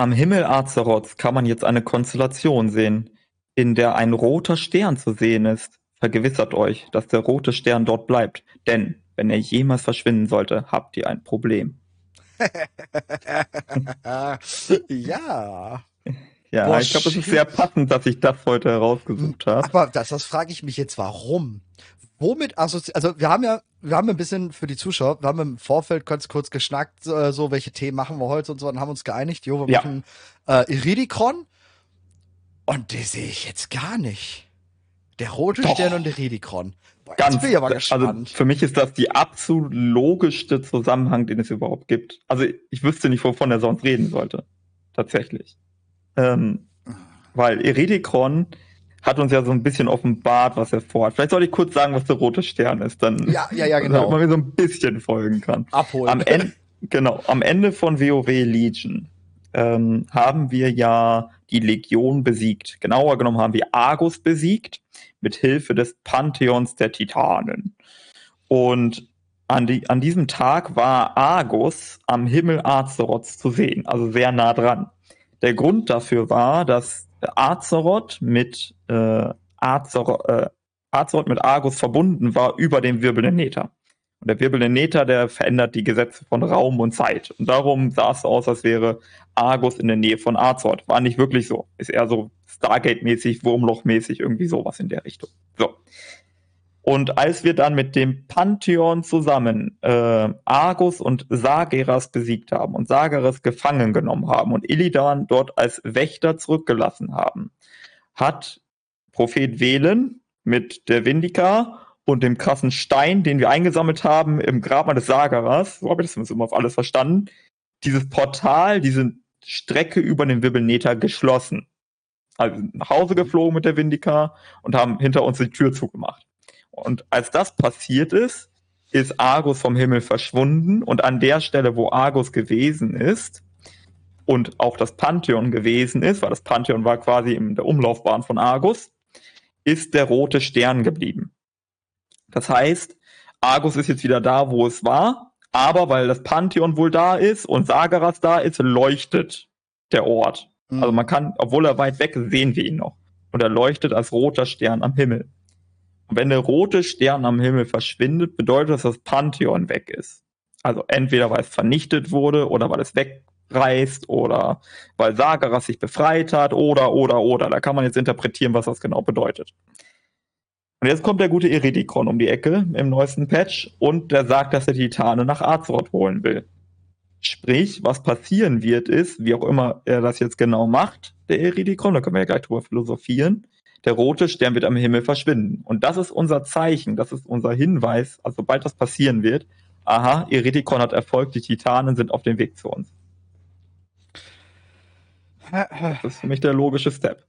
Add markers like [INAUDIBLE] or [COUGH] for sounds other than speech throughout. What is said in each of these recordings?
Am Himmel Azeroths kann man jetzt eine Konstellation sehen, in der ein roter Stern zu sehen ist. Vergewissert euch, dass der rote Stern dort bleibt, denn wenn er jemals verschwinden sollte, habt ihr ein Problem. [LAUGHS] ja. Ja, Boah, ich glaube, es ist sehr passend, dass ich das heute herausgesucht habe. Aber das, das frage ich mich jetzt, warum? Womit assoziiert, also wir haben ja, wir haben ein bisschen für die Zuschauer, wir haben im Vorfeld ganz kurz geschnackt, äh, so welche Themen machen wir heute und so, und haben uns geeinigt, jo, wir ja. machen äh, Iridikron und die sehe ich jetzt gar nicht. Der rote Doch. Stern und der Iridikron. Boah, Ganz, bin ich aber gespannt. Also für mich ist das die absolut logischste Zusammenhang, den es überhaupt gibt. Also ich wüsste nicht, wovon er sonst reden sollte. Tatsächlich. Ähm, weil Eridikron hat uns ja so ein bisschen offenbart, was er vorhat. Vielleicht soll ich kurz sagen, was der rote Stern ist, dann ja, ja, ja, genau. damit man mir so ein bisschen folgen kann. Abholen. Am Ende, genau, am Ende von WoW Legion ähm, haben wir ja die Legion besiegt. Genauer genommen haben wir Argus besiegt mit Hilfe des Pantheons der Titanen. Und an, die, an diesem Tag war Argus am Himmel Azeroths zu sehen, also sehr nah dran. Der Grund dafür war, dass Azeroth mit äh, Azeroth, äh, Azeroth mit Argus verbunden war über den wirbelnden Nether. Und der wirbelnde Nether, der verändert die Gesetze von Raum und Zeit. Und darum sah es aus, als wäre Argus in der Nähe von Azeroth. War nicht wirklich so. Ist eher so Stargate-mäßig, Wurmloch-mäßig, irgendwie sowas in der Richtung. So. Und als wir dann mit dem Pantheon zusammen äh, Argus und Sageras besiegt haben und Sageras gefangen genommen haben und Illidan dort als Wächter zurückgelassen haben, hat Prophet Velen mit der Vindika und dem krassen Stein, den wir eingesammelt haben im Grabmal des Sageras, so habe ich das immer auf alles verstanden, dieses Portal, diese Strecke über den Wirbelneter geschlossen. Also nach Hause geflogen mit der Vindika und haben hinter uns die Tür zugemacht. Und als das passiert ist, ist Argus vom Himmel verschwunden und an der Stelle, wo Argus gewesen ist und auch das Pantheon gewesen ist, weil das Pantheon war quasi in der Umlaufbahn von Argus, ist der rote Stern geblieben. Das heißt, Argus ist jetzt wieder da, wo es war, aber weil das Pantheon wohl da ist und Sagaras da ist, leuchtet der Ort. Mhm. Also man kann, obwohl er weit weg ist, sehen wir ihn noch. Und er leuchtet als roter Stern am Himmel. Wenn der rote Stern am Himmel verschwindet, bedeutet das, dass das Pantheon weg ist. Also entweder weil es vernichtet wurde oder weil es wegreißt oder weil Sagaras sich befreit hat oder, oder, oder. Da kann man jetzt interpretieren, was das genau bedeutet. Und jetzt kommt der gute Eridikon um die Ecke im neuesten Patch und der sagt, dass er die Titane nach Azeroth holen will. Sprich, was passieren wird, ist, wie auch immer er das jetzt genau macht, der Eridikon, da können wir ja gleich drüber philosophieren, der rote Stern wird am Himmel verschwinden. Und das ist unser Zeichen, das ist unser Hinweis, also sobald das passieren wird, aha, Eridikon hat Erfolg, die Titanen sind auf dem Weg zu uns. Das ist für mich der logische Step.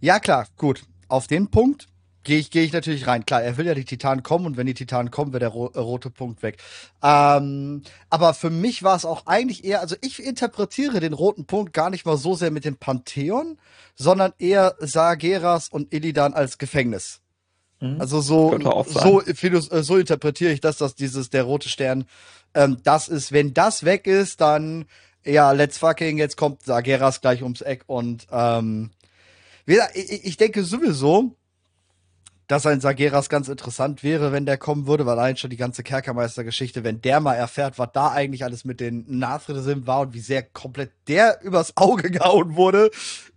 Ja, klar, gut. Auf den Punkt gehe ich, geh ich natürlich rein. Klar, er will ja die Titanen kommen und wenn die Titanen kommen, wird der ro äh, rote Punkt weg. Ähm, aber für mich war es auch eigentlich eher, also ich interpretiere den roten Punkt gar nicht mal so sehr mit dem Pantheon, sondern eher Sageras und Illidan als Gefängnis. Mhm. Also so, so, äh, so interpretiere ich das, dass dieses, der rote Stern, ähm, das ist, wenn das weg ist, dann, ja, let's fucking, jetzt kommt Sageras gleich ums Eck und, ähm, ich, ich denke sowieso, dass ein Sageras ganz interessant wäre, wenn der kommen würde, weil allein schon die ganze Kerkermeister-Geschichte, wenn der mal erfährt, was da eigentlich alles mit den Nathrisim war und wie sehr komplett der übers Auge gehauen wurde,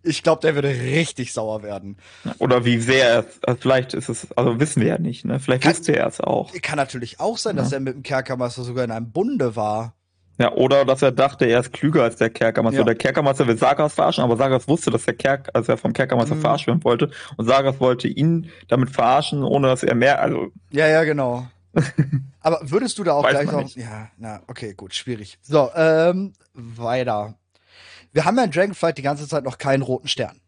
ich glaube, der würde richtig sauer werden. Oder wie sehr er, also vielleicht ist es, also wissen wir ja nicht, ne? Vielleicht kann, wusste er es auch. Kann natürlich auch sein, ja. dass er mit dem Kerkermeister sogar in einem Bunde war. Ja, oder dass er dachte, er ist klüger als der Kerkermeister. Ja. Der Kerkermeister will Sagas verarschen, aber Sagas wusste, dass der Kerk, also er vom Kerkermeister mhm. verarscht werden wollte. Und Sagas wollte ihn damit verarschen, ohne dass er mehr, also. Ja, ja, genau. [LAUGHS] aber würdest du da auch Weiß gleich noch. Ja, na, okay, gut, schwierig. So, ähm, weiter. Wir haben ja in Dragonflight die ganze Zeit noch keinen roten Stern.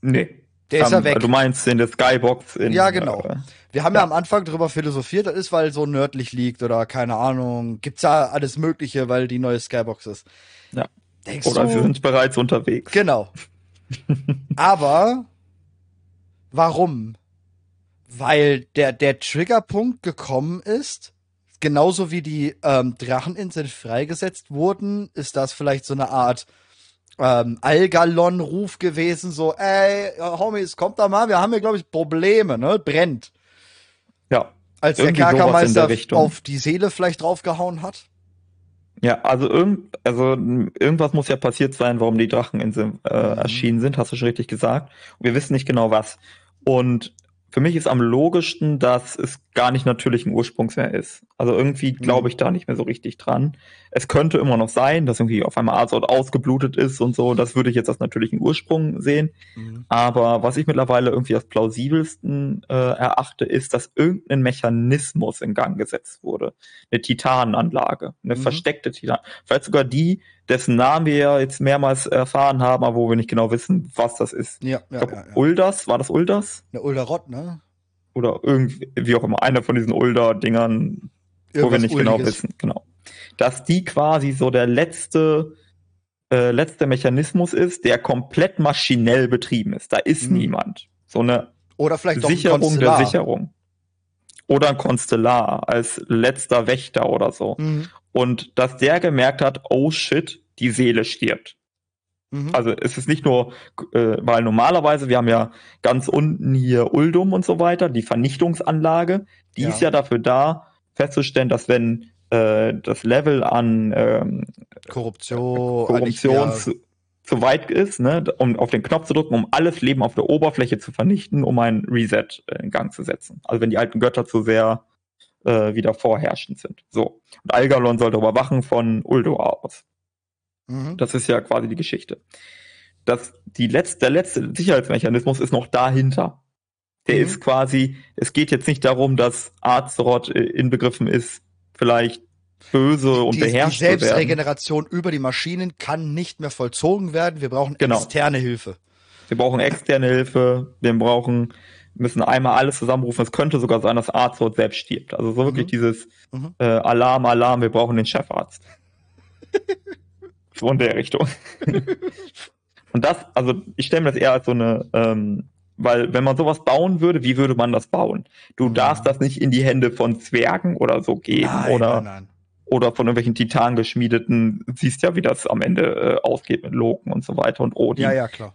Nee. Der ist ja weg. Du meinst in der Skybox in. Ja, genau. Äh, wir haben ja. ja. am Anfang darüber philosophiert, das ist, weil so nördlich liegt oder keine Ahnung. Gibt's ja alles Mögliche, weil die neue Skybox ist. Ja. Denkst oder du, wir sind bereits unterwegs. Genau. [LAUGHS] Aber warum? Weil der, der Triggerpunkt gekommen ist, genauso wie die ähm, Dracheninseln freigesetzt wurden, ist das vielleicht so eine Art ähm, Algalon-Ruf gewesen, so, ey, Homies, kommt da mal, wir haben hier, glaube ich, Probleme, ne? Brennt. Ja. Als der der Kerkermeister Richtung. auf die Seele vielleicht draufgehauen hat. Ja, also, irgend, also irgendwas muss ja passiert sein, warum die Dracheninseln äh, Mhm. erschienen sind, hast du schon richtig gesagt. Und wir wissen nicht genau was. Und für mich ist am logischsten, dass es gar nicht natürlichen Ursprungs mehr ist. Also irgendwie glaube ich da nicht mehr so richtig dran. Es könnte immer noch sein, dass irgendwie auf einmal Arzort ausgeblutet ist und so. Das würde ich jetzt als natürlichen Ursprung sehen. Aber was ich mittlerweile irgendwie als plausibelsten äh, erachte, ist, dass irgendein Mechanismus in Gang gesetzt wurde. Eine Titananlage, eine Mhm. versteckte Titan. Vielleicht sogar die, dessen Namen wir ja jetzt mehrmals erfahren haben, aber wo wir nicht genau wissen, was das ist. Ja, ja, glaub, ja. ja. Uldas, war das Uldas? Eine Ulderott, ne? Oder irgendwie, wie auch immer, einer von diesen Ulda-Dingern, wo wir nicht genau Uldiges. wissen, genau. Dass die quasi so der letzte, äh, letzte Mechanismus ist, der komplett maschinell betrieben ist. Da ist Mhm. niemand. So eine Oder vielleicht Sicherung der. Sicherung. Oder ein Konstellar als letzter Wächter oder so. Mhm. Und dass der gemerkt hat, oh shit, die Seele stirbt. Mhm. Also es ist nicht nur, äh, weil normalerweise, wir haben ja ganz unten hier Uldum und so weiter, die Vernichtungsanlage, die Ja. ist ja dafür da, festzustellen, dass wenn äh, das Level an ähm, Korruption. Korruption zu, zu weit ist, ne, um auf den Knopf zu drücken, um alles Leben auf der Oberfläche zu vernichten, um ein Reset in Gang zu setzen. Also wenn die alten Götter zu sehr äh, wieder vorherrschend sind. So. Und Algalon sollte überwachen von Uldor aus. Mhm. Das ist ja quasi die Geschichte. Das, die letzte, der letzte Sicherheitsmechanismus ist noch dahinter. Der Mhm. ist quasi, es geht jetzt nicht darum, dass Azeroth äh, inbegriffen ist, vielleicht böse und die, die beherrscht werden. Selbstregeneration über die Maschinen kann nicht mehr vollzogen werden. Wir brauchen Genau. externe Hilfe. Wir brauchen externe Hilfe, wir brauchen, müssen einmal alles zusammenrufen. Es könnte sogar sein, dass Azeroth selbst stirbt. Also so wirklich Mhm. dieses Mhm. äh, Alarm, Alarm, wir brauchen den Chefarzt. [LAUGHS] so in der Richtung. [LAUGHS] Und das, also ich stelle mir das eher als so eine, ähm, weil wenn man sowas bauen würde, wie würde man das bauen? Du Mhm. darfst das nicht in die Hände von Zwergen oder so geben Nein, oder, nein, nein. oder von irgendwelchen Titan geschmiedeten, siehst ja, wie das am Ende äh, ausgeht mit Loken und so weiter und Odin. Ja, ja, klar.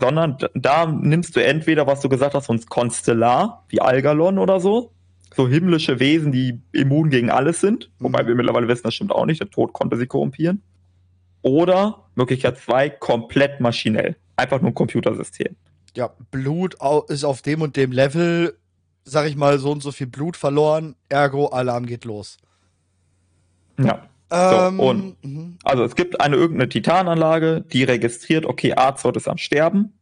Sondern da nimmst du entweder, was du gesagt hast, so ein Konstellar, wie Algalon oder so, so himmlische Wesen, die immun gegen alles sind, wobei Mhm. wir mittlerweile wissen, das stimmt auch nicht, der Tod konnte sie korrumpieren. Oder Möglichkeit zwei, komplett maschinell. Einfach nur ein Computersystem. Ja, Blut ist auf dem und dem Level, sag ich mal, so und so viel Blut verloren, ergo Alarm geht los. Ja. Ähm, und- mhm. Also es gibt eine irgendeine Titananlage, die registriert, okay, Azeroth ist am Sterben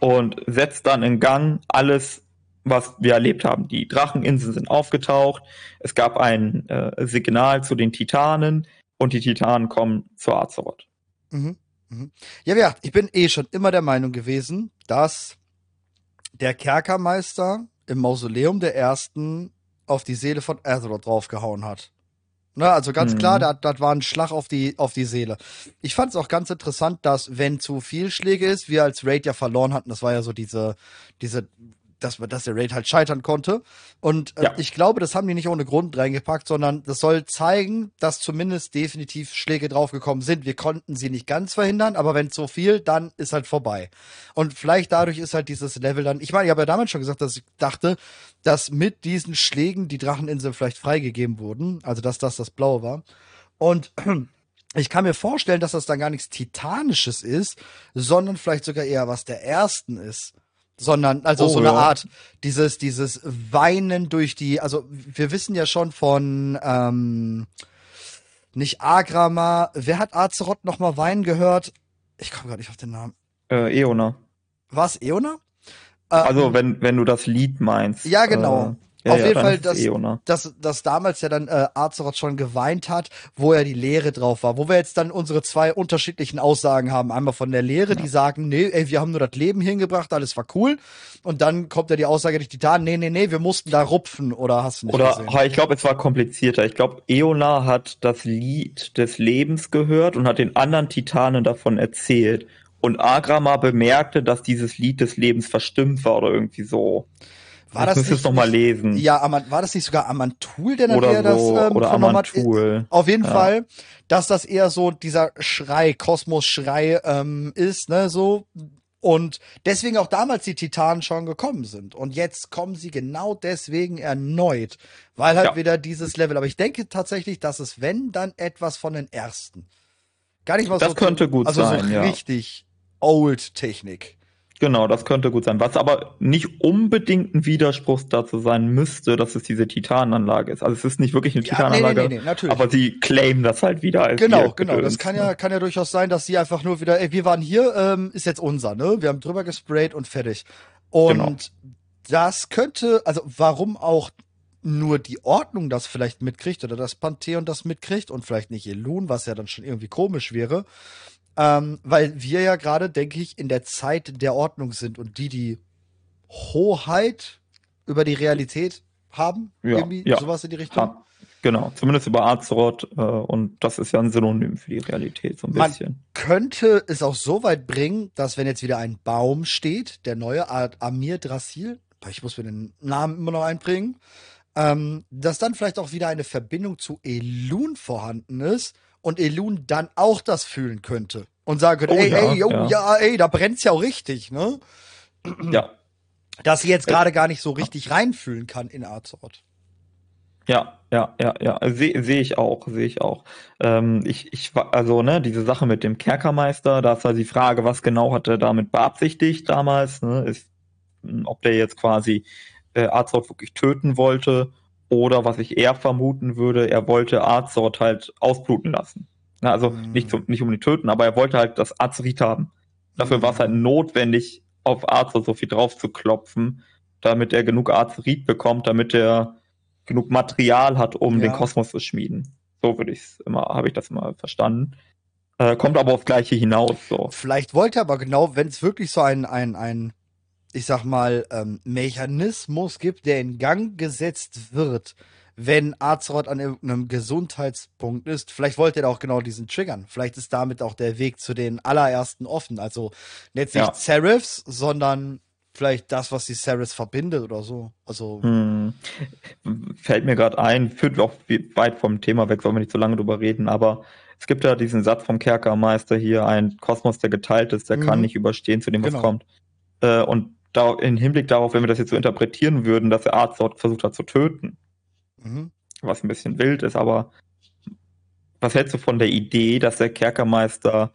und setzt dann in Gang alles, was wir erlebt haben. Die Dracheninseln sind aufgetaucht, es gab ein äh, Signal zu den Titanen und die Titanen kommen zu Azeroth. Mhm. Mhm. Ja, ja, ich bin eh schon immer der Meinung gewesen, dass der Kerkermeister im Mausoleum der Ersten auf die Seele von Azeroth draufgehauen hat. Na, also ganz Mhm. klar, das, das war ein Schlag auf die, auf die Seele. Ich fand es auch ganz interessant, dass, wenn zu viel Schläge ist, wir als Raid ja verloren hatten, das war ja so diese, diese, dass, dass der Raid halt scheitern konnte. Und äh, Ja. ich glaube, das haben die nicht ohne Grund reingepackt, sondern das soll zeigen, dass zumindest definitiv Schläge draufgekommen sind. Wir konnten sie nicht ganz verhindern, aber wenn zu viel, dann ist halt vorbei. Und vielleicht dadurch ist halt dieses Level dann, ich meine, ich habe ja damals schon gesagt, dass ich dachte, dass mit diesen Schlägen die Dracheninseln vielleicht freigegeben wurden, also dass das das Blaue war. Und [CLEARS THROAT] ich kann mir vorstellen, dass das dann gar nichts Titanisches ist, sondern vielleicht sogar eher was der Ersten ist. Sondern, also Oh, so eine ja. Art, dieses, dieses Weinen durch die, also wir wissen ja schon von, ähm, nicht Agrama, wer hat Azeroth noch mal weinen gehört? Ich komme gerade nicht auf den Namen. Äh, Eona. War es Eona? Äh, Also wenn, wenn du das Lied meinst. Ja, genau. Äh, ja, Auf ja, jeden Fall, ist es das- Eona. dass, dass damals ja dann äh, Azeroth schon geweint hat, wo ja die Lehre drauf war. Wo wir jetzt dann unsere zwei unterschiedlichen Aussagen haben. Einmal von der Lehre, die sagen, nee, ey, wir haben nur das Leben hingebracht, alles war cool. Und dann kommt ja die Aussage durch die Titanen, nee, nee, nee, wir mussten da rupfen oder hast du nicht Oder gesehen? ich glaube, es war komplizierter. Ich glaube, Eona hat das Lied des Lebens gehört und hat den anderen Titanen davon erzählt. Und Agrama bemerkte, dass dieses Lied des Lebens verstimmt war oder irgendwie so. War das müsste es nicht- noch mal lesen. Ja, Amant, war das nicht sogar Amantul, der oder nachher so, das ähm, oder hat? Amantul. Auf jeden Ja. Fall, dass das eher so dieser Schrei, Kosmos-Schrei ähm, ist, ne, so. Und deswegen auch damals die Titanen schon gekommen sind. Und jetzt kommen sie genau deswegen erneut. Weil halt Ja. wieder dieses Level. Aber ich denke tatsächlich, dass es, wenn, dann etwas von den ersten. Gar nicht mal Das so. könnte gut also sein, so ja. richtig old Technik. Genau, das könnte gut sein. Was aber nicht unbedingt ein Widerspruch dazu sein müsste, dass es diese Titananlage ist. Also es ist nicht wirklich eine Ja, Titananlage, nee, nee, nee, natürlich. aber sie claimen das halt wieder als Genau, genau. Das Gedöns, kann ne? ja, kann ja durchaus sein, dass sie einfach nur wieder, ey, wir waren hier, ähm, ist jetzt unser, ne? Wir haben drüber gesprayt und fertig. Und Genau. das könnte, also warum auch nur die Ordnung das vielleicht mitkriegt oder das Pantheon das mitkriegt und vielleicht nicht Elun, was ja dann schon irgendwie komisch wäre. Ähm, weil wir ja gerade, denke ich, in der Zeit der Ordnung sind und die die Hoheit über die Realität haben. Ja, irgendwie ja. sowas in die Richtung. Ha, genau, zumindest über Azeroth äh, und das ist ja ein Synonym für die Realität, so ein Man- bisschen. könnte es auch so weit bringen, dass wenn jetzt wieder ein Baum steht, der neue Art Amir Drasil, ich muss mir den Namen immer noch einbringen, ähm, dass dann vielleicht auch wieder eine Verbindung zu Elun vorhanden ist und Elun dann auch das fühlen könnte und sagen könnte, Oh ey, ja, ey, yo, ja. ja. ey, da brennt's ja auch richtig, ne? Ja, Dass sie jetzt gerade gar nicht so richtig reinfühlen kann in Azeroth. Ja, ja, ja, ja, sehe seh ich auch, sehe ich auch. Ähm, ich, ich, also, ne, diese Sache mit dem Kerkermeister, da ist halt die Frage, was genau hat er damit beabsichtigt damals, ne, ist, ob der jetzt quasi äh, Azeroth wirklich töten wollte oder was ich eher vermuten würde, er wollte Azeroth halt ausbluten lassen. Na, also Mhm. nicht, zum, nicht unbedingt töten, aber er wollte halt das Azerit haben. Dafür war es halt notwendig, auf Azeroth so viel drauf zu klopfen, damit er genug Azerit bekommt, damit er genug Material hat, um Ja. den Kosmos zu schmieden. So würde ich es immer, habe ich das immer verstanden. Äh, kommt aber aufs Gleiche hinaus. So. Vielleicht wollte er aber genau, wenn es wirklich so ein, ein, ein, ich sag mal, ähm, Mechanismus gibt, der in Gang gesetzt wird, wenn Azeroth an irgendeinem Gesundheitspunkt ist, vielleicht wollte er auch genau diesen triggern. Vielleicht ist damit auch der Weg zu den allerersten offen. Also jetzt nicht Ja. Serifs, sondern vielleicht das, was die Serifs verbindet oder so. Also, Hm. Fällt mir gerade ein, führt auch weit vom Thema weg, sollen wir nicht so lange drüber reden, aber es gibt ja diesen Satz vom Kerkermeister hier, ein Kosmos, der geteilt ist, der Mhm. kann nicht überstehen zu dem, was Genau. kommt. Äh, und da, in Hinblick darauf, wenn wir das jetzt so interpretieren würden, dass er Azeroth versucht hat zu töten, mhm. was ein bisschen wild ist, aber was hältst du von der Idee, dass der Kerkermeister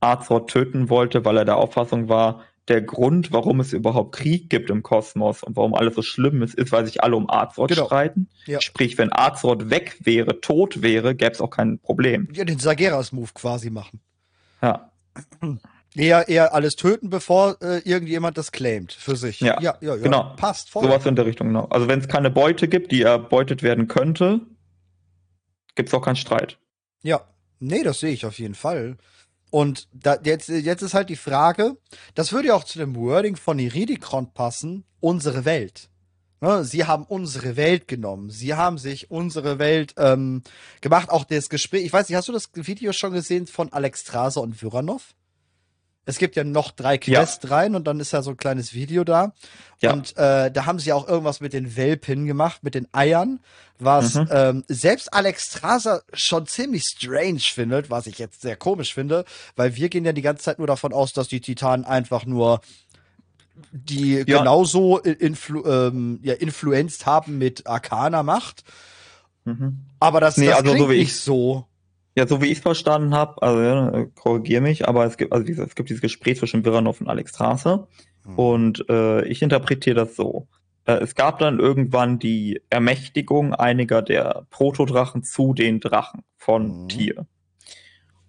Azeroth töten wollte, weil er der Auffassung war, der Grund, warum es überhaupt Krieg gibt im Kosmos und warum alles so schlimm ist, ist, weil sich alle um Azeroth Genau. streiten? Ja. Sprich, wenn Azeroth weg wäre, tot wäre, gäbe es auch kein Problem. ja, den Sageras-Move quasi machen. Ja, [CLEARS THROAT] Eher, eher alles töten, bevor äh, irgendjemand das claimt für sich. Ja, ja, ja, ja. genau. Passt voll. sowas in der Richtung. Genau. Also wenn es keine Beute gibt, die erbeutet werden könnte, gibt es auch keinen Streit. Ja, nee, das sehe ich auf jeden Fall. Und da, jetzt, jetzt ist halt die Frage, das würde ja auch zu dem Wording von Iridikron passen, unsere Welt. Ne, sie haben unsere Welt genommen. Sie haben sich unsere Welt ähm, gemacht. Auch das Gespräch, ich weiß nicht, hast du das Video schon gesehen von Alex Strase und Vyranov? Es gibt ja noch drei Ja. Quests rein und dann ist ja so ein kleines Video da. Ja. Und äh, da haben sie auch irgendwas mit den Welpen gemacht, mit den Eiern, was Mhm. ähm, selbst Alex Strasser schon ziemlich strange findet, was ich jetzt sehr komisch finde, weil wir gehen ja die ganze Zeit nur davon aus, dass die Titanen einfach nur die Ja. genauso influ ähm, ja, influenzt haben mit Arcana Macht. Mhm. Aber das, Nee, das also so klingt wie nicht ich- so. Ja, so wie ich es verstanden habe, also ja, korrigiere mich, aber es gibt, also wie gesagt, es gibt dieses Gespräch zwischen Viranov und Alex Straße Hm. und äh, ich interpretiere das so. Äh, es gab dann irgendwann die Ermächtigung einiger der Protodrachen zu den Drachen von Mhm. Tier.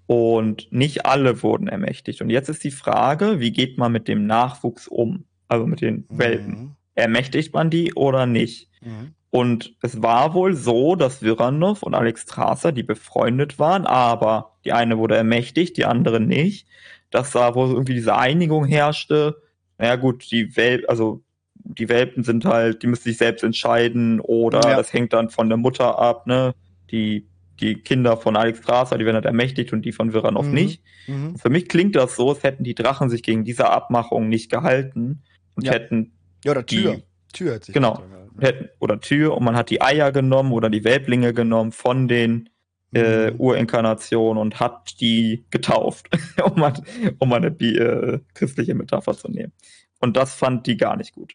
Und nicht alle wurden ermächtigt. Und jetzt ist die Frage, wie geht man mit dem Nachwuchs um? Also mit den Welpen. Mhm. Ermächtigt man die oder nicht? Mhm. Und es war wohl so, dass Viranov und Alex Strasser, die befreundet waren, aber die eine wurde ermächtigt, die andere nicht. Dass da wohl irgendwie diese Einigung herrschte. Naja gut, die Welpen, also die Welpen sind halt, die müssen sich selbst entscheiden oder Ja. das hängt dann von der Mutter ab, ne? Die, die Kinder von Alex Strasser, die werden halt ermächtigt und die von Viranov Mhm. nicht. Mhm. Für mich klingt das so, als hätten die Drachen sich gegen diese Abmachung nicht gehalten und Ja. hätten Ja, die Tür hat sich Genau. Oder Tür und man hat die Eier genommen oder die Welblinge genommen von den äh, Mhm. Urinkarnationen und hat die getauft, [LAUGHS] um mal, um eine äh, christliche Metapher zu nehmen. Und das fand die gar nicht gut.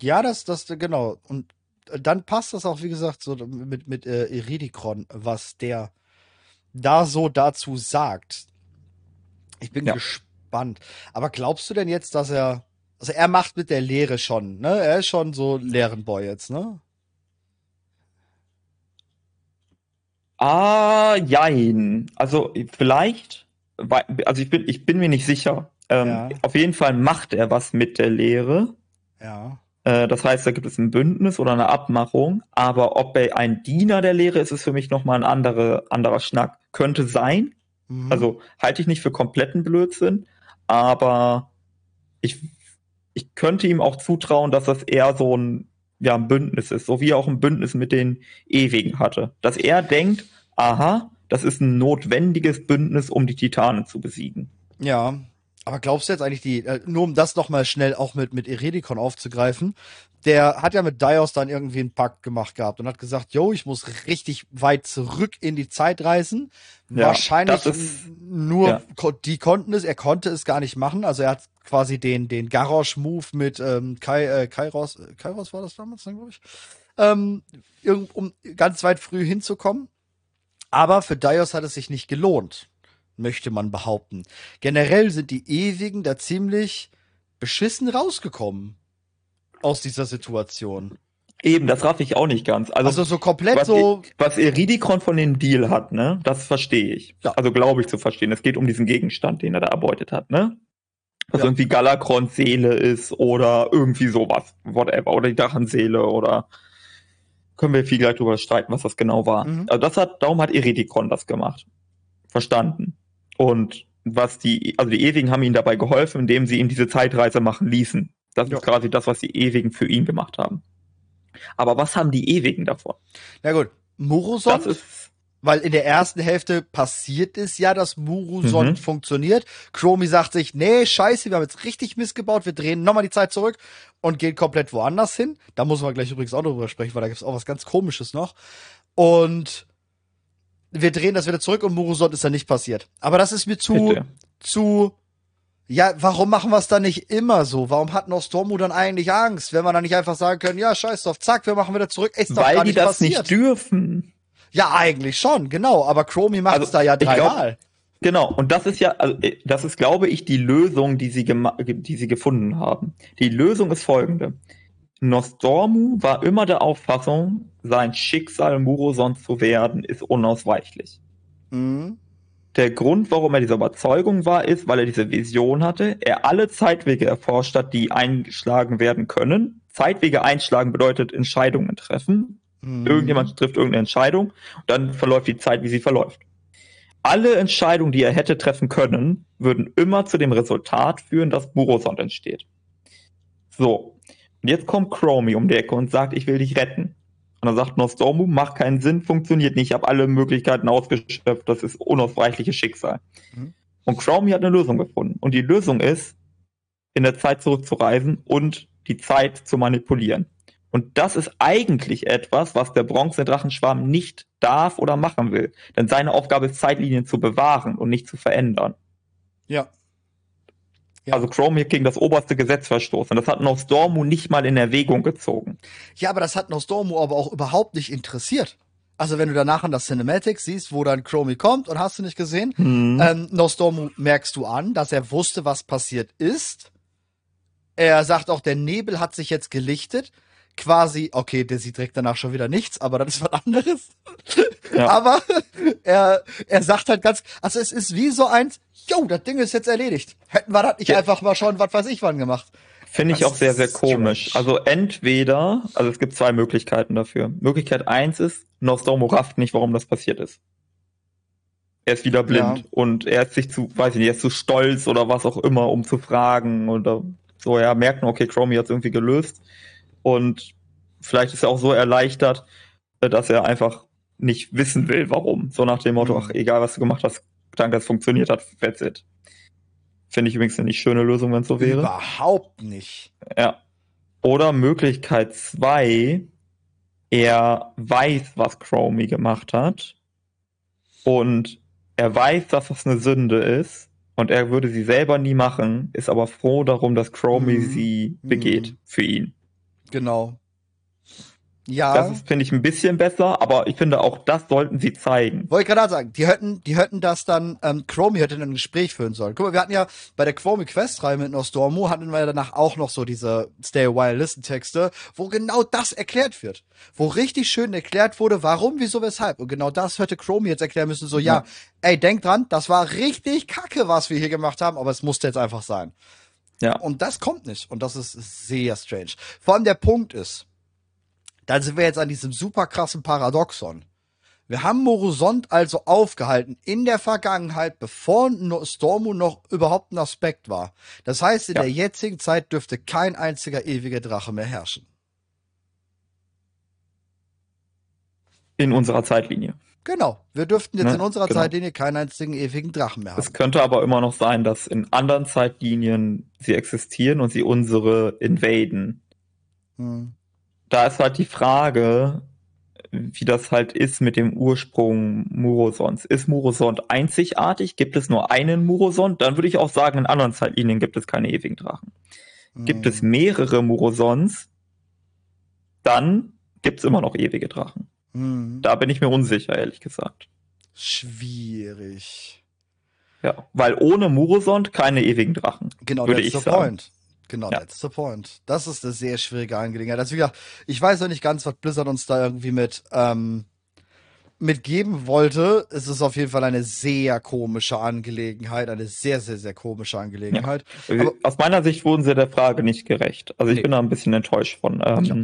Ja, das, das, genau. Und dann passt das auch, wie gesagt, so mit, mit äh, Iridikron, was der da so dazu sagt. Ich bin Ja. gespannt. Aber glaubst du denn jetzt, dass er, also er macht mit der Lehre schon, ne? Er ist schon so Lehrenboy jetzt, ne? Ah, jein. Also vielleicht, also ich bin, ich bin mir nicht sicher. Ähm, Ja. Auf jeden Fall macht er was mit der Lehre. Ja. Äh, das heißt, da gibt es ein Bündnis oder eine Abmachung. Aber ob er ein Diener der Lehre ist, ist für mich nochmal ein andere, anderer Schnack. Könnte sein. Mhm. Also halte ich nicht für kompletten Blödsinn. Aber ich, ich könnte ihm auch zutrauen, dass das eher so ein, ja, ein Bündnis ist. So wie er auch ein Bündnis mit den Ewigen hatte. Dass er denkt, aha, das ist ein notwendiges Bündnis, um die Titanen zu besiegen. Ja, aber glaubst du jetzt eigentlich die, äh, nur um das nochmal schnell auch mit, mit Eredikon aufzugreifen, der hat ja mit Dios dann irgendwie einen Pakt gemacht gehabt und hat gesagt, yo, ich muss richtig weit zurück in die Zeit reisen. Ja, Wahrscheinlich ist- nur ja. die konnten es, er konnte es gar nicht machen. Also er hat quasi den, den Garrosh-Move mit ähm, Kai, äh, Kairos, äh, Kairos war das damals dann, glaube ich, ähm, um ganz weit früh hinzukommen. Aber für Dios hat es sich nicht gelohnt, möchte man behaupten. Generell sind die Ewigen da ziemlich beschissen rausgekommen aus dieser Situation. Eben, das raff ich auch nicht ganz. Also, Also so komplett was, so, was Eridikon von dem Deal hat, ne, das verstehe ich. Ja. Also glaube ich zu verstehen. Es geht um diesen Gegenstand, den er da erbeutet hat, ne? Was Ja. irgendwie Galakrons Seele ist oder irgendwie sowas. Whatever. Oder die Drachenseele oder können wir viel gleich drüber streiten, was das genau war. Mhm. Also das hat, darum hat Eridikon das gemacht. Verstanden. Und was die, also die Ewigen haben ihm dabei geholfen, indem sie ihm diese Zeitreise machen ließen. Das Ja. ist quasi das, was die Ewigen für ihn gemacht haben. Aber was haben die Ewigen davon? na gut, Murosond, Das ist weil in der ersten Hälfte passiert es ja, dass Murosond Mhm. funktioniert. Chromie sagt sich, nee, scheiße, wir haben jetzt richtig missgebaut, wir drehen nochmal die Zeit zurück und gehen komplett woanders hin. Da muss man gleich übrigens auch drüber sprechen, weil da gibt's auch was ganz komisches noch. Und wir drehen das wieder zurück und Murosond ist dann nicht passiert. Aber das ist mir zu, Bitte. zu, ja, warum machen wir es dann nicht immer so? Warum hat Nostromo dann eigentlich Angst, wenn man dann nicht einfach sagen können, ja, scheiß drauf, zack, wir machen wieder zurück, ist doch Weil gar die nicht das passiert. nicht dürfen. ja, eigentlich schon, genau, aber Chromie macht Also, es da ja dreimal. Genau, und das ist ja, also, äh, das ist, glaube ich, die Lösung, die sie, die sie gefunden haben. Die Lösung ist folgende. Nostormu war immer der Auffassung, sein Schicksal Murosond zu werden, ist unausweichlich. Mhm. Der Grund, warum er dieser Überzeugung war, ist, weil er diese Vision hatte, er alle Zeitwege erforscht hat, die eingeschlagen werden können. Zeitwege einschlagen bedeutet Entscheidungen treffen. Mhm. Irgendjemand trifft irgendeine Entscheidung und dann verläuft die Zeit, wie sie verläuft. Alle Entscheidungen, die er hätte treffen können, würden immer zu dem Resultat führen, dass Burosond entsteht. So. Und jetzt kommt Chromie um die Ecke und sagt, ich will dich retten. Und dann sagt Nostormu, macht keinen Sinn, funktioniert nicht, ich habe alle Möglichkeiten ausgeschöpft, das ist unausweichliches Schicksal. Mhm. Und Chromie hat eine Lösung gefunden. Und die Lösung ist, in der Zeit zurückzureisen und die Zeit zu manipulieren. Und das ist eigentlich etwas, was der bronzene Drachenschwarm nicht darf oder machen will. Denn seine Aufgabe ist, Zeitlinien zu bewahren und nicht zu verändern. Ja. Ja. Also Chrome hier gegen das oberste Gesetz verstoßen. Das hat Nostormu nicht mal in Erwägung gezogen. Ja, aber das hat Nostromo aber auch überhaupt nicht interessiert. Also wenn du danach an das Cinematic siehst, wo dann Chromie kommt und hast du nicht gesehen, Hm. ähm, Nostromo merkst du an, dass er wusste, was passiert ist. Er sagt auch, der Nebel hat sich jetzt gelichtet. Quasi, okay, der sieht direkt danach schon wieder nichts, aber das ist was anderes. Ja. [LAUGHS] Aber er, er sagt halt ganz, also es ist wie so eins, jo, das Ding ist jetzt erledigt. Hätten wir das nicht Ja. einfach mal schon, was weiß ich wann gemacht. Finde ich Das auch sehr, sehr komisch. strange. Also entweder, also es gibt zwei Möglichkeiten dafür. Möglichkeit eins ist, Nostormu rafft nicht, warum das passiert ist. Er ist wieder blind Ja. und er ist sich zu, weiß ich nicht, er ist zu stolz oder was auch immer, um zu fragen oder so. Er merkt nur, okay, Chromie hat es irgendwie gelöst und vielleicht ist er auch so erleichtert, äh, dass er einfach nicht wissen will, warum. So nach dem Motto, Mhm. ach, egal was du gemacht hast, danke, es funktioniert hat, that's it. Finde ich übrigens eine nicht schöne Lösung, wenn es so wäre. Überhaupt nicht. Ja. Oder Möglichkeit zwei, er weiß, was Chromie gemacht hat und er weiß, dass das eine Sünde ist und er würde sie selber nie machen, ist aber froh darum, dass Chromie Mhm. sie begeht Mhm. für ihn. Genau. Ja. Das finde ich, ein bisschen besser, aber ich finde auch das sollten sie zeigen. Wollte ich gerade sagen, die hätten, die hätten das dann, ähm, Chromie hätte dann ein Gespräch führen sollen. Guck mal, wir hatten ja bei der Chromie Quest-Reihe mit Nostormo hatten wir danach auch noch so diese Stay a While Listen Texte, wo genau das erklärt wird. Wo richtig schön erklärt wurde, warum, wieso, weshalb. Und genau das hätte Chromie jetzt erklären müssen, so, ja, Ja. ey, denk dran, das war richtig kacke, was wir hier gemacht haben, aber es musste jetzt einfach sein. Ja. Und das kommt nicht. Und das ist sehr strange. Vor allem der Punkt ist, da sind wir jetzt an diesem super krassen Paradoxon. Wir haben Morosont also aufgehalten in der Vergangenheit, bevor Stormo noch überhaupt ein Aspekt war. Das heißt, in Ja. der jetzigen Zeit dürfte kein einziger ewiger Drache mehr herrschen. In unserer Zeitlinie. Genau. Wir dürften jetzt Ne, in unserer genau. Zeitlinie keinen einzigen ewigen Drachen mehr Es haben. könnte aber immer noch sein, dass in anderen Zeitlinien sie existieren und sie unsere invaden. Hm. Da ist halt die Frage, wie das halt ist mit dem Ursprung Murosons. Ist Murosond einzigartig? Gibt es nur einen Murosond? Dann würde ich auch sagen, in anderen Zeitlinien gibt es keine ewigen Drachen. Gibt es Hm. mehrere Murosons? Dann gibt es immer noch ewige Drachen. Hm. Da bin ich mir unsicher, ehrlich gesagt. Schwierig. Ja, weil ohne Murosond keine ewigen Drachen. Genau, würde that's ich the sagen. point. Genau, Ja. that's the point. Das ist eine sehr schwierige Angelegenheit. Also, wie gesagt, ich weiß noch nicht ganz, was Blizzard uns da irgendwie mit, ähm, mitgeben wollte. Es ist auf jeden Fall eine sehr komische Angelegenheit, eine sehr, sehr, sehr komische Angelegenheit. Aber- Aus meiner Sicht wurden sie der Frage nicht gerecht. Also ich Nee. bin da ein bisschen enttäuscht von. Ähm, Ja.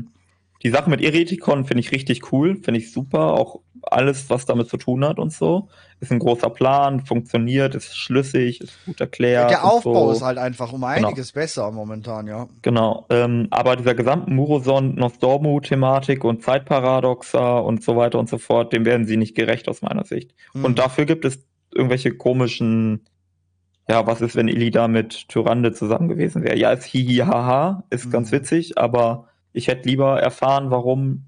Die Sache mit Eretikon finde ich richtig cool, finde ich super. Auch alles, was damit zu tun hat und so. Ist ein großer Plan, funktioniert, ist schlüssig, ist gut erklärt. Der Aufbau so. ist halt einfach um einiges besser momentan, ja. Genau, ähm, aber dieser gesamten Muroson, Nostormu-Thematik und Zeitparadoxa und so weiter und so fort, dem werden sie nicht gerecht aus meiner Sicht. Hm. Und dafür gibt es irgendwelche komischen, ja, was ist, wenn Ilida mit Tyrande zusammen gewesen wäre? Ja, ist hihi haha, ist ganz Mhm. witzig, aber ich hätte lieber erfahren, warum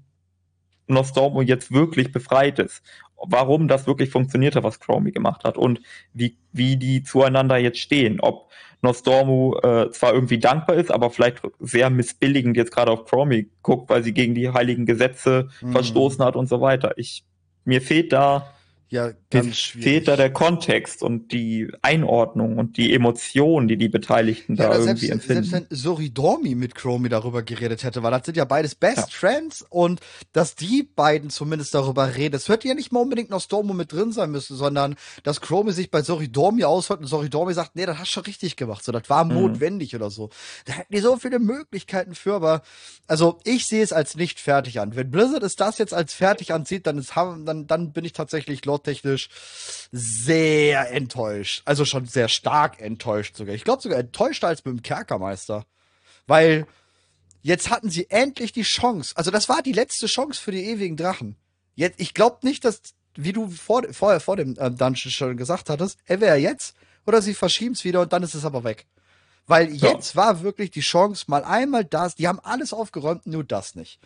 Nostormu jetzt wirklich befreit ist. Warum das wirklich funktioniert hat, was Chromie gemacht hat und wie, wie die zueinander jetzt stehen. Ob Nostormu äh, zwar irgendwie dankbar ist, aber vielleicht sehr missbilligend jetzt gerade auf Chromie guckt, weil sie gegen die heiligen Gesetze Mhm. verstoßen hat und so weiter. Ich, mir fehlt da, Ja, ganz schwierig. fehlt da der Kontext und die Einordnung und die Emotionen, die die Beteiligten Ja, da selbst, irgendwie empfinden. selbst wenn Soridormi mit Chromie darüber geredet hätte, weil das sind ja beides Best Ja. Friends und dass die beiden zumindest darüber reden, es hätte ja nicht mal unbedingt noch Stormo mit drin sein müssen, sondern dass Chromie sich bei Soridormi aushört und Soridormi sagt, nee, das hast du schon richtig gemacht, so, das war Mhm. notwendig oder so. Da hätten die so viele Möglichkeiten für, aber also ich sehe es als nicht fertig an. Wenn Blizzard es das jetzt als fertig ansieht, dann, ist, dann, dann bin ich tatsächlich lore-technisch sehr enttäuscht. Also schon sehr stark enttäuscht sogar. Ich glaube sogar enttäuschter als mit dem Kerkermeister. Weil jetzt hatten sie endlich die Chance. Also das war die letzte Chance für die ewigen Drachen. Jetzt, ich glaube nicht, dass, wie du vor, vorher vor dem ähm, Dungeon schon gesagt hattest, entweder jetzt oder sie verschieben es wieder und dann ist es aber weg. Weil Ja. jetzt war wirklich die Chance, mal einmal das, die haben alles aufgeräumt, nur das nicht.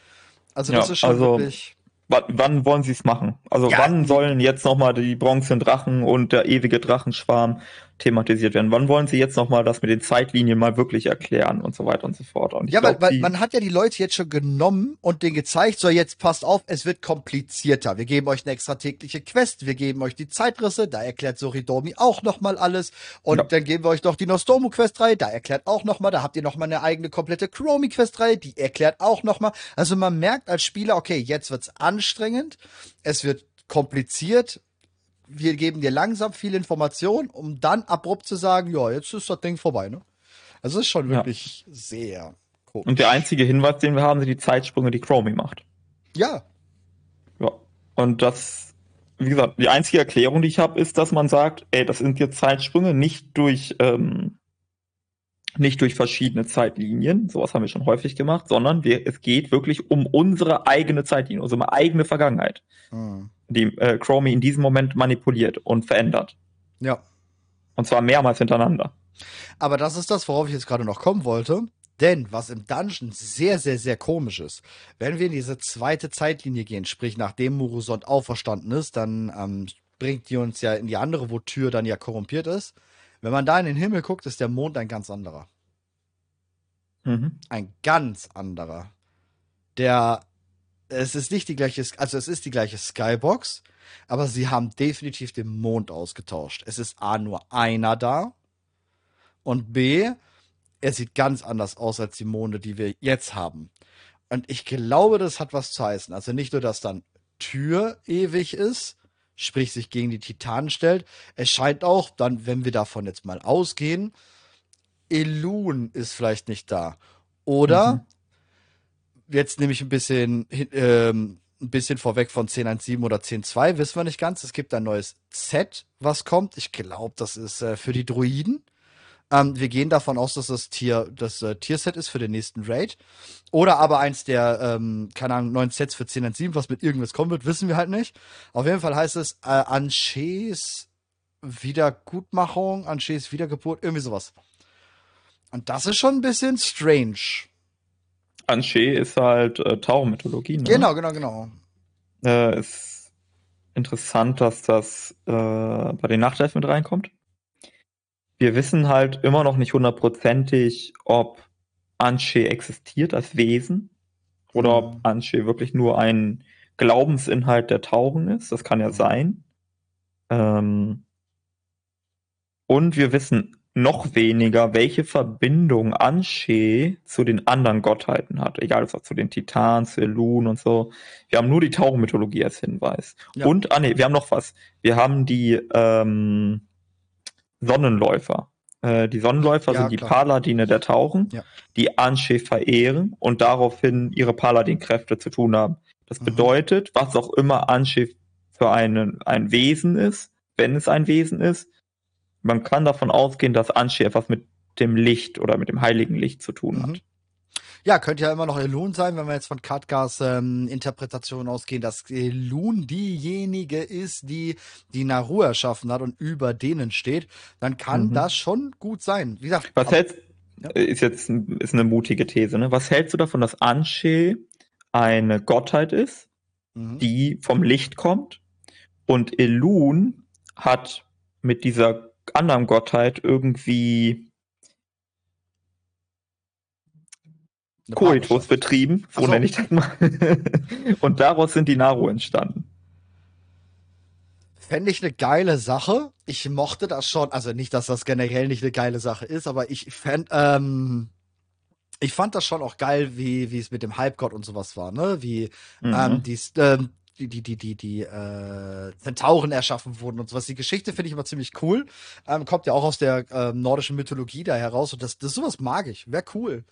Also das Ja, ist schon also- wirklich. Wann, wann wollen sie es machen? Also Ja, wann sollen jetzt nochmal die bronzenen Drachen und der ewige Drachenschwarm thematisiert werden? Wann wollen sie jetzt nochmal das mit den Zeitlinien mal wirklich erklären und so weiter und so fort? Und Ja, weil, glaub, weil die- man hat ja die Leute jetzt schon genommen und denen gezeigt, so jetzt passt auf, es wird komplizierter. Wir geben euch eine extra tägliche Quest, wir geben euch die Zeitrisse, da erklärt Soridomi auch nochmal alles. Und Ja. dann geben wir euch noch die Nostormu-Quest-Reihe, da erklärt auch nochmal, da habt ihr nochmal eine eigene komplette Chromie-Quest-Reihe, die erklärt auch nochmal. Also man merkt als Spieler, okay, jetzt wird's anstrengend, es wird kompliziert, wir geben dir langsam viel Information, um dann abrupt zu sagen, ja, jetzt ist das Ding vorbei, ne? Also es ist schon Ja. wirklich sehr komisch. und der einzige Hinweis, den wir haben, sind die Zeitsprünge, die Chromie macht. Ja, Ja. Und das, wie gesagt, die einzige Erklärung, die ich habe, ist, dass man sagt, ey, das sind jetzt Zeitsprünge nicht durch, ähm, nicht durch verschiedene Zeitlinien, sowas haben wir schon häufig gemacht, sondern wir, es geht wirklich um unsere eigene Zeitlinie, also um eigene Vergangenheit, Hm. Die äh, Chromie in diesem Moment manipuliert und verändert. ja. Und zwar mehrmals hintereinander. Aber das ist das, worauf ich jetzt gerade noch kommen wollte. Denn was im Dungeon sehr, sehr, sehr komisch ist, wenn wir in diese zweite Zeitlinie gehen, sprich nachdem Murusond auferstanden ist, dann ähm, bringt die uns ja in die andere, wo Tür dann ja korrumpiert ist. Wenn man da in den Himmel guckt, ist der Mond ein ganz anderer. Mhm. Ein ganz anderer. Der, es ist nicht die gleiche, also es ist die gleiche Skybox, aber sie haben definitiv den Mond ausgetauscht. Es ist A nur einer da und B, er sieht ganz anders aus als die Monde, die wir jetzt haben. Und ich glaube, das hat was zu heißen. Also nicht nur, dass dann Tür ewig ist, sprich sich gegen die Titanen stellt. Es scheint auch, dann, wenn wir davon jetzt mal ausgehen, Elun ist vielleicht nicht da. Oder mhm. Jetzt nehme ich ein bisschen, ähm, ein bisschen vorweg von 10.1.7 oder 10.2, wissen wir nicht ganz. Es gibt ein neues Set, was kommt. Ich glaube, das ist äh, für die Druiden. Ähm, wir gehen davon aus, dass das Tier das äh, Tierset ist für den nächsten Raid. Oder aber eins der, ähm, keine Ahnung, neuen Sets für 10 und 7, was mit irgendwas kommen wird, wissen wir halt nicht. Auf jeden Fall heißt es äh, Anches Wiedergutmachung, Anches Wiedergeburt, irgendwie sowas. Und das ist schon ein bisschen strange. Anche ist halt äh, Tauchermythologie, ne? Genau, genau, genau. Äh, ist interessant, dass das äh, bei den Nachtelfen mit reinkommt wir wissen halt immer noch nicht hundertprozentig, ob Anshe existiert als Wesen oder ob mhm. Anshe wirklich nur ein Glaubensinhalt der Tauchen ist. Das kann ja mhm. sein. Ähm und wir wissen noch weniger, welche Verbindung Anshe zu den anderen Gottheiten hat. Egal, ob es zu den Titanen, zu Elun und so. Wir haben nur die Tauchenmythologie als Hinweis. Ja. Und, ah nee, wir haben noch was. Wir haben die, ähm, Sonnenläufer. Äh, die Sonnenläufer ja, sind die klar. Paladine der Tauchen, ja. die Anshe verehren und daraufhin ihre Paladin-Kräfte zu tun haben. Das mhm. bedeutet, was auch immer Anshe für einen, ein Wesen ist, wenn es ein Wesen ist, man kann davon ausgehen, dass Anshe etwas mit dem Licht oder mit dem heiligen Licht zu tun mhm. hat. Ja, könnte ja immer noch Elun sein, wenn wir jetzt von Katkas ähm, Interpretation ausgehen, dass Elun diejenige ist, die die Naru erschaffen hat und über denen steht, dann kann mhm. das schon gut sein. Wie gesagt, was hältst, ja. ist jetzt ist eine mutige These, ne? Was hältst du davon, dass Anshe eine Gottheit ist, mhm. die vom Licht kommt und Elun hat mit dieser anderen Gottheit irgendwie Koitus betrieben, so, so nenne ich das mal. [LAUGHS] und daraus sind die Naru entstanden. Fände ich eine geile Sache. Ich mochte das schon, also nicht, dass das generell nicht eine geile Sache ist, aber ich fänd, ähm, ich fand das schon auch geil, wie, wie es mit dem Halbgott und sowas war, ne? Wie mhm. ähm, die, ähm, die, die, die, die, die äh, Zentauren erschaffen wurden und sowas. Die Geschichte finde ich immer ziemlich cool. Ähm, kommt ja auch aus der äh, nordischen Mythologie da heraus und das, das sowas mag ich. Wäre cool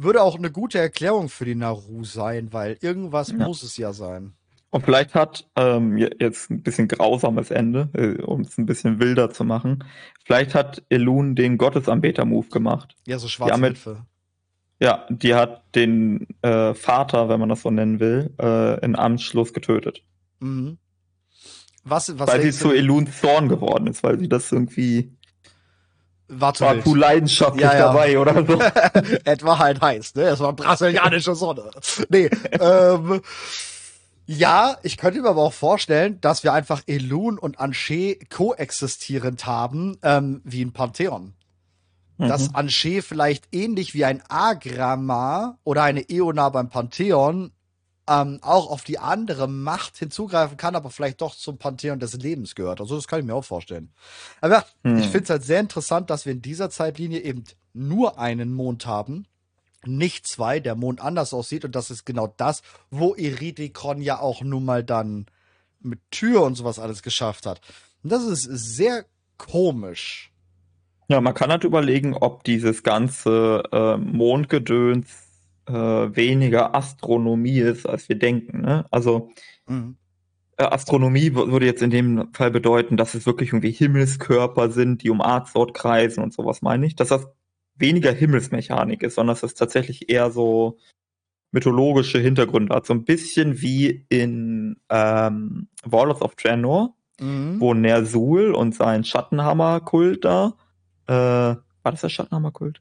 würde auch eine gute Erklärung für die Naru sein, weil irgendwas ja. muss es ja sein. Und vielleicht hat ähm, jetzt ein bisschen grausames Ende, äh, um es ein bisschen wilder zu machen. Vielleicht hat Elun den Gottesanbeter-Move gemacht. Ja, so schwarze Hilfe. Ja, die hat den äh, Vater, wenn man das so nennen will, äh, in Amtsschluss getötet. Mhm. Was, was weil sie zu Eluns Zorn geworden ist, weil sie das irgendwie war zu, war zu leidenschaftlich ja, ja. dabei oder so. [LAUGHS] Etwa halt heiß, ne? Es war brasilianische Sonne. Nee, [LAUGHS] ähm, ja, ich könnte mir aber auch vorstellen, dass wir einfach Elun und Anche koexistierend haben, ähm, wie ein Pantheon. Mhm. Dass Anche vielleicht ähnlich wie ein Agrama oder eine Eona beim Pantheon ähm, auch auf die andere Macht hinzugreifen kann, aber vielleicht doch zum Pantheon des Lebens gehört. Also das kann ich mir auch vorstellen. Aber hm. ich finde es halt sehr interessant, dass wir in dieser Zeitlinie eben nur einen Mond haben, nicht zwei, der Mond anders aussieht und das ist genau das, wo Iridikon ja auch nun mal dann mit Tür und sowas alles geschafft hat. Und das ist sehr komisch. Ja, man kann halt überlegen, ob dieses ganze äh, Mondgedöns äh, weniger Astronomie ist, als wir denken. Ne? Also mhm. äh, Astronomie würde jetzt in dem Fall bedeuten, dass es wirklich irgendwie Himmelskörper sind, die um Arzort kreisen und sowas meine ich. Dass das weniger Himmelsmechanik ist, sondern dass es tatsächlich eher so mythologische Hintergründe hat. So ein bisschen wie in ähm, Warlords of Draenor, mhm. wo Ner'zhul und sein Schattenhammer-Kult da, äh, war das der Schattenhammer-Kult?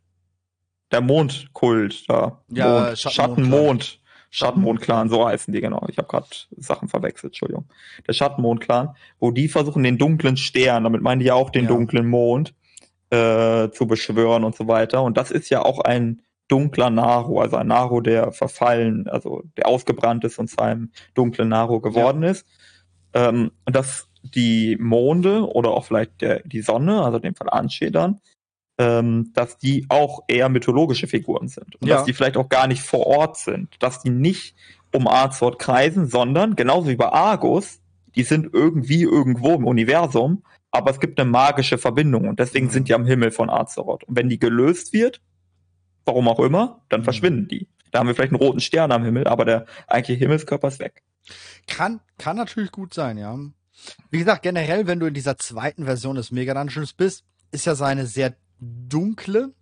der Mondkult da. Ja, Mond, Schattenmond. Schattenmond-Clan, so heißen die genau. Ich habe gerade Sachen verwechselt, Entschuldigung. Der Schattenmond-Clan, wo die versuchen, den dunklen Stern, damit meinen die ja auch den Ja. dunklen Mond, äh, zu beschwören und so weiter. Und das ist ja auch ein dunkler Naru, also ein Naru, der verfallen, also der ausgebrannt ist und zu einem dunklen Naru geworden ist. Ähm, und dass die Monde oder auch vielleicht der, die Sonne, also in dem Fall Anshe dann, ähm, dass die auch eher mythologische Figuren sind. Und Ja. dass die vielleicht auch gar nicht vor Ort sind. Dass die nicht um Azeroth kreisen, sondern genauso wie bei Argus, die sind irgendwie irgendwo im Universum, aber es gibt eine magische Verbindung und deswegen Mhm. sind die am Himmel von Azeroth. Und wenn die gelöst wird, warum auch immer, dann Mhm. verschwinden die. Da haben wir vielleicht einen roten Stern am Himmel, aber der eigentliche Himmelskörper ist weg. Kann, kann natürlich gut sein, ja. Wie gesagt, generell, wenn du in dieser zweiten Version des Mega Dungeons bist, ist ja seine sehr dunkle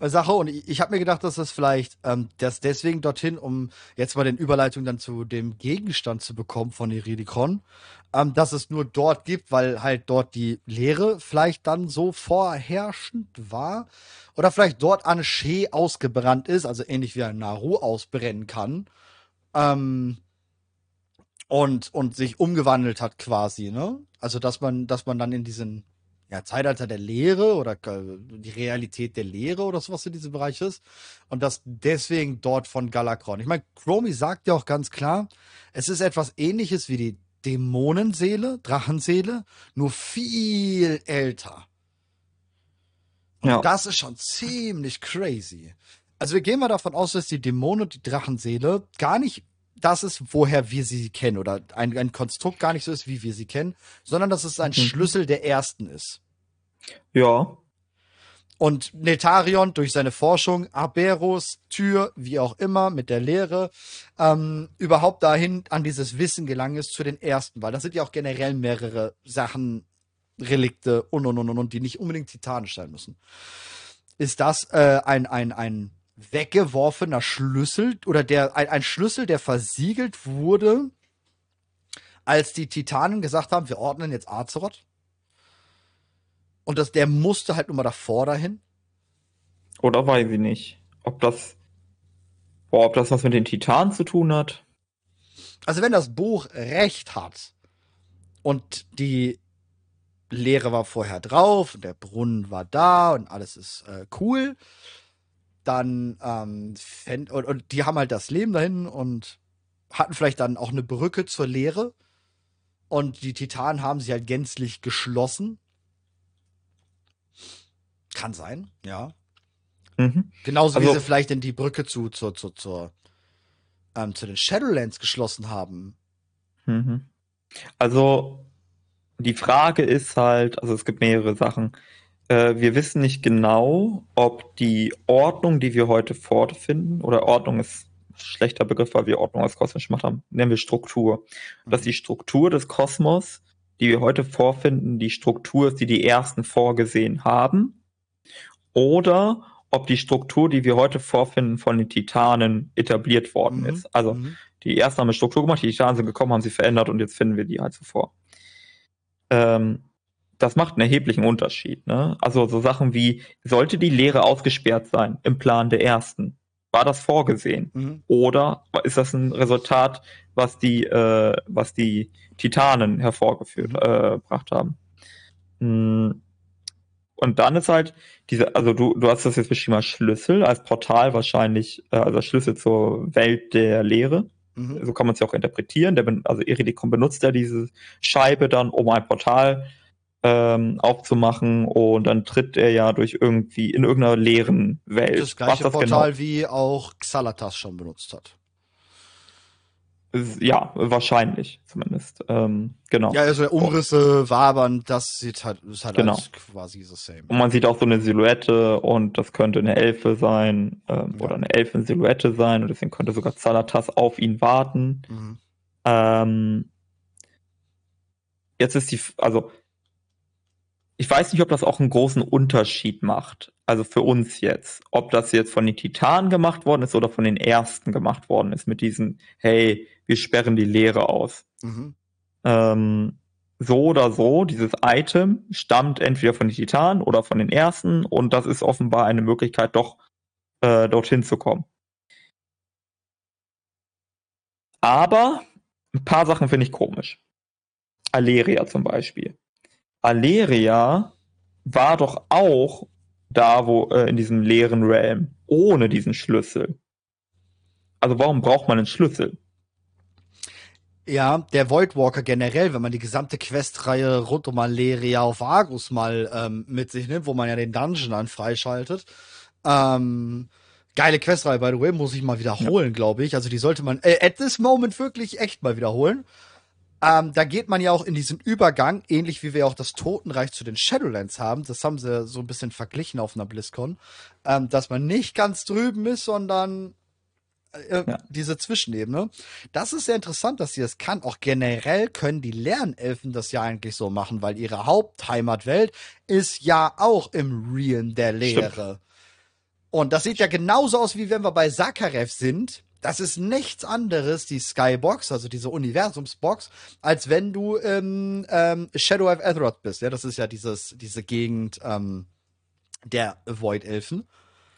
Sache. Und ich, habe mir gedacht, dass das vielleicht ähm, das deswegen dorthin, um jetzt mal den Überleitung dann zu dem Gegenstand zu bekommen von Iridikon, ähm, dass es nur dort gibt, weil halt dort die Leere vielleicht dann so vorherrschend war. Oder vielleicht dort Anshe ausgebrannt ist, also ähnlich wie ein Naru ausbrennen kann. Ähm, und, und sich umgewandelt hat quasi, ne? Also, dass man, dass man dann in diesen ja, Zeitalter der Lehre oder die Realität der Lehre oder sowas in diesem Bereich ist. Und das deswegen dort von Galakron. Ich meine, Chromie sagt ja auch ganz klar, es ist etwas ähnliches wie die Dämonenseele, Drachenseele, nur viel älter. Und Ja. das ist schon ziemlich crazy. Also wir gehen mal davon aus, dass die Dämonen und die Drachenseele gar nicht das ist, woher wir sie kennen oder ein, ein Konstrukt gar nicht so ist, wie wir sie kennen, sondern dass es ein Mhm. Schlüssel der Ersten ist. Ja, Und Netarion durch seine Forschung, Aberos, Tür, wie auch immer, mit der Lehre, ähm, überhaupt dahin an dieses Wissen gelangen ist zu den Ersten, weil das sind ja auch generell mehrere Sachen, Relikte und und und und, und die nicht unbedingt titanisch sein müssen. Ist das äh, ein, ein, ein weggeworfener Schlüssel oder der ein, ein Schlüssel, der versiegelt wurde, als die Titanen gesagt haben, wir ordnen jetzt Azeroth? Und das, der musste halt nur mal davor dahin. oder weiß ich nicht. Ob das, boah, ob das was mit den Titanen zu tun hat? Also wenn das Buch recht hat und die Lehre war vorher drauf und der Brunnen war da und alles ist äh, cool, dann ähm, fänd, und, und die haben halt das Leben dahin und hatten vielleicht dann auch eine Brücke zur Lehre und die Titanen haben sie halt gänzlich geschlossen. Kann sein, ja. Mhm. Genauso wie Also- sie vielleicht in die Brücke zu, zu, zu, zur, ähm, zu den Shadowlands geschlossen haben. Mhm. Also die Frage ist halt, also es gibt mehrere Sachen. Äh, wir wissen nicht genau, ob die Ordnung, die wir heute vorfinden, oder Ordnung ist ein schlechter Begriff, weil wir Ordnung als kosmisch gemacht haben, nennen wir Struktur. Dass die Struktur des Kosmos, die wir heute vorfinden, die Struktur ist, die die Ersten vorgesehen haben, oder ob die Struktur, die wir heute vorfinden, von den Titanen etabliert worden Mhm. ist. Also Mhm. die ersten haben eine Struktur gemacht, die Titanen sind gekommen, haben sie verändert und jetzt finden wir die halt so vor. Ähm, das macht einen erheblichen Unterschied. Ne? Also so Sachen wie, sollte die Lehre ausgesperrt sein im Plan der Ersten? War das vorgesehen? Mhm. Oder ist das ein Resultat, was die, äh, was die Titanen hervorgeführt Mhm. äh, gebracht haben? Mm. Und dann ist halt diese, also du, du hast das jetzt beschrieben als Schlüssel, als Portal wahrscheinlich, äh, also als Schlüssel zur Welt der Lehre. Mhm. So kann man es ja auch interpretieren. Der, also Iridikon benutzt ja diese Scheibe dann, um ein Portal ähm, aufzumachen und dann tritt er ja durch irgendwie in irgendeiner leeren Welt. Das gleiche Was Portal, wie auch Xalatas schon benutzt hat. Ja, wahrscheinlich zumindest. Ähm, genau. Ja, also Umrisse, Wabern, das sieht halt, ist halt Genau. quasi the same. Und man sieht auch so eine Silhouette und das könnte eine Elfe sein ähm, Ja. oder eine Elfen-Silhouette sein und deswegen könnte sogar Zalatas auf ihn warten. Mhm. Ähm, jetzt ist die, also ich weiß nicht, ob das auch einen großen Unterschied macht. Also für uns jetzt, ob das jetzt von den Titanen gemacht worden ist oder von den Ersten gemacht worden ist mit diesen, hey, wir sperren die Lehre aus. Mhm. Ähm, so oder so, dieses Item stammt entweder von den Titanen oder von den Ersten und das ist offenbar eine Möglichkeit, doch äh, dorthin zu kommen. Aber ein paar Sachen finde ich komisch. Aleria zum Beispiel. Aleria war doch auch da, wo äh, in diesem leeren Realm, ohne diesen Schlüssel. Also warum braucht man einen Schlüssel? Ja, der Voidwalker generell, wenn man die gesamte Questreihe rund um Aleria auf Argus mal ähm, mit sich nimmt, wo man ja den Dungeon dann freischaltet. Ähm, geile Questreihe, by the way, muss ich mal wiederholen, ja. glaube ich. Also die sollte man äh, at this moment wirklich echt mal wiederholen. Ähm, da geht man ja auch in diesen Übergang, ähnlich wie wir auch das Totenreich zu den Shadowlands haben. Das haben sie so ein bisschen verglichen auf einer BlizzCon. Ähm, dass man nicht ganz drüben ist, sondern äh, ja. diese Zwischenebene. Das ist sehr interessant, dass sie das kann. Auch generell können die Lernelfen das ja eigentlich so machen, weil ihre Hauptheimatwelt ist ja auch im Realm der Lehre. Stimmt. Und das sieht ja genauso aus, wie wenn wir bei Sakarev sind das ist nichts anderes, die Skybox, also diese Universumsbox, als wenn du ähm, ähm, Shadow of Azeroth bist. Ja, das ist ja dieses, diese Gegend ähm, der Void-Elfen.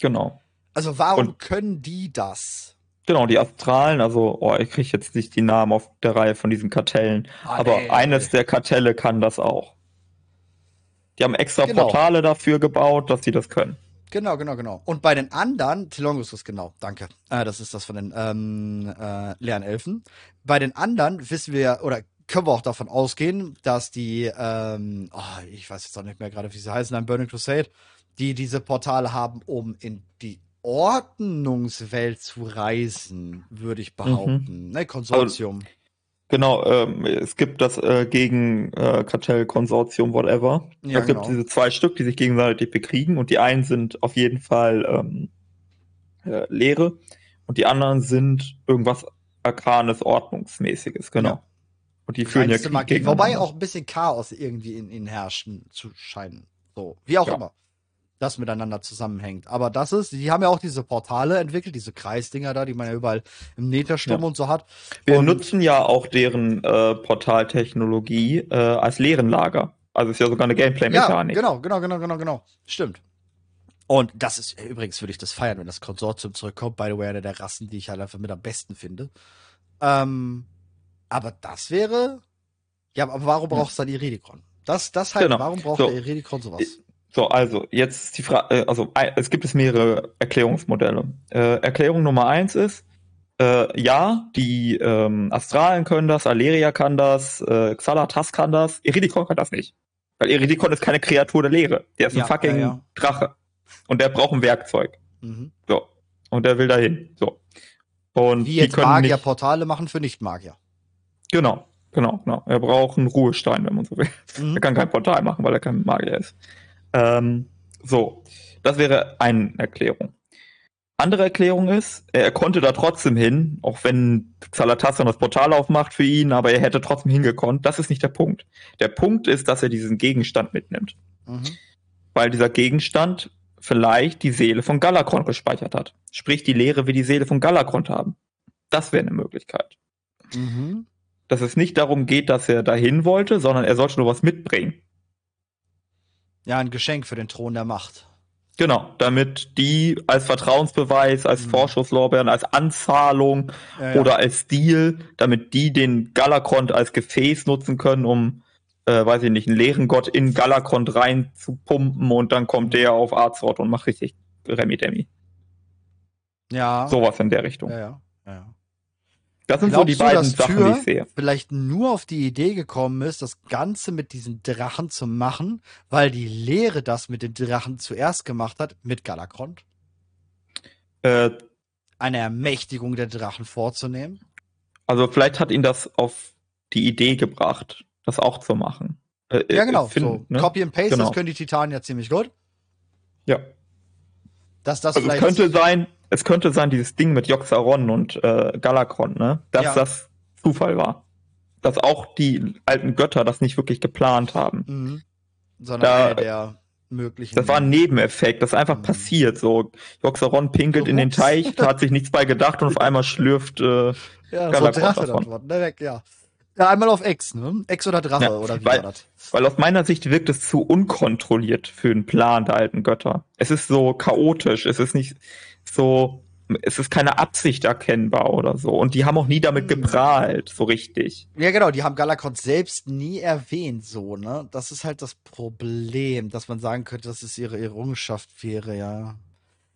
Genau. Also warum Und, können die das? Genau, die Astralen, also, oh, ich kriege jetzt nicht die Namen auf der Reihe von diesen Kartellen, ah, aber nee, eines nee. der Kartelle kann das auch. Die haben extra genau. Portale dafür gebaut, dass sie das können. Genau, genau, genau. Und bei den anderen, Telongus ist genau, danke. Äh, das ist das von den ähm, äh, leeren Elfen. Bei den anderen wissen wir, oder können wir auch davon ausgehen, dass die, ähm, oh, ich weiß jetzt auch nicht mehr gerade, wie sie heißen, ein Burning Crusade, die diese Portale haben, um in die Ordnungswelt zu reisen, würde ich behaupten. Mhm. Ne, Konsortium. Also, Genau, ähm, es gibt das äh, gegen äh, Kartellkonsortium, whatever. Ja, es gibt genau. diese zwei Stück, die sich gegenseitig bekriegen und die einen sind auf jeden Fall ähm, äh, Leere und die anderen sind irgendwas Arkanes, Ordnungsmäßiges, genau. Ja. Und die führen ja Krieg Wobei auch ein bisschen Chaos irgendwie in ihnen herrschen zu scheinen. So, wie auch ja. immer das miteinander zusammenhängt. Aber das ist, die haben ja auch diese Portale entwickelt, diese Kreisdinger da, die man ja überall im Netersturm ja. und so hat. Wir und nutzen ja auch deren äh, Portaltechnologie äh, als Lehrenlager. Also ist ja sogar eine Gameplay-Mechanik. Ja, genau, genau, genau, genau, genau. Stimmt. Und das ist, übrigens würde ich das feiern, wenn das Konsortium zurückkommt. By the way, eine der Rassen, die ich halt einfach mit am besten finde. Ähm, aber das wäre, ja, aber warum braucht es dann Iridikon? Das, das halt, genau. warum braucht so. der Iridikon sowas? So, also jetzt ist die Frage, äh, also es gibt es mehrere Erklärungsmodelle. Äh, Erklärung Nummer eins ist, äh, ja, die ähm, Astralen können das, Aleria kann das, äh, Xalatas kann das, Eridikon kann das nicht. Weil Eridikon ist keine Kreatur der Leere. Der ist ja, ein fucking ja, ja. Drache. Und der braucht ein Werkzeug. Mhm. So. Und der will dahin. So. Und Wie jetzt Magier Portale machen für Nicht-Magier. Genau, genau, genau. Er braucht einen Ruhestein, wenn man so will. Mhm. Er kann kein Portal machen, weil er kein Magier ist. Ähm, so, das wäre eine Erklärung. Andere Erklärung ist, er konnte da trotzdem hin, auch wenn Xalatasson das Portal aufmacht für ihn, aber er hätte trotzdem hingekonnt. Das ist nicht der Punkt. Der Punkt ist, dass er diesen Gegenstand mitnimmt. Mhm. Weil dieser Gegenstand vielleicht die Seele von Galakron gespeichert hat. Sprich, die Lehre wie die Seele von Galakron haben. Das wäre eine Möglichkeit. Mhm. Dass es nicht darum geht, dass er dahin wollte, sondern er sollte nur was mitbringen. Ja, ein Geschenk für den Thron der Macht. Genau, damit die als Vertrauensbeweis, als mhm. Vorschusslorbeeren, als Anzahlung ja, ja. oder als Deal, damit die den Galakrond als Gefäß nutzen können, um, äh, weiß ich nicht, einen leeren Gott in Galakrond reinzupumpen und dann kommt der auf Arzort und macht richtig Remi-Demi. Ja. Sowas in der Richtung. Ja, ja. ja. Das sind Glaubst so die du, beiden Sachen, die ich sehe. Vielleicht nur auf die Idee gekommen ist, das Ganze mit diesen Drachen zu machen, weil die Lehre das mit den Drachen zuerst gemacht hat, mit Galakrond? Äh, Eine Ermächtigung der Drachen vorzunehmen? Also vielleicht hat ihn das auf die Idee gebracht, das auch zu machen. Äh, ja, genau. Find, so. ne? Copy and Paste, genau. das können die Titanen ja ziemlich gut. Ja. Dass das also könnte sein, es könnte sein, dieses Ding mit Joxaron und äh, Galakron, ne? Dass ja. das Zufall war. Dass auch die alten Götter das nicht wirklich geplant haben. Mhm. Sondern da, der möglichen. Das war ein Nebeneffekt, das ist einfach mhm. passiert. So, Joxaron pinkelt so, in den Teich, hat sich nichts bei gedacht und auf [LAUGHS] einmal schlürft äh, ja, Galakron so davon. Ne, weg, ja. Ja, einmal auf Ex, ne? Ex oder Drache, ja, oder wie weil, war das? Weil aus meiner Sicht wirkt es zu unkontrolliert für den Plan der alten Götter. Es ist so chaotisch, es ist nicht so, es ist keine Absicht erkennbar oder so. Und die haben auch nie damit hm. geprahlt, so richtig. Ja, genau, die haben Galakon selbst nie erwähnt, so, ne? Das ist halt das Problem, dass man sagen könnte, dass es ihre Errungenschaft wäre, ja.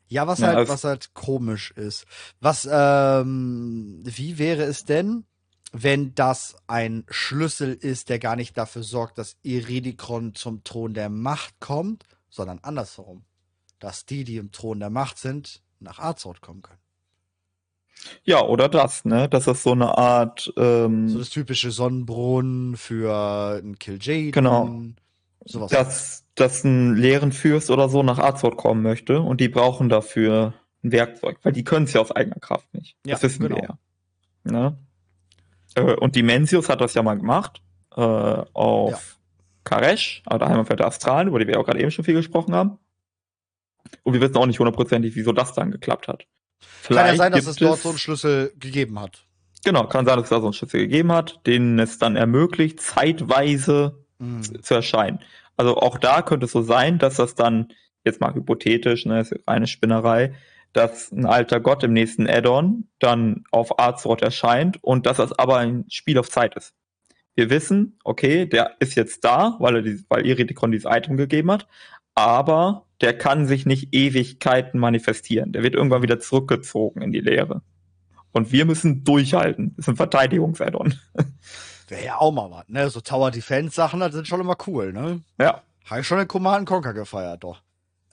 Ja, was ja, halt, also was halt komisch ist. Was, ähm, wie wäre es denn, wenn das ein Schlüssel ist, der gar nicht dafür sorgt, dass Iridikon zum Thron der Macht kommt, sondern andersherum. Dass die, die im Thron der Macht sind, nach Azeroth kommen können. Ja, oder das, ne? Das ist so eine Art. Ähm, so das typische Sonnenbrunnen für einen Kil'jaeden. Genau. Sowas. Dass, dass ein leeren Fürst oder so nach Azeroth kommen möchte und die brauchen dafür ein Werkzeug, weil die können es ja aus eigener Kraft nicht. Das ja, wissen genau. wir ja. Ne? Äh, und Dimensius hat das ja mal gemacht äh, auf ja. Karesh, also der Heimatwelt der Astralen, über die wir auch gerade eben schon viel gesprochen haben. Und wir wissen auch nicht hundertprozentig, wieso das dann geklappt hat. Vielleicht kann ja sein, dass es dort so einen Schlüssel gegeben hat. Genau, kann sein, dass es da so einen Schlüssel gegeben hat, den es dann ermöglicht, zeitweise mhm. zu erscheinen. Also auch da könnte es so sein, dass das dann, jetzt mal hypothetisch, ne, ist eine Spinnerei, dass ein alter Gott im nächsten Add-on dann auf Azeroth erscheint und dass das aber ein Spiel auf Zeit ist. Wir wissen, okay, der ist jetzt da, weil er dieses, weil Iridikon dieses Item gegeben hat, aber der kann sich nicht Ewigkeiten manifestieren. Der wird irgendwann wieder zurückgezogen in die Leere. Und wir müssen durchhalten. Das ist ein Verteidigungs-Add-on. [LAUGHS] Wäre ja auch mal was, ne? So Tower Defense Sachen, das sind schon immer cool, ne? Ja. Habe ich schon in Command Conquer gefeiert, doch.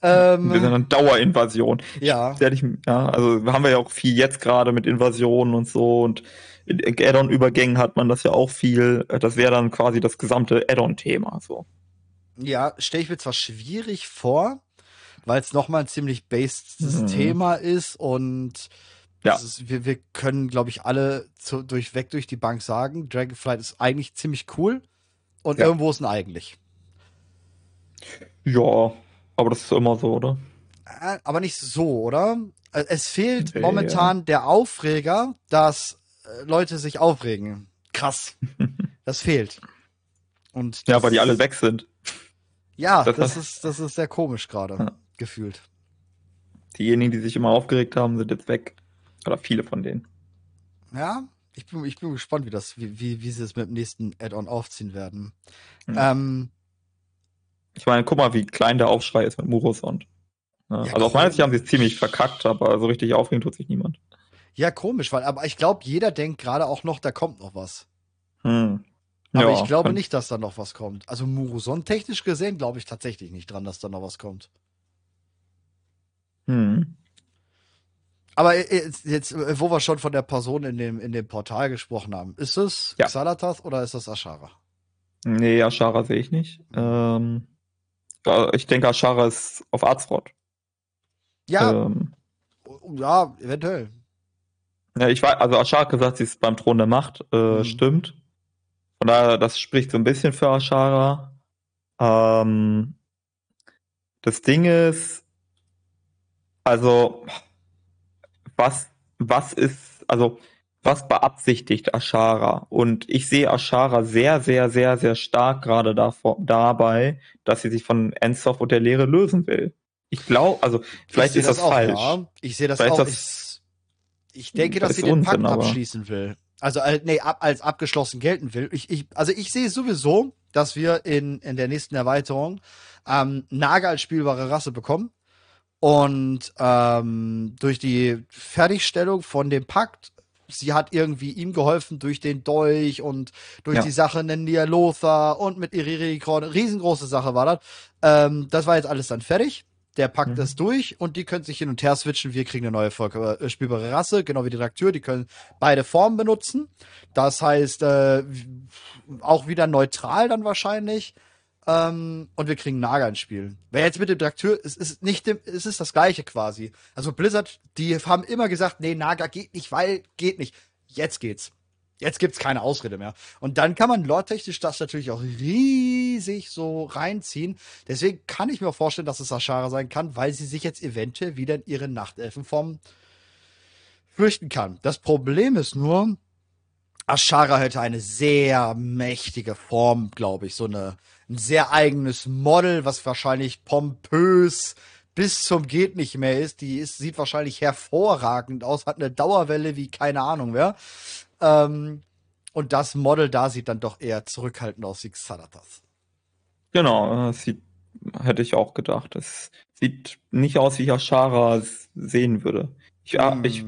Ähm, wir sind eine Dauerinvasion. Ja. Ja. Also haben wir ja auch viel jetzt gerade mit Invasionen und so und in Add-on-Übergängen hat man das ja auch viel. Das wäre dann quasi das gesamte Add-on-Thema. So. Ja, stelle ich mir zwar schwierig vor, weil es nochmal ein ziemlich based mhm. Thema ist und ja. Ist, wir, wir können, glaube ich, alle zu, durchweg durch die Bank sagen, Dragonflight ist eigentlich ziemlich cool und ja. irgendwo ist ein eigentlich. Ja, aber das ist immer so, oder? Äh, aber nicht so, oder? Äh, es fehlt nee, momentan ja. der Aufreger, dass äh, Leute sich aufregen. Krass. [LAUGHS] das fehlt. Und ja, weil die alle weg sind. Ja, das, das ist, das ist sehr komisch gerade, ja. Gefühlt. Diejenigen, die sich immer aufgeregt haben, sind jetzt weg. Oder viele von denen. Ja, ich bin, ich bin gespannt, wie das, wie, wie, wie sie es mit dem nächsten Add-on aufziehen werden. Mhm. Ähm, ich meine, guck mal, wie klein der Aufschrei ist mit Murosond. Ja, ja, also aus meiner Sicht haben sie es ziemlich verkackt, aber so richtig aufregen tut sich niemand. Ja, komisch, weil aber ich glaube, jeder denkt gerade auch noch, da kommt noch was. Hm. Aber ja, ich glaube nicht, dass da noch was kommt. Also Muroson technisch gesehen glaube ich tatsächlich nicht dran, dass da noch was kommt. Hm. Aber jetzt, jetzt, wo wir schon von der Person in dem, in dem Portal gesprochen haben, ist es ja. Xalatath oder ist das Ashara? Nee, Ashara sehe ich nicht. Ähm, ich denke, Ashara ist auf Arzrod. Ja. Ähm, ja, eventuell. Ja, ich weiß, also Ashara hat gesagt, sie ist beim Thron der Macht, äh, mhm. stimmt. Von daher, das spricht so ein bisschen für Ashara. Ähm, das Ding ist, also, was, was ist, also, was beabsichtigt Ashara? Und ich sehe Ashara sehr, sehr, sehr, sehr stark gerade davor, dabei, dass sie sich von Ensoff und der Lehre lösen will. Ich glaube, also vielleicht ist das, das auch, falsch. Ja. Ich sehe das vielleicht auch. Das, ich, ich, denke, dass sie den Pakt abschließen will. Also nee, ab, als abgeschlossen gelten will. Ich, ich, also ich sehe sowieso, dass wir in, in der nächsten Erweiterung ähm, Naga als spielbare Rasse bekommen. Und ähm, durch die Fertigstellung von dem Pakt sie hat irgendwie ihm geholfen durch den Dolch und durch ja. die Sache Nendia Lothar und mit Iririkron. Riesengroße Sache war das. Ähm, das war jetzt alles dann fertig. Der packt mhm. es durch und die können sich hin und her switchen. Wir kriegen eine neue Volk äh, spielbare Rasse, genau wie die Redakteur. Die können beide Formen benutzen. Das heißt, äh, auch wieder neutral dann wahrscheinlich. Ähm, und wir kriegen Naga ins Spiel. Wer jetzt mit dem Trakteur, es ist nicht dem, es ist das gleiche quasi. Also Blizzard, die haben immer gesagt, nee, Naga geht nicht, weil geht nicht. Jetzt geht's. Jetzt gibt's keine Ausrede mehr. Und dann kann man lore-technisch das natürlich auch riesig so reinziehen. Deswegen kann ich mir vorstellen, dass es Ashara sein kann, weil sie sich jetzt eventuell wieder in ihre Nachtelfenform flüchten kann. Das Problem ist nur, Ashara hätte eine sehr mächtige Form, glaube ich. So eine, ein sehr eigenes Model, was wahrscheinlich pompös bis zum geht nicht mehr ist. Die ist, sieht wahrscheinlich hervorragend aus, hat eine Dauerwelle wie keine Ahnung wer. Ähm, und das Model da sieht dann doch eher zurückhaltend aus wie Xanatas. Genau, das sieht, hätte ich auch gedacht. Es sieht nicht aus, wie ich Ashara sehen würde. Ich, mm. ich,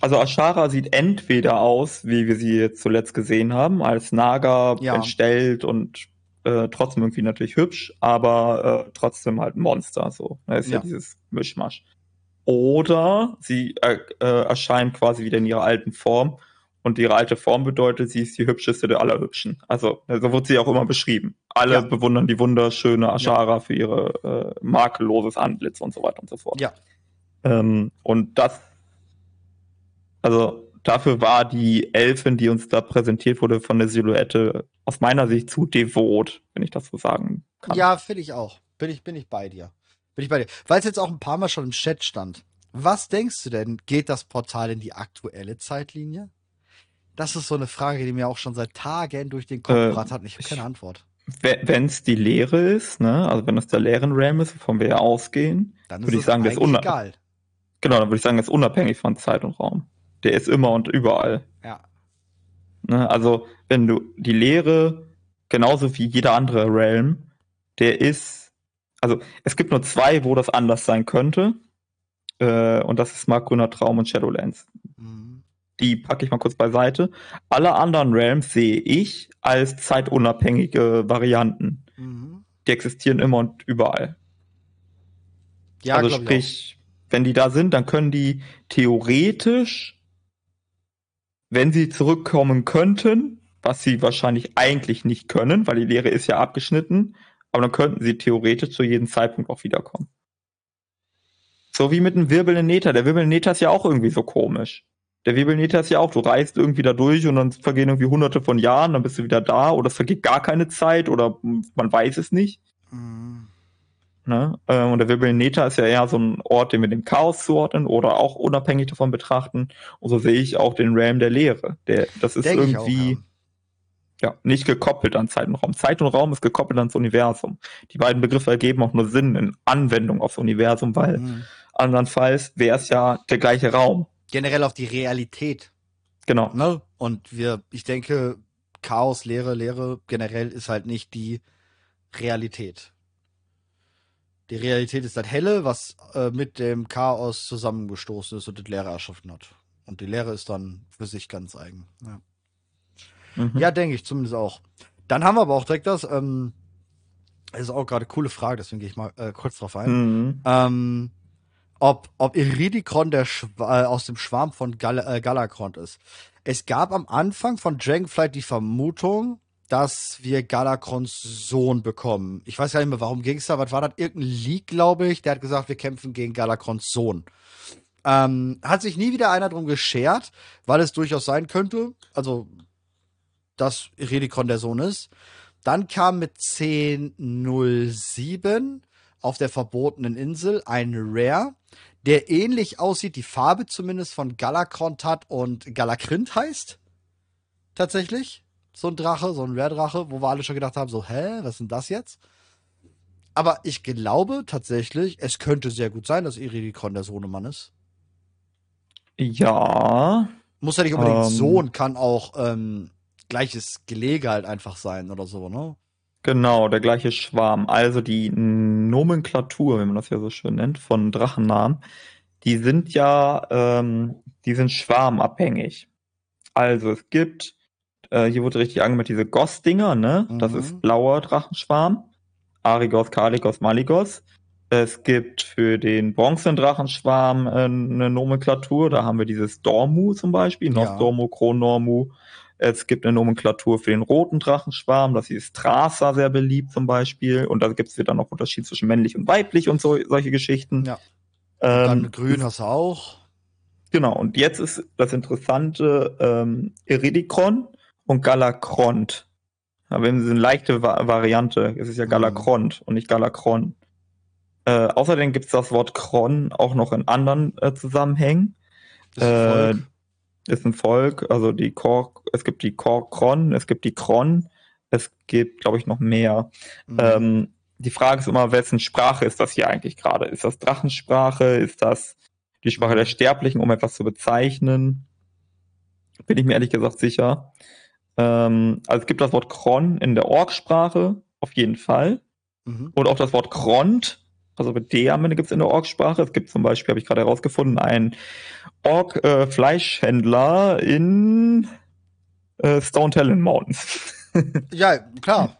also Ashara sieht entweder aus, wie wir sie zuletzt gesehen haben, als Naga ja. entstellt und äh, trotzdem irgendwie natürlich hübsch, aber äh, trotzdem halt ein Monster. So, das ist ja, ja dieses Mischmasch. Oder sie äh, erscheint quasi wieder in ihrer alten Form und ihre alte Form bedeutet, sie ist die hübscheste der Allerhübschen. Also, so wird sie auch immer beschrieben. Alle ja. bewundern die wunderschöne Ashara ja. für ihre äh, makelloses Antlitz und so weiter und so fort. Ja. Ähm, und das, also dafür war die Elfin, die uns da präsentiert wurde von der Silhouette, aus meiner Sicht zu devot, wenn ich das so sagen kann. Ja, finde ich auch. Bin ich, bin ich bei dir. Bin ich bei dir. Weil es jetzt auch ein paar Mal schon im Chat stand. Was denkst du denn, geht das Portal in die aktuelle Zeitlinie? Das ist so eine Frage, die mir auch schon seit Tagen durch den Kopf äh, hat. Ich habe keine Antwort. Wenn es die Lehre ist, ne, also wenn es der leeren Realm ist, wovon wir ja ausgehen, dann würde ich sagen, das ist unabhängig. Genau, dann würde ich sagen, das ist unabhängig von Zeit und Raum. Der ist immer und überall. Ja. Ne, also, wenn du die Lehre, genauso wie jeder andere Realm, der ist, also es gibt nur zwei, wo das anders sein könnte. Äh, und das ist Markgrüner Traum und Shadowlands. Mhm die packe ich mal kurz beiseite. Alle anderen Realms sehe ich als zeitunabhängige Varianten. Mhm. Die existieren immer und überall. Ja, also sprich, wenn die da sind, dann können die theoretisch, wenn sie zurückkommen könnten, was sie wahrscheinlich eigentlich nicht können, weil die Lehre ist ja abgeschnitten, aber dann könnten sie theoretisch zu jedem Zeitpunkt auch wiederkommen. So wie mit einem wirbelnden Nether. Der wirbelnde Nether ist ja auch irgendwie so komisch. Der Wirbelneter ist ja auch, du reist irgendwie da durch und dann vergehen irgendwie hunderte von Jahren, dann bist du wieder da oder es vergeht gar keine Zeit oder man weiß es nicht. Mhm. Ne? Ähm, und der Wirbelneter ist ja eher so ein Ort, den wir dem Chaos zuordnen oder auch unabhängig davon betrachten. Und so sehe ich auch den Realm der Lehre. Der, das ist Denk irgendwie auch, ja. ja. nicht gekoppelt an Zeit und Raum. Zeit und Raum ist gekoppelt ans Universum. Die beiden Begriffe ergeben auch nur Sinn in Anwendung aufs Universum, weil mhm. andernfalls wäre es ja der gleiche Raum generell auf die Realität. Genau. Ne? Und wir, ich denke, Chaos, Lehre, Lehre generell ist halt nicht die Realität. Die Realität ist das Helle, was äh, mit dem Chaos zusammengestoßen ist und die Lehre erschaffen hat. Und die Lehre ist dann für sich ganz eigen. Ja, mhm. ja denke ich zumindest auch. Dann haben wir aber auch direkt das, ähm, das ist auch gerade eine coole Frage, deswegen gehe ich mal äh, kurz drauf ein. Mhm. Ähm, ob, ob Iridikron der Schwa äh, aus dem Schwarm von Gal äh, Galakrond ist. Es gab am Anfang von Dragonflight die Vermutung, dass wir Galakrons Sohn bekommen. Ich weiß gar nicht mehr, warum ging es da. Was war das? Irgendein Leak, glaube ich. Der hat gesagt, wir kämpfen gegen Galakrons Sohn. Ähm, hat sich nie wieder einer drum geschert, weil es durchaus sein könnte, also, dass Iridikron der Sohn ist. Dann kam mit 1007 auf der verbotenen Insel ein Rare, der ähnlich aussieht, die Farbe zumindest von Galakront hat und Galakrint heißt. Tatsächlich. So ein Drache, so ein Rare-Drache, wo wir alle schon gedacht haben, so, hä, was ist denn das jetzt? Aber ich glaube tatsächlich, es könnte sehr gut sein, dass Iridikron der Sohnemann ist. Ja. Muss ja nicht unbedingt ähm, Sohn, kann auch ähm, gleiches Gelege halt einfach sein oder so, ne? Genau, der gleiche Schwarm. Also die Nomenklatur, wenn man das ja so schön nennt, von Drachennamen, die sind ja, ähm, die sind schwarmabhängig. Also es gibt, äh, hier wurde richtig angemeldet, diese Goss-Dinger, ne? Mhm. Das ist mhm. blauer Drachenschwarm. Arigos, Kaligos, Maligos. Es gibt für den Bronzendrachenschwarm äh, eine Nomenklatur. Da haben wir dieses Dormu zum Beispiel, Nostormu, ja. Kronormu, es gibt eine Nomenklatur für den roten Drachenschwarm, das ist Tracer sehr beliebt zum Beispiel. Und da gibt es dann noch Unterschied zwischen männlich und weiblich und so, solche Geschichten. Ja. Ähm, dann grün hast du auch. Genau, und jetzt ist das interessante ähm, Iridikron und Galakront. Aber haben eine leichte Va Variante. Es ist ja. Galakront mhm. und nicht Galakron. Äh, außerdem gibt es das Wort Kron auch noch in anderen äh, Zusammenhängen. Das Äh, ist ein Volk, also die Kor, es gibt die Korkron, es gibt die Kron, es gibt, glaube ich, noch mehr. Mhm. Ähm, die Frage ist immer, wessen Sprache ist das hier eigentlich gerade? Ist das Drachensprache? Ist das die Sprache der Sterblichen, um etwas zu bezeichnen? Bin ich mir ehrlich gesagt sicher. Ähm, also es gibt das Wort Kron in der Orksprache, auf jeden Fall. Mhm. Und auch das Wort Kront, also mit D am Ende gibt es in der Orksprache. Es gibt zum Beispiel, habe ich gerade herausgefunden, einen Ork-Fleischhändler äh, in äh, Stone Talon Mountains. [LAUGHS] ja, klar.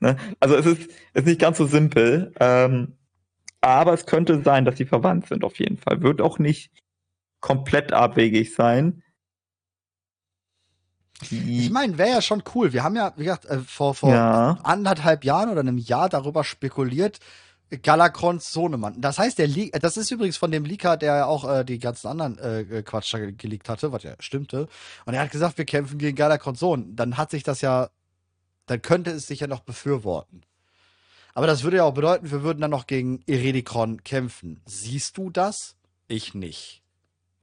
Ne? Also es ist, ist nicht ganz so simpel. Ähm, aber es könnte sein, dass sie verwandt sind, auf jeden Fall. Wird auch nicht komplett abwegig sein. Ich meine, wäre ja schon cool. Wir haben ja, wie gesagt, äh, vor, vor ja. anderthalb Jahren oder einem Jahr darüber spekuliert, Galakrons Sohnemann. Das heißt, der Le das ist übrigens von dem Leaker, der ja auch äh, die ganzen anderen äh, Quatsch geleakt hatte, was ja stimmte. Und er hat gesagt, wir kämpfen gegen Galakrons Sohn. Dann hat sich das ja, dann könnte es sich ja noch befürworten. Aber das würde ja auch bedeuten, wir würden dann noch gegen Eredikron kämpfen. Siehst du das? Ich nicht.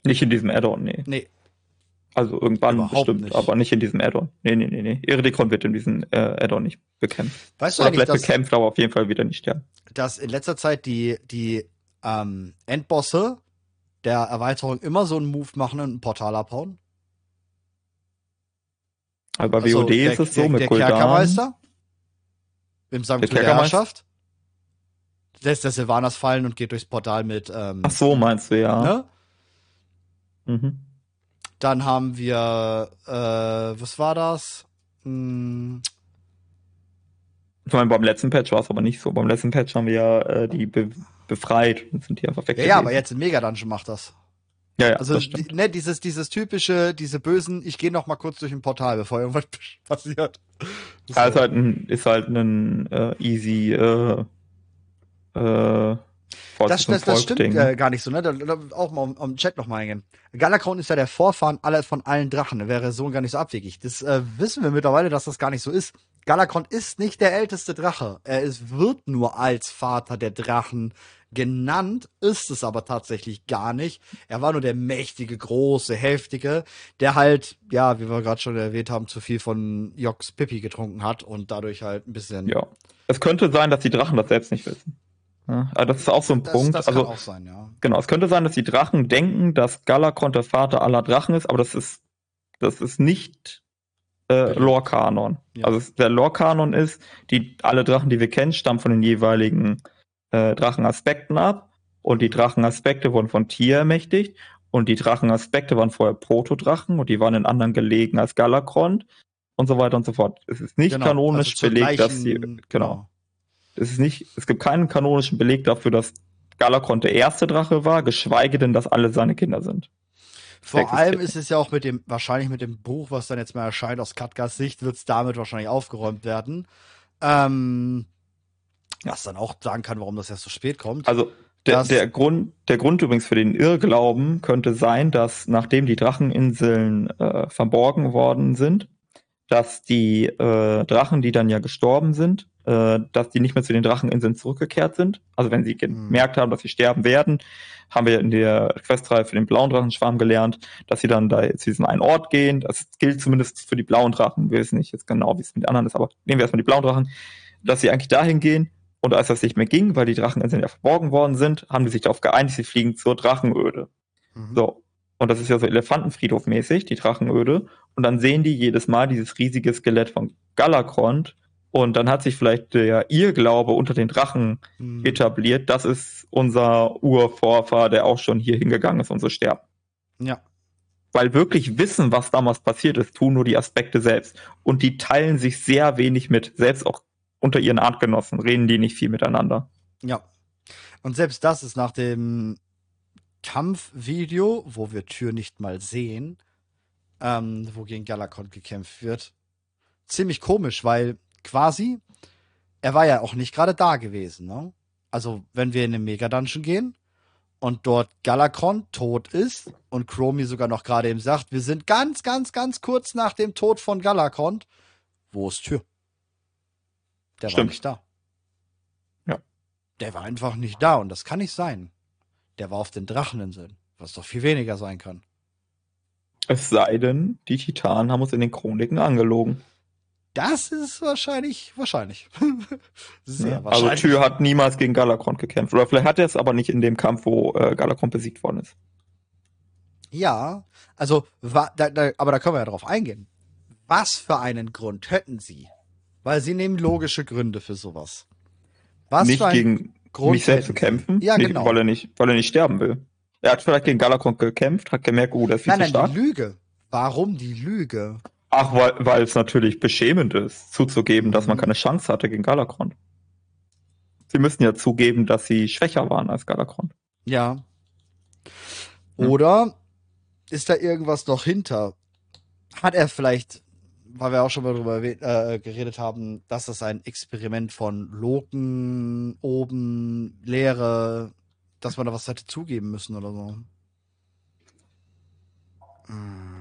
Nicht in diesem Add-on, nee. Nee. Also irgendwann Überhaupt bestimmt, nicht. aber nicht in diesem Add-on. Nee, nee, nee, nee. Eredikron wird in diesem äh, Add-on nicht bekämpft. Weißt du Oder vielleicht bekämpft, aber auf jeden Fall wieder nicht sterben. Dass in letzter Zeit die, die ähm, Endbosse der Erweiterung immer so einen Move machen und ein Portal abhauen? Aber bei also WOD der, ist es so der, mit der Kerkermeister im Sankt der Herrschaft lässt der Silvanas fallen und geht durchs Portal mit. Ähm, Ach so, meinst du, ja. Ne? Mhm. Dann haben wir, äh, was war das? Hm. Ich meine, beim letzten Patch war es aber nicht so. Beim letzten Patch haben wir ja äh, die be befreit und sind die einfach weg. Ja, ja, aber jetzt in Mega Dungeon macht das. Ja, ja, also die, ne, dieses, dieses typische, diese bösen, ich gehe noch mal kurz durch ein Portal, bevor irgendwas [LAUGHS] passiert. Ja, ist halt ein, ist halt ein äh, easy äh, äh, das, das, das stimmt äh, gar nicht so, ne? Da, da, auch mal um, um Chat noch mal eingehen. Galakron ist ja der Vorfahren aller von allen Drachen. Da wäre so gar nicht so abwegig. Das äh, wissen wir mittlerweile, dass das gar nicht so ist. Galakron ist nicht der älteste Drache. Er ist, wird nur als Vater der Drachen genannt, ist es aber tatsächlich gar nicht. Er war nur der mächtige, große, heftige, der halt, ja, wie wir gerade schon erwähnt haben, zu viel von Joks Pippi getrunken hat und dadurch halt ein bisschen. Ja. Es könnte sein, dass die Drachen das selbst nicht wissen. Ja, aber das ist auch so ein das, Punkt. Das also, kann auch sein, ja. Genau, es könnte sein, dass die Drachen denken, dass Galakron der Vater aller Drachen ist, aber das ist, das ist nicht äh, Lore-Kanon. Ja. Also der Lore-Kanon ist, die, alle Drachen, die wir kennen, stammen von den jeweiligen äh, Drachenaspekten ab. Und die Drachenaspekte wurden von Tier ermächtigt. Und die Drachenaspekte waren vorher Protodrachen und die waren in anderen gelegen als Galakron und so weiter und so fort. Es ist nicht genau, kanonisch also belegt, dass sie, genau. genau es ist nicht, es gibt keinen kanonischen Beleg dafür, dass Galakron der erste Drache war, geschweige denn, dass alle seine Kinder sind. Vor allem ist es ja auch mit dem, wahrscheinlich mit dem Buch, was dann jetzt mal erscheint aus Katgas Sicht, wird es damit wahrscheinlich aufgeräumt werden. Ähm, was dann auch sagen kann, warum das erst so spät kommt. Also der, der, Grund, der Grund übrigens für den Irrglauben könnte sein, dass nachdem die Dracheninseln äh, verborgen worden sind, dass die äh, Drachen, die dann ja gestorben sind, äh, dass die nicht mehr zu den Dracheninseln zurückgekehrt sind. Also wenn sie hm. gemerkt haben, dass sie sterben werden, haben wir in der Questreihe für den blauen Drachenschwarm gelernt, dass sie dann da zu diesem einen Ort gehen. Das gilt zumindest für die blauen Drachen. Wir wissen nicht jetzt genau, wie es mit den anderen ist, aber nehmen wir erstmal die blauen Drachen, dass sie eigentlich dahin gehen. Und als das nicht mehr ging, weil die Dracheninseln ja verborgen worden sind, haben die sich darauf geeinigt, sie fliegen zur Drachenöde. Mhm. So. Und das ist ja so Elefantenfriedhof-mäßig, die Drachenöde. Und dann sehen die jedes Mal dieses riesige Skelett von Galakrond und dann hat sich vielleicht der Irrglaube unter den Drachen mhm. etabliert. Das ist unser Urvorfahr, der auch schon hier hingegangen ist und so sterben. Ja. Weil wirklich wissen, was damals passiert ist, tun nur die Aspekte selbst. Und die teilen sich sehr wenig mit. Selbst auch unter ihren Artgenossen reden die nicht viel miteinander. Ja. Und selbst das ist nach dem Kampfvideo, wo wir Tür nicht mal sehen, ähm, wo gegen Galakon gekämpft wird, ziemlich komisch, weil quasi, er war ja auch nicht gerade da gewesen. Ne? Also, wenn wir in den Mega-Dungeon gehen und dort Galakron tot ist und Chromie sogar noch gerade eben sagt, wir sind ganz, ganz, ganz kurz nach dem Tod von Galakron, wo ist Tür? Der Stimmt. war nicht da. Ja. Der war einfach nicht da und das kann nicht sein. Der war auf den Dracheninseln, was doch viel weniger sein kann. Es sei denn, die Titanen haben uns in den Chroniken angelogen. Das ist wahrscheinlich, wahrscheinlich. [LAUGHS] Sehr ja, wahrscheinlich. Also Tyr hat niemals gegen Galakrond gekämpft. Oder vielleicht hat er es aber nicht in dem Kampf, wo äh, Galakrond besiegt worden ist. Ja, also, da, da, aber da können wir ja drauf eingehen. Was für einen Grund hätten sie? Weil sie nehmen logische Gründe für sowas. Was nicht für gegen Grund mich selbst zu kämpfen? Ja, nicht, genau. Weil er, nicht, weil er nicht sterben will. Er hat vielleicht gegen Galakrond gekämpft, hat gemerkt, oh, das ist viel nein, zu stark. Nein, die Lüge. Warum die Lüge? Ach, weil, weil es natürlich beschämend ist, zuzugeben, dass man keine Chance hatte gegen Galakrond. Sie müssen ja zugeben, dass sie schwächer waren als Galakrond. Ja. Oder hm. ist da irgendwas noch hinter? Hat er vielleicht, weil wir auch schon mal darüber äh, geredet haben, dass das ein Experiment von Loken, oben, Lehre, dass man da was hätte zugeben müssen oder so? Hm.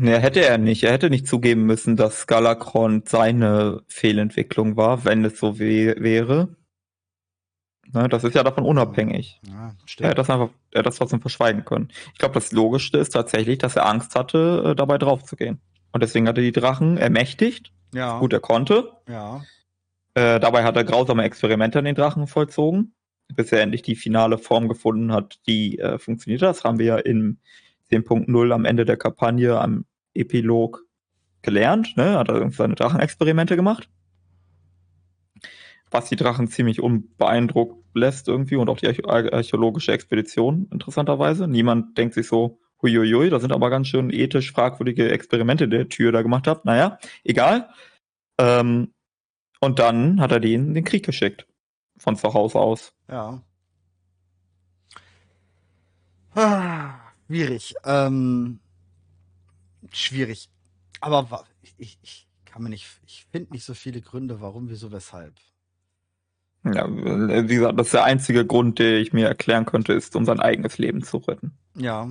Ja, hätte er nicht. Er hätte nicht zugeben müssen, dass Galakron seine Fehlentwicklung war, wenn es so wäre. Ne, das ist ja davon unabhängig. Ja. Er hat das einfach, er das trotzdem verschweigen können. Ich glaube, das Logischste ist tatsächlich, dass er Angst hatte, äh, dabei draufzugehen. Und deswegen hat er die Drachen ermächtigt. Ja. Gut, er konnte. Ja. Äh, dabei hat er grausame Experimente an den Drachen vollzogen, bis er endlich die finale Form gefunden hat, die äh, funktioniert. Das haben wir ja in 10.0 am Ende der Kampagne am Epilog gelernt, ne? hat er seine Drachenexperimente gemacht. Was die Drachen ziemlich unbeeindruckt lässt irgendwie und auch die archäologische Expedition interessanterweise. Niemand denkt sich so, huiuiui, da sind aber ganz schön ethisch fragwürdige Experimente der Tür da gemacht habt. Naja, egal. Ähm, und dann hat er den den Krieg geschickt. Von zu Hause aus. Ja. Ah, schwierig. Ähm, schwierig. Aber ich, ich kann mir nicht, ich finde nicht so viele Gründe, warum, wieso, weshalb. Ja, wie gesagt, das ist der einzige Grund, den ich mir erklären könnte, ist, um sein eigenes Leben zu retten. Ja.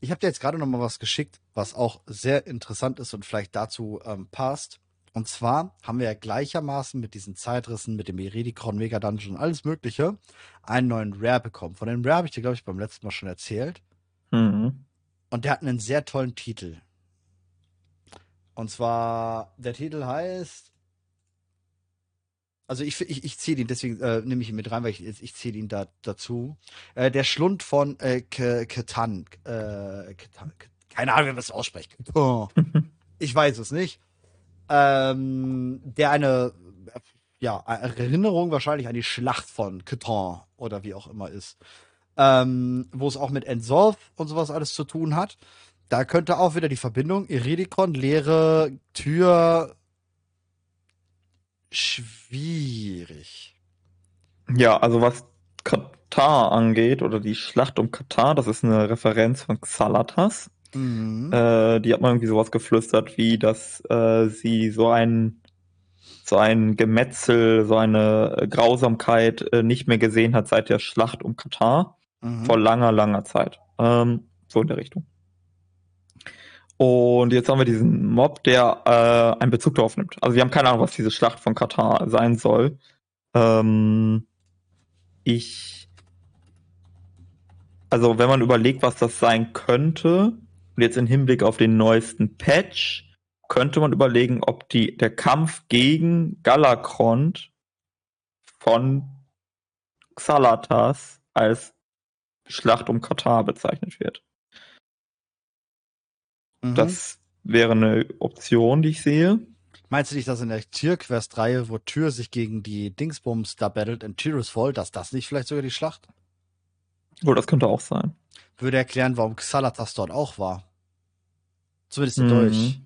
Ich habe dir jetzt gerade noch mal was geschickt, was auch sehr interessant ist und vielleicht dazu ähm, passt. Und zwar haben wir ja gleichermaßen mit diesen Zeitrissen, mit dem Iridikron Mega Dungeon, alles Mögliche, einen neuen Rare bekommen. Von dem Rare habe ich dir, glaube ich, beim letzten Mal schon erzählt. Mhm. Und der hat einen sehr tollen Titel. Und zwar, der Titel heißt. Also ich, ich, ich zähle ihn, deswegen äh, nehme ich ihn mit rein, weil ich, ich zähle ihn da dazu. Äh, der Schlund von äh, Ketan. Äh, Ketan. Keine Ahnung, wie man das ausspricht. Oh. [LAUGHS] ich weiß es nicht. Ähm, der eine ja, Erinnerung wahrscheinlich an die Schlacht von Ketan oder wie auch immer ist. Ähm, wo es auch mit Ensolf und sowas alles zu tun hat. Da könnte auch wieder die Verbindung Iridikon, leere Tür schwierig. Ja, also was Katar angeht oder die Schlacht um Katar, das ist eine Referenz von Xalatas. Mhm. Äh, die hat man irgendwie sowas geflüstert, wie dass äh, sie so ein so ein Gemetzel, so eine Grausamkeit äh, nicht mehr gesehen hat seit der Schlacht um Katar mhm. vor langer, langer Zeit. Ähm, so in der Richtung. Und jetzt haben wir diesen Mob, der äh, einen Bezug darauf nimmt. Also wir haben keine Ahnung, was diese Schlacht von Katar sein soll. Ähm, ich. Also wenn man überlegt, was das sein könnte, und jetzt im Hinblick auf den neuesten Patch, könnte man überlegen, ob die, der Kampf gegen Galakrond von Xalatas als Schlacht um Katar bezeichnet wird. Mhm. Das wäre eine Option, die ich sehe. Meinst du nicht, dass in der Tierquest-Reihe, wo Tür sich gegen die Dingsbums da battelt in Tirisfall, dass das nicht vielleicht sogar die Schlacht? Oh, das könnte auch sein. Würde erklären, warum Xalatas dort auch war. Zumindest mhm. durch.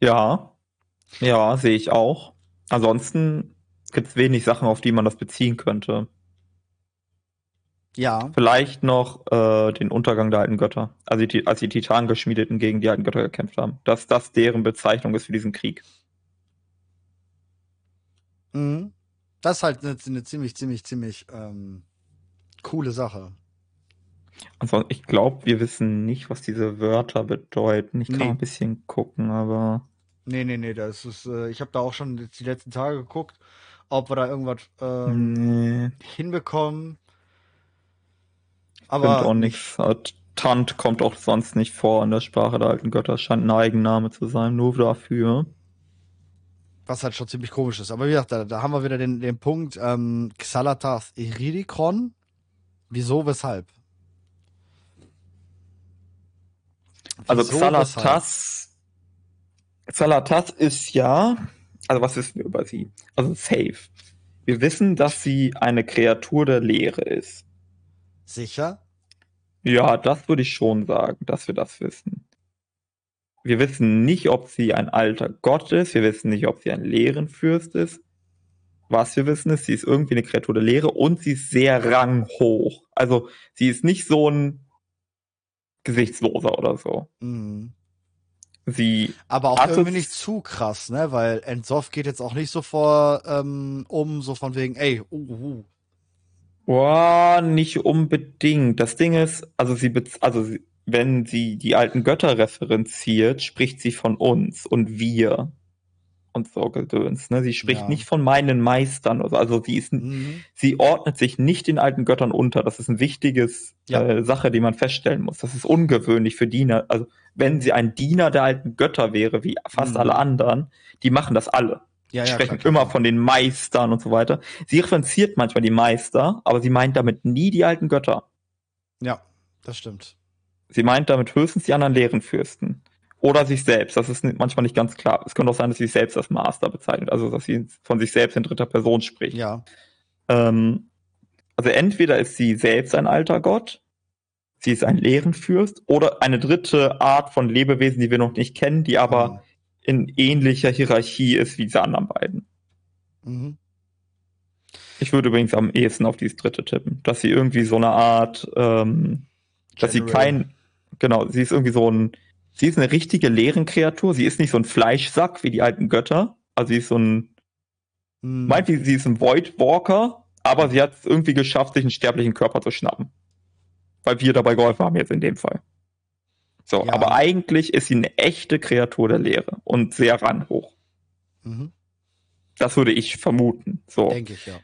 Ja. Ja, sehe ich auch. Ansonsten gibt es wenig Sachen, auf die man das beziehen könnte. Ja. Vielleicht noch äh, den Untergang der alten Götter. Also die, als die Titanen geschmiedeten gegen die alten Götter gekämpft haben. Dass das deren Bezeichnung ist für diesen Krieg. Mhm. Das ist halt eine, eine ziemlich, ziemlich, ziemlich ähm, coole Sache. Also ich glaube, wir wissen nicht, was diese Wörter bedeuten. Ich kann nee. ein bisschen gucken, aber. Nee, nee, nee, das ist, äh, ich habe da auch schon die letzten Tage geguckt, ob wir da irgendwas ähm, nee. hinbekommen. Aber auch nichts. Tant kommt auch sonst nicht vor in der Sprache der alten Götter. Scheint ein Eigenname zu sein, nur dafür. Was halt schon ziemlich komisch ist. Aber wie gesagt, da, da haben wir wieder den, den Punkt ähm, Xalatas Iridikron. Wieso, weshalb? Also Xalatas, Xalatas ist ja, also was wissen wir über sie? Also safe. Wir wissen, dass sie eine Kreatur der Leere ist. Sicher? Ja, das würde ich schon sagen, dass wir das wissen. Wir wissen nicht, ob sie ein alter Gott ist. Wir wissen nicht, ob sie ein Leerenfürst ist. Was wir wissen ist, sie ist irgendwie eine Kreatur der Leere und sie ist sehr ranghoch. Also sie ist nicht so ein Gesichtsloser oder so. Mhm. Sie aber auch irgendwie nicht zu krass, ne? Weil Ensoff geht jetzt auch nicht so vor ähm, um, so von wegen, ey, uh, uh. Boah, nicht unbedingt. Das Ding ist, also sie, also sie, wenn sie die alten Götter referenziert, spricht sie von uns und wir und so Gedöns. Ne? Sie spricht ja. nicht von meinen Meistern. Oder, also sie ist, mhm. sie ordnet sich nicht den alten Göttern unter. Das ist ein wichtiges ja. äh, Sache, die man feststellen muss. Das ist ungewöhnlich für Diener. Also wenn sie ein Diener der alten Götter wäre, wie fast mhm. alle anderen, die machen das alle. Ja, ja, sprechen klar, immer klar. von den Meistern und so weiter. Sie referenziert manchmal die Meister, aber sie meint damit nie die alten Götter. Ja, das stimmt. Sie meint damit höchstens die anderen Lehrenfürsten. Oder sich selbst. Das ist manchmal nicht ganz klar. Es könnte auch sein, dass sie sich selbst als Master bezeichnet. Also, dass sie von sich selbst in dritter Person spricht. Ja. Ähm, also, entweder ist sie selbst ein alter Gott, sie ist ein Lehrenfürst, oder eine dritte Art von Lebewesen, die wir noch nicht kennen, die aber mhm. in ähnlicher Hierarchie ist wie diese anderen beiden. Mhm. Ich würde übrigens am ehesten auf dieses dritte tippen, dass sie irgendwie so eine Art, ähm, dass sie kein, genau, sie ist irgendwie so ein, Sie ist eine richtige Leerenkreatur. Sie ist nicht so ein Fleischsack wie die alten Götter. Also sie ist so ein, hm. meint sie, sie ist ein Void Walker, aber sie hat es irgendwie geschafft, sich einen sterblichen Körper zu schnappen. Weil wir dabei geholfen haben jetzt in dem Fall. So, ja. aber eigentlich ist sie eine echte Kreatur der Leere und sehr ranhoch. Mhm. Das würde ich vermuten. So. Denke ich, ja.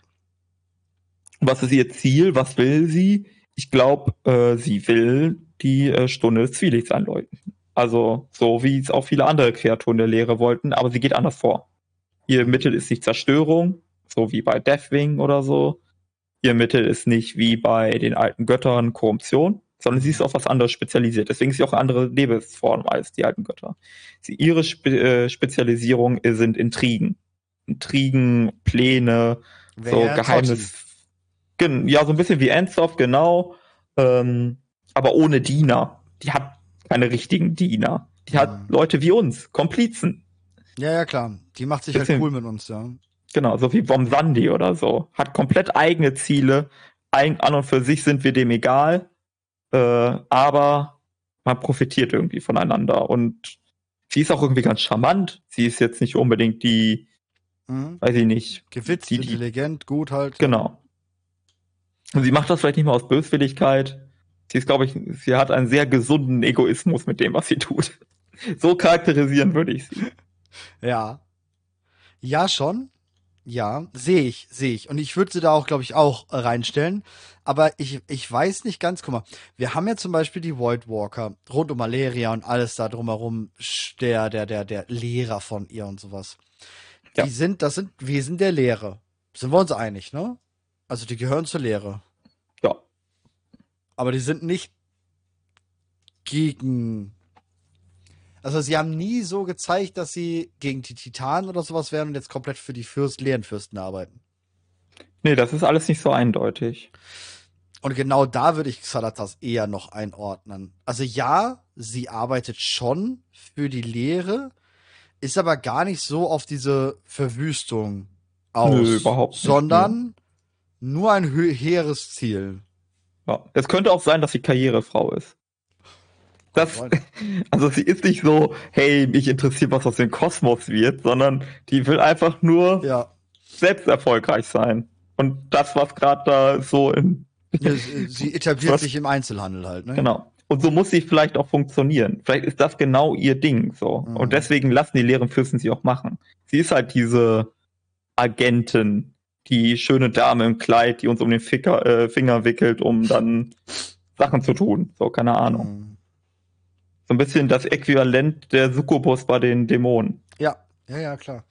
Was ist ihr Ziel? Was will sie? Ich glaube, äh, sie will die äh, Stunde des Zwielichts anläuten. Also so wie es auch viele andere Kreaturen der Lehre wollten, aber sie geht anders vor. Ihr Mittel ist nicht Zerstörung, so wie bei Deathwing oder so. Ihr Mittel ist nicht wie bei den alten Göttern Korruption, sondern sie ist auf was anderes spezialisiert. Deswegen ist sie auch eine andere Lebensform als die alten Götter. Sie, ihre Spe äh, Spezialisierung sind Intrigen. Intrigen, Pläne, Wer so Geheimnis. Ja, so ein bisschen wie Ensoft, genau. Ähm, aber ohne Diener. Die hat keine richtigen Diener. Die hat. Leute wie uns, Komplizen. Ja, ja, klar. Die macht sich halt Bisschen, halt cool mit uns, ja. Genau, so wie Bomsandi oder so. Hat komplett eigene Ziele. Ein, an und für sich sind wir dem egal. Äh, aber man profitiert irgendwie voneinander. Und sie ist auch irgendwie ganz charmant. Sie ist jetzt nicht unbedingt die, mhm. weiß ich nicht. Gewitzt, die, die, intelligent, gut halt. Genau. Und sie macht das vielleicht nicht mal aus Böswilligkeit, Sie ist, glaube ich, sie hat einen sehr gesunden Egoismus mit dem, was sie tut. So charakterisieren würde ich sie. Ja. Ja, schon. Ja, sehe ich, sehe ich. Und ich würde sie da auch, glaube ich, auch reinstellen. Aber ich, ich weiß nicht ganz, guck mal, wir haben ja zum Beispiel die Void Walker rund um Malaria und alles da drumherum, der, der, der, der Lehrer von ihr und sowas. Ja. Die sind, das sind Wesen der Lehre. Sind wir uns einig, ne? Also die gehören zur Lehre. Aber die sind nicht gegen. Also sie haben nie so gezeigt, dass sie gegen die Titanen oder sowas wären und jetzt komplett für die Fürst leeren Fürsten arbeiten. Nee, das ist alles nicht so eindeutig. Und genau da würde ich Xalatas eher noch einordnen. Also ja, sie arbeitet schon für die Lehre, ist aber gar nicht so auf diese Verwüstung aus, Nö, überhaupt nicht, sondern nee. nur ein hehres Ziel. Ja. Es könnte auch sein, dass sie Karrierefrau ist. Das, [LAUGHS] also sie ist nicht so, hey, mich interessiert, was aus dem Kosmos wird, sondern die will einfach nur ja. selbst erfolgreich sein. Und das, was gerade da so in. Sie etabliert was, sich im Einzelhandel halt, ne? Genau. Und so muss sie vielleicht auch funktionieren. Vielleicht ist das genau ihr Ding, so. Mhm. Und deswegen lassen die leeren Fürsten sie auch machen. Sie ist halt diese Agentin, die schöne Dame im Kleid, die uns um den Ficker, äh, Finger wickelt, um dann Sachen zu tun. So, keine Ahnung. Mhm. So ein bisschen das Äquivalent der Succubus bei den Dämonen. Ja, ja, ja, klar.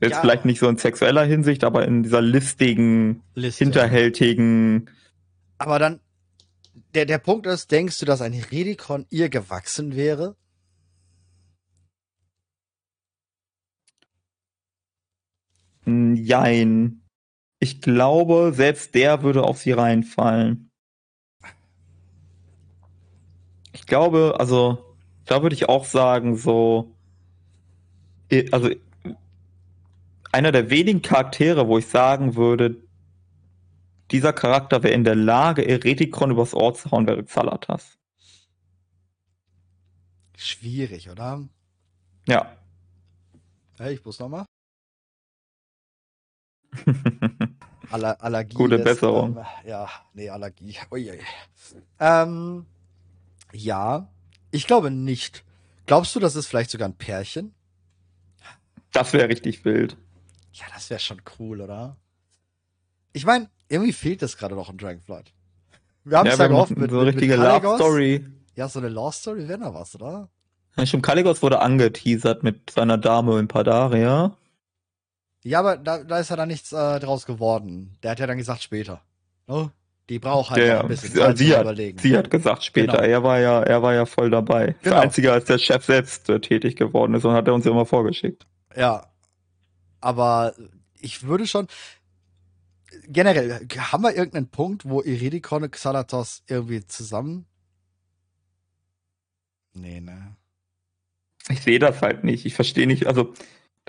Jetzt Ja. vielleicht nicht so in sexueller Hinsicht, aber in dieser listigen, Liste. hinterhältigen. Aber dann, der, der Punkt ist, denkst du, dass ein Redikon ihr gewachsen wäre? Jein. Ich glaube, selbst der würde auf sie reinfallen. Ich glaube, also, da würde ich auch sagen, so, also, einer der wenigen Charaktere, wo ich sagen würde, dieser Charakter wäre in der Lage, Eretikon übers Ohr zu hauen, wäre Xalatas. Schwierig, oder? Ja. Hey, ich muss nochmal. [LAUGHS] Aller, Allergie. Gute lässt, Besserung. Ähm, ja, nee, Allergie. [LAUGHS] Uiui. Ähm, ja, ich glaube nicht. Glaubst du, das ist vielleicht sogar ein Pärchen? Das wäre richtig wild. Ja, das wäre schon cool, oder? Ich meine, irgendwie fehlt das gerade noch in Dragonflight. Wir haben es ja, gehofft mit, so eine richtige Love. Story. Ja, so eine Love Story wäre noch was, oder? Ja, Stimmt, Kaligos wurde angeteasert mit seiner Dame in Padaria. Ja, aber da, da ist ja dann nichts äh, draus geworden. Der hat ja dann gesagt später. Ne? Die braucht halt Der, ein bisschen Zeit sie, hat, Überlegen. sie hat gesagt später, Genau. er war ja, er war ja voll dabei. Genau. Das Einzige, als der Chef selbst äh, tätig geworden ist und hat er uns ja immer vorgeschickt. Ja. Aber ich würde schon. Generell, haben wir irgendeinen Punkt, wo Iridikon und Xalatos irgendwie zusammen. Nee, ne. Ich sehe das halt nicht. Ich verstehe nicht, also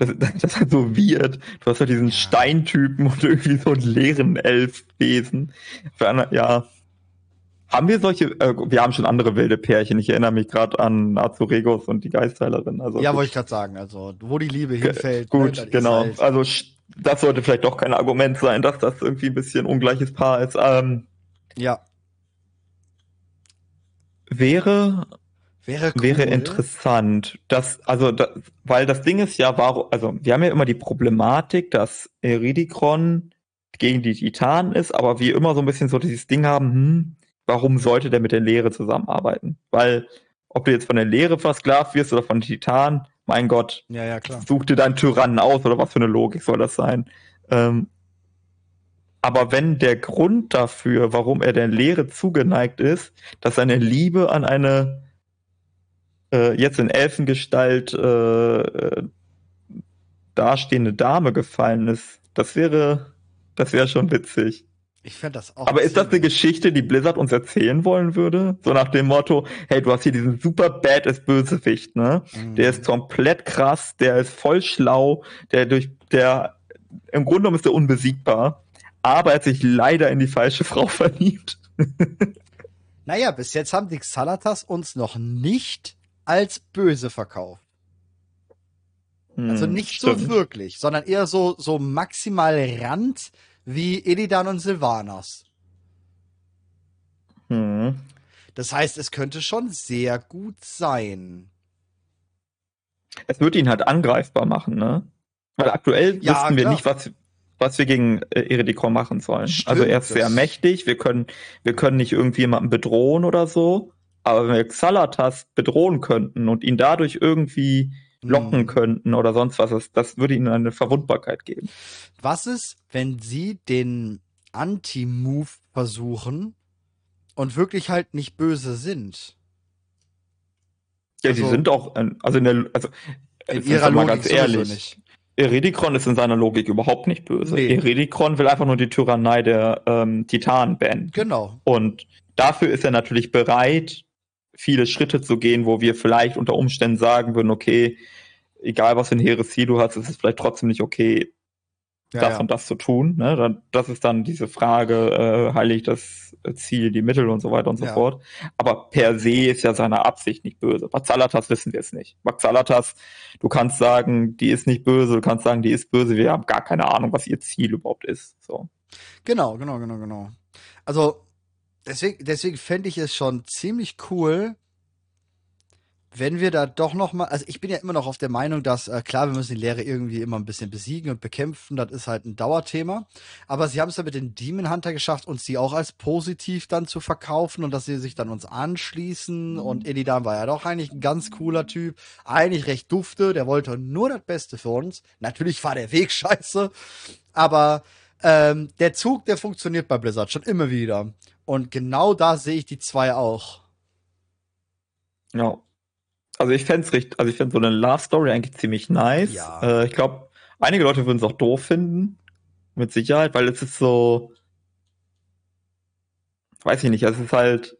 das, das ist halt so weird. Du hast halt diesen Ja. Steintypen und irgendwie so einen leeren Elfwesen. Ja. Haben wir solche, äh, wir haben schon andere wilde Pärchen. Ich erinnere mich gerade an Azuregos und die Geistheilerin. Also Ja, wollte ich gerade sagen. Also, wo die Liebe hinfällt. ne, Gut, ist genau. halt- Also das sollte vielleicht doch kein Argument sein, dass das irgendwie ein bisschen ungleiches Paar ist. Ähm, ja, wäre wäre cool. wäre interessant, dass also da, weil das Ding ist ja, warum also wir haben ja immer die Problematik, dass Eridikron gegen die Titanen ist, aber wir immer so ein bisschen so dieses Ding haben, hm, warum sollte der mit der Lehre zusammenarbeiten? Weil ob du jetzt von der Lehre versklavt wirst oder von den Titanen, mein Gott, Ja, ja, klar. such dir deinen Tyrannen aus oder was für eine Logik soll das sein? Ähm, aber wenn der Grund dafür, warum er der Lehre zugeneigt ist, dass seine Liebe an eine äh, jetzt in Elfengestalt äh, äh, dastehende Dame gefallen ist, das wäre, das wäre schon witzig. Ich fände das auch. Aber ist das eine Geschichte, die Blizzard uns erzählen wollen würde? So nach dem Motto, hey, du hast hier diesen super badass Bösewicht, ne? Mhm. Der ist komplett krass, der ist voll schlau, der durch, der, im Grunde genommen ist der unbesiegbar, aber er hat sich leider in die falsche [LAUGHS] Frau verliebt. Naja, bis jetzt haben die Xalatas uns noch nicht als böse verkauft. Also Hm, nicht so stimmt. wirklich, sondern eher so, so maximal Rand wie Illidan und Sylvanas. Hm. Das heißt, es könnte schon sehr gut sein. Es wird ihn halt angreifbar machen, ne? Weil aktuell Ja, wüssten wir klar. nicht, was, was wir gegen äh, Eredikon machen sollen. Stimmt, also er ist sehr mächtig, wir können, wir können nicht irgendwie jemanden bedrohen oder so, aber wenn wir Xalatas bedrohen könnten und ihn dadurch irgendwie locken Hm. könnten oder sonst was, das, das würde ihnen eine Verwundbarkeit geben. Was ist, wenn sie den Anti-Move versuchen und wirklich halt nicht böse sind? Ja, Also- die sind auch, also in der, also In ihrer mal Logik ganz ehrlich. Eredikron ist in seiner Logik überhaupt nicht böse. Nee. Eredikron will einfach nur die Tyrannei der ähm, Titanen beenden. Genau. Und dafür ist er natürlich bereit, viele Schritte zu gehen, wo wir vielleicht unter Umständen sagen würden, okay, egal was für ein hehres Ziel du hast, ist es vielleicht trotzdem nicht okay, Ja, das ja. und das zu tun. Ne? Das ist dann diese Frage, äh, heiligt das Ziel die Mittel und so weiter und so Ja. fort. Aber per se ist ja seine Absicht nicht böse. Bei Zalatas wissen wir es nicht. Bei Zalatas, du kannst sagen, die ist nicht böse, du kannst sagen, die ist böse, wir haben gar keine Ahnung, was ihr Ziel überhaupt ist. So. Genau, genau, genau, genau. Also, deswegen, deswegen fände ich es schon ziemlich cool, wenn wir da doch noch mal, also ich bin ja immer noch auf der Meinung, dass äh, klar, wir müssen die Lehre irgendwie immer ein bisschen besiegen und bekämpfen, das ist halt ein Dauerthema. Aber sie haben es ja mit den Demon Hunter geschafft, uns die auch als positiv dann zu verkaufen und dass sie sich dann uns anschließen. Mhm. Und Illidan war ja doch eigentlich ein ganz cooler Typ, eigentlich recht dufte, der wollte nur das Beste für uns. Natürlich war der Weg [LAUGHS] scheiße, aber ähm, der Zug, der funktioniert bei Blizzard schon immer wieder. Und genau da sehe ich die zwei auch. Ja, also ich fände richtig, also ich fände so eine Love Story eigentlich ziemlich nice. Ja. Äh, ich glaube, einige Leute würden es auch doof finden. Mit Sicherheit, weil es ist so, weiß ich nicht, es ist halt,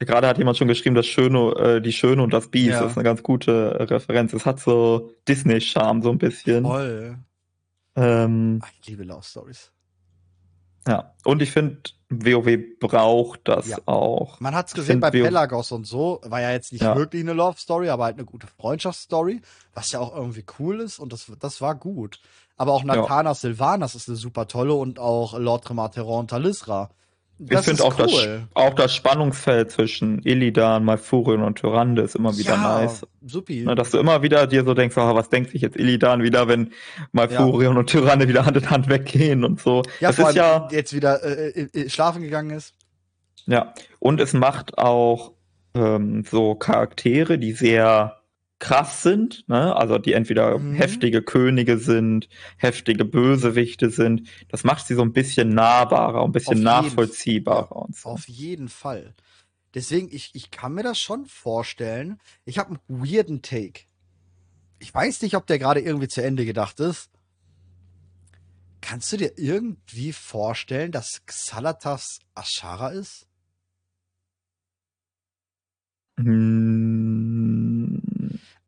gerade hat jemand schon geschrieben, das Schöne, äh, die Schöne und das Biest, ja. das ist eine ganz gute Referenz. Es hat so Disney-Charme so ein bisschen. Voll. Ähm, ich liebe Love Stories. Ja, und ich finde, WoW braucht das ja. auch. Man hat es gesehen bei WoW Pelagos und so. War ja jetzt nicht ja. wirklich eine Love Story, aber halt eine gute Freundschaftsstory, was ja auch irgendwie cool ist und das, das war gut. Aber auch Natana ja. Sylvanas ist eine super tolle und auch Lord Tremateron und Talisra. Das ich finde auch, cool. das, auch das Spannungsfeld zwischen Illidan, Malfurion und Tyrande ist immer wieder ja, nice. Supi. Ne, dass du immer wieder dir so denkst, oh, was denkt sich jetzt Illidan wieder, wenn Malfurion ja. und Tyrande wieder Hand in Hand weggehen und so. Ja, das vor ist ja jetzt wieder äh, äh, äh, schlafen gegangen ist. Ja, und es macht auch ähm, so Charaktere, die sehr krass sind, ne? also die entweder mhm. heftige Könige sind, heftige Bösewichte sind. Das macht sie so ein bisschen nahbarer, ein bisschen auf nachvollziehbarer. Jeden, so. Auf jeden Fall. Deswegen, ich, ich kann mir das schon vorstellen. Ich habe einen weirden Take. Ich weiß nicht, ob der gerade irgendwie zu Ende gedacht ist. Kannst du dir irgendwie vorstellen, dass Xalatas Ashara ist? Hm.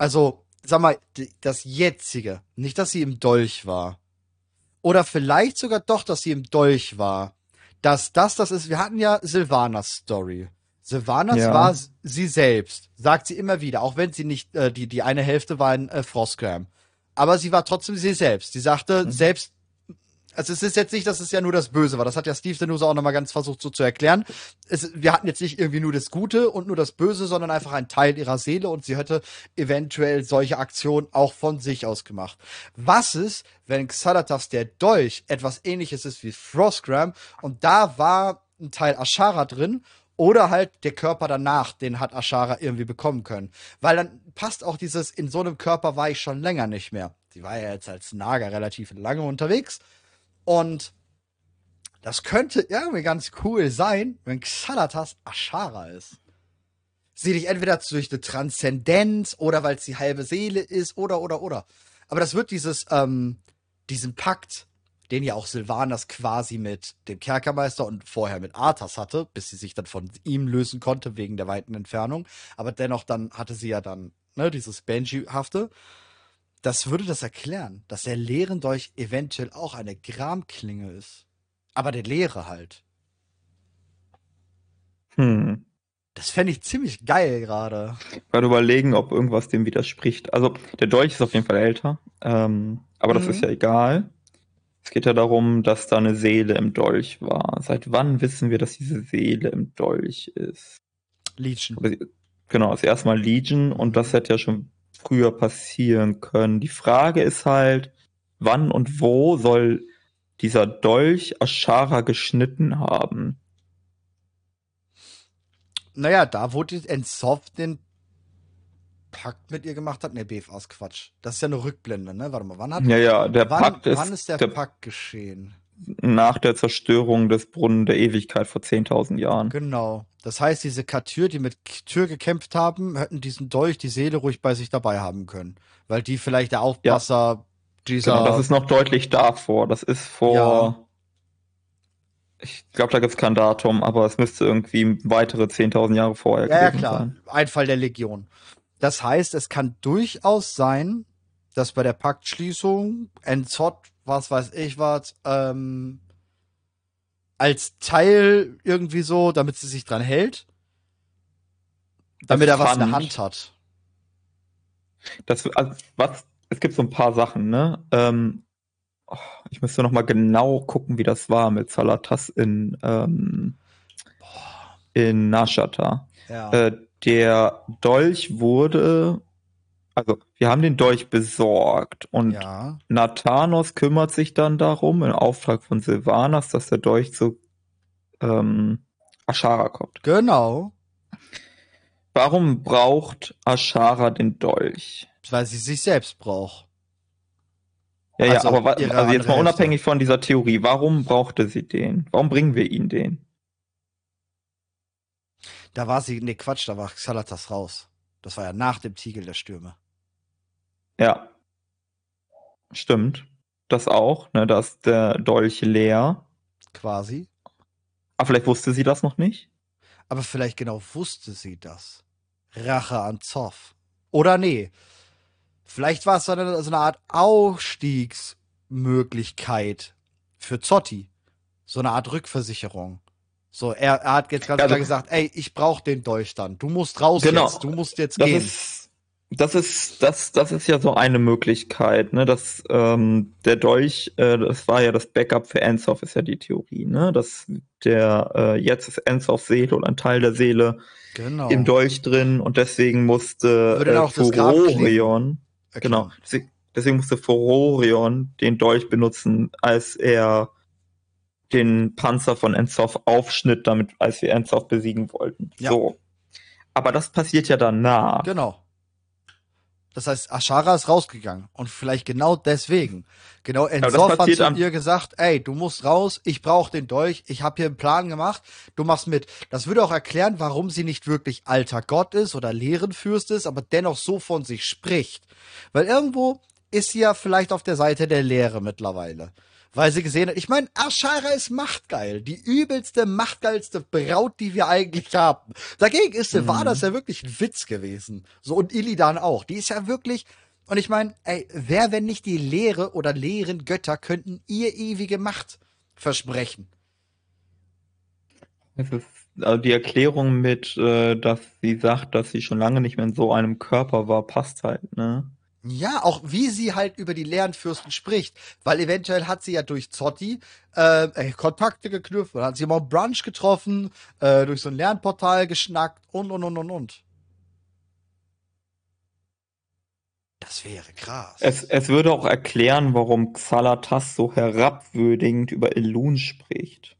Also, sag mal, das jetzige, nicht, dass sie im Dolch war. Oder vielleicht sogar doch, dass sie im Dolch war. Dass das das ist, wir hatten ja Silvanas Story. Silvanas ja. war sie selbst, sagt sie immer wieder, auch wenn sie nicht, äh, die, die eine Hälfte war in äh, Frostgram. Aber sie war trotzdem sie selbst. Sie sagte, mhm. selbst also es ist jetzt nicht, dass es ja nur das Böse war. Das hat ja Steve Denuso auch nochmal ganz versucht so zu erklären. Es, wir hatten jetzt nicht irgendwie nur das Gute und nur das Böse, sondern einfach ein Teil ihrer Seele und sie hätte eventuell solche Aktionen auch von sich aus gemacht. Was ist, wenn Xalatas der Dolch etwas ähnliches ist wie Frostgram und da war ein Teil Ashara drin oder halt der Körper danach, den hat Ashara irgendwie bekommen können. Weil dann passt auch dieses, in so einem Körper war ich schon länger nicht mehr. Sie war ja jetzt als Nager relativ lange unterwegs und das könnte irgendwie ganz cool sein, wenn Xalatas Ashara ist. Sie dich entweder durch eine Transzendenz oder weil es die halbe Seele ist oder oder oder. Aber das wird dieses, ähm, diesen Pakt, den ja auch Silvanas quasi mit dem Kerkermeister und vorher mit Arthas hatte, bis sie sich dann von ihm lösen konnte wegen der weiten Entfernung. Aber dennoch dann hatte sie ja dann ne, dieses Benji-hafte das würde das erklären, dass der Lehrendolch eventuell auch eine Gramklinge ist. Aber der Leere halt. Hm. Das fände ich ziemlich geil gerade. Ich werde überlegen, ob irgendwas dem widerspricht. Also, der Dolch ist auf jeden Fall älter. Ähm, aber das mhm. ist ja egal. Es geht ja darum, dass da eine Seele im Dolch war. Seit wann wissen wir, dass diese Seele im Dolch ist? Legion. Genau, das erste Mal Legion und das hätte ja schon früher passieren können. Die Frage ist halt, wann und wo soll dieser Dolch Ashara geschnitten haben? Naja, da wo die Ensoft den Pakt mit ihr gemacht hat. Ne, BFA ist Quatsch. Das ist ja eine Rückblende, ne? Warte mal, wann hat Ja, ja, der wann, Pakt ist. Wann ist der, der Pakt geschehen? Nach der Zerstörung des Brunnen der Ewigkeit vor 10.000 Jahren. Genau. Das heißt, diese Katür, die mit Tür gekämpft haben, hätten diesen Dolch, die Seele ruhig bei sich dabei haben können. Weil die vielleicht der Aufpasser ja. dieser. Genau, das ist noch deutlich davor. Das ist vor. Ja. Ich glaube, da gibt es kein Datum, aber es müsste irgendwie weitere 10.000 Jahre vorher ja, ja, klar. sein. Einfall der Legion. Das heißt, es kann durchaus sein, dass bei der Paktschließung Enzot, was weiß ich was, ähm, als Teil irgendwie so, damit sie sich dran hält. Damit er was in der Hand hat. Das, also, was, es gibt so ein paar Sachen, ne? Ähm, oh, ich müsste noch mal genau gucken, wie das war mit Salatas in, ähm, in Nashata. Ja. Äh, der Dolch wurde, also wir haben den Dolch besorgt und Ja. Nathanos kümmert sich dann darum, im Auftrag von Sylvanas, dass der Dolch zu ähm, Ashara kommt. Genau. Warum braucht Ashara den Dolch? Weil sie sich selbst braucht. Ja, ja, Also aber wa- ihre also jetzt mal unabhängig von dieser Theorie, warum brauchte sie den? Warum bringen wir ihn den? Da war sie, nee, Quatsch, da war Xalatas raus. Das war ja nach dem Tiegel der Stürme. Ja. Stimmt. Das auch, ne, da ist der Dolch leer. Quasi. Aber vielleicht wusste sie das noch nicht. Aber vielleicht genau wusste sie das. Rache an Zoff. Oder nee. Vielleicht war es so eine, so eine Art Ausstiegsmöglichkeit für Zotti. So eine Art Rückversicherung. So, er, er hat jetzt ganz Ja, klar also- gesagt, ey, ich brauch den Dolch dann. Du musst raus Genau. jetzt. Du musst jetzt gehen. ist, das ist, das, das ist ja so eine Möglichkeit, ne, dass ähm, der Dolch, äh, das war ja das Backup für Ensoff, ist ja die Theorie, ne, dass der, äh, jetzt ist Ensoffs Seele oder ein Teil der Seele genau. im Dolch drin und deswegen musste Würde äh, auch. Furorion, Okay. genau, deswegen- musste Furorion den Dolch benutzen, als er den Panzer von Ensoff aufschnitt, damit, als wir Ensoff besiegen wollten. Ja. So. Aber das passiert ja danach. Genau. Das heißt, Ashara ist rausgegangen. Und vielleicht genau deswegen. Genau, das Ensoff hat zu ihr gesagt, ey, du musst raus, ich brauche den Dolch, ich habe hier einen Plan gemacht, du machst mit. Das würde auch erklären, warum sie nicht wirklich alter Gott ist oder Lehrenfürst ist, aber dennoch so von sich spricht. Weil irgendwo ist sie ja vielleicht auf der Seite der Lehre mittlerweile. Weil sie gesehen hat, ich meine, Ashara ist machtgeil. Die übelste, machtgeilste Braut, die wir eigentlich haben. Dagegen ist Sylvanas ja wirklich ein Witz gewesen. So, und Illidan auch. Die ist ja wirklich, und ich meine, ey, wer, wenn nicht die Lehre oder leeren Götter, könnten ihr ewige Macht versprechen? Es ist also die Erklärung mit, äh, dass sie sagt, dass sie schon lange nicht mehr in so einem Körper war, passt halt, ne? Ja, auch wie sie halt über die Lehrenfürsten spricht. Weil eventuell hat sie ja durch Zotti äh, ey, Kontakte geknüpft, oder hat sie mal einen Brunch getroffen, äh, durch so ein Lernportal geschnackt und, und, und, und, und. Das wäre krass. Es, es würde auch erklären, warum Xalatas so herabwürdigend über Elun spricht.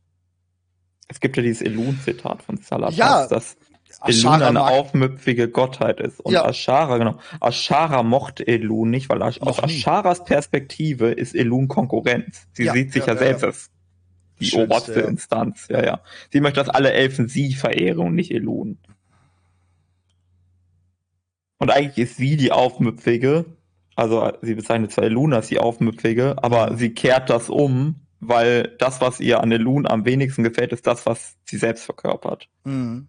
Es gibt ja dieses Elun-Zitat von Xalatas, Ja, dass Elun eine mag- aufmüpfige Gottheit ist. Und Ja. Ashara, genau. Ashara mochte Elun nicht, weil Ash Noch aus. Asharas Perspektive ist Elun Konkurrenz. Sie Ja, sieht sich ja, ja, selbst als die Schönste, oberste. Instanz. Ja, ja. Sie möchte, dass alle Elfen sie verehren und nicht Elun. Und eigentlich ist sie die Aufmüpfige. Also sie bezeichnet zwar Elun als die Aufmüpfige, aber sie kehrt das um, weil das, was ihr an Elun am wenigsten gefällt, ist das, was sie selbst verkörpert. Mhm.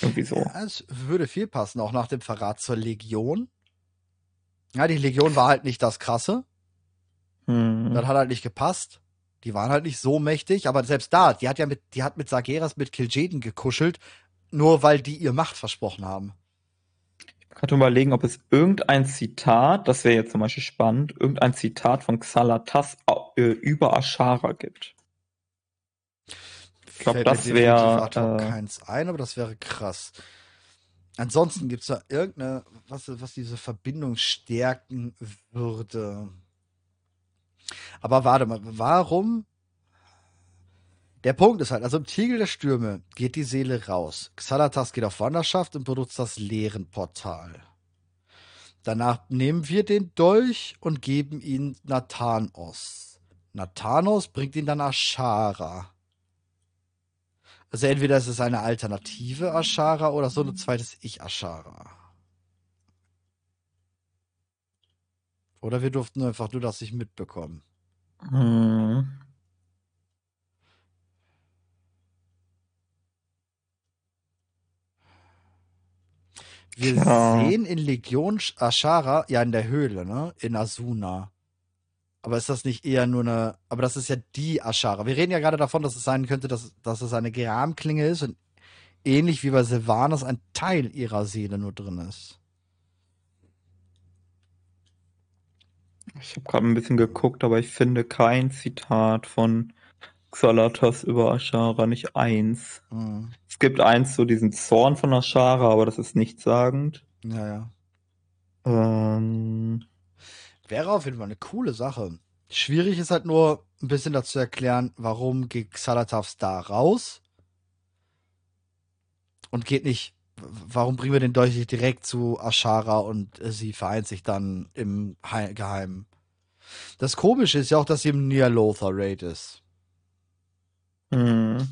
Irgendwie so. Ja, es würde viel passen, auch nach dem Verrat zur Legion. Ja, die Legion war halt nicht das Krasse. Hm. Das hat halt nicht gepasst. Die waren halt nicht so mächtig, aber selbst da, die hat ja mit, die hat mit Sageras, mit Kil'jaeden gekuschelt, nur weil die ihr Macht versprochen haben. Ich kann überlegen, ob es irgendein Zitat, das wäre jetzt zum Beispiel spannend, irgendein Zitat von Xalatas äh, über Ashara gibt. Glaub, Fällt das mir wär, definitiv ad hoc äh, keins ein, aber das wäre krass. Ansonsten gibt's da irgendeine, was, was diese Verbindung stärken würde. Aber warte mal, warum? Der Punkt ist halt, also im Tiegel der Stürme geht die Seele raus. Xalatas geht auf Wanderschaft und benutzt das Leerenportal. Danach nehmen wir den Dolch und geben ihn Nathanos. Nathanos bringt ihn dann Ashara. Also entweder ist es eine alternative Ashara oder so ein zweites Ich-Ashara. Oder wir durften einfach nur das nicht mitbekommen. Hm. Wir Tja. sehen in Legion Ashara ja in der Höhle, ne? In Asuna. Aber ist das nicht eher nur eine. Aber das ist ja die Ashara. Wir reden ja gerade davon, dass es sein könnte, dass, dass es eine Gramklinge ist und ähnlich wie bei Sylvanas ein Teil ihrer Seele nur drin ist. Ich habe gerade ein bisschen geguckt, aber ich finde kein Zitat von Xalatas über Ashara, nicht eins. Mhm. Es gibt eins, so diesen Zorn von Ashara, aber das ist nichtssagend. Ja, ja. Ähm, Wäre auf jeden Fall eine coole Sache. Schwierig ist halt nur ein bisschen dazu erklären, warum geht Xalatavs da raus und geht nicht, warum bringen wir den Dolch nicht direkt zu Ashara und sie vereint sich dann im Hei- Geheimen. Das Komische ist ja auch, dass sie im Nialothar Raid ist. hm.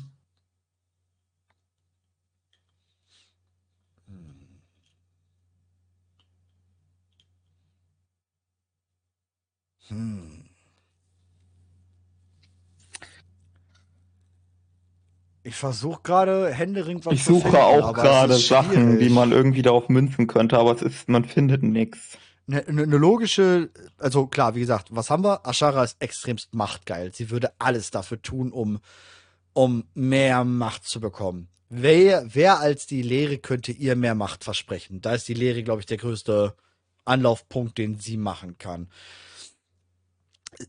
Hm. Ich versuche gerade händeringend was Ich zu suche finden, auch gerade Sachen, die man irgendwie darauf münzen könnte, aber es ist, man findet nichts. Eine ne, ne logische, also klar, wie gesagt, was haben wir? Ashara ist extremst machtgeil. Sie würde alles dafür tun, um, um mehr Macht zu bekommen. Wer, wer als die Lehre könnte ihr mehr Macht versprechen? Da ist die Lehre, glaube ich, der größte Anlaufpunkt, den sie machen kann.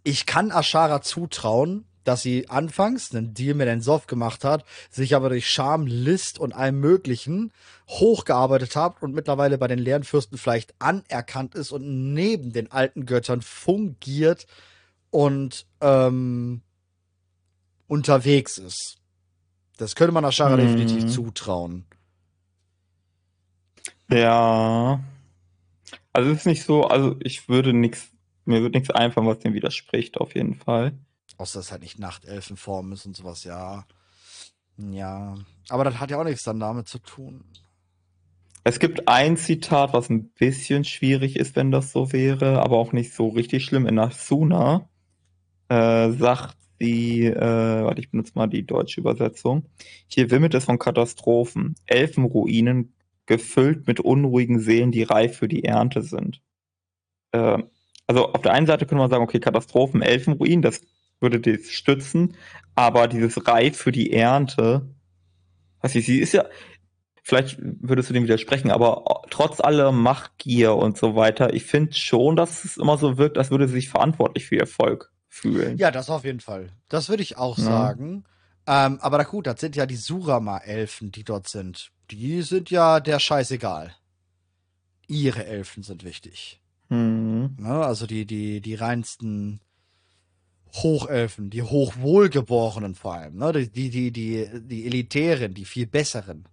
Ich kann Ashara zutrauen, dass sie anfangs einen Deal mit Ensof gemacht hat, sich aber durch Charme, List und allem Möglichen hochgearbeitet hat und mittlerweile bei den Lehrenfürsten vielleicht anerkannt ist und neben den alten Göttern fungiert und ähm, unterwegs ist. Das könnte man Ashara Mhm. definitiv zutrauen. Ja. Also es ist nicht so, also ich würde nichts, mir würde nichts einfallen, was dem widerspricht, auf jeden Fall. Außer dass halt nicht Nachtelfenform ist und sowas, ja. Ja. Aber das hat ja auch nichts dann damit zu tun. Es gibt ein Zitat, was ein bisschen schwierig ist, wenn das so wäre, aber auch nicht so richtig schlimm. In Asuna äh, sagt sie, äh, warte, ich benutze mal die deutsche Übersetzung. Hier wimmelt es von Katastrophen, Elfenruinen gefüllt mit unruhigen Seelen, die reif für die Ernte sind. Äh, also auf der einen Seite könnte man sagen, okay, Katastrophen, Elfenruinen, das würde das stützen, aber dieses reif für die Ernte, weiß ich, sie ist ja, vielleicht würdest du dem widersprechen, aber trotz aller Machtgier und so weiter, ich finde schon, dass es immer so wirkt, als würde sie sich verantwortlich für ihr Volk fühlen. Ja, das auf jeden Fall. Das würde ich auch Ja. sagen. Ähm, aber na gut, das sind ja die Surama-Elfen, die dort sind. Die sind ja der scheißegal. Ihre Elfen sind wichtig. Hm. Ne? Also die, die, die reinsten Hochelfen, die Hochwohlgeborenen vor allem, ne? Die, die, die, die, die Elitären, die viel besseren.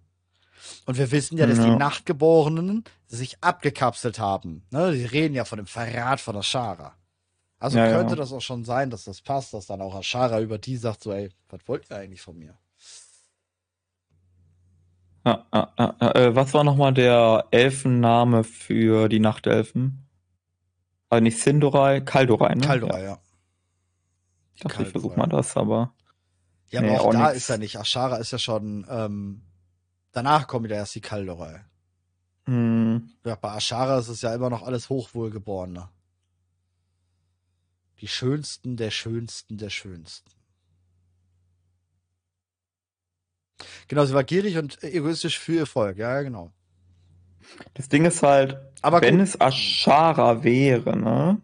Und wir wissen ja, dass Ja. die Nachtgeborenen sich abgekapselt haben. Ne? Die reden ja von dem Verrat von Ashara. Also Ja, ja. könnte das auch schon sein, dass das passt, dass dann auch Ashara über die sagt, so, ey, was wollt ihr eigentlich von mir? Ah, ah, ah, äh, was war nochmal der Elfenname für die Nachtelfen? Also nicht Sindorai, Kaldorai, ne? Kaldora, Ja, ja. ich dachte, ich versuche mal das, aber. Ja, Nee, aber auch, auch da nix. ist ja nicht. Ashara ist ja schon, ähm, danach kommt ja erst die Kaldora. Hm, Ja, bei Ashara ist es ja immer noch alles Hochwohlgeborene. Die schönsten der schönsten der schönsten. Genau, sie war gierig und egoistisch für ihr Volk, ja, genau. Das Ding ist halt, Aber wenn gut. es Ashara wäre, ne?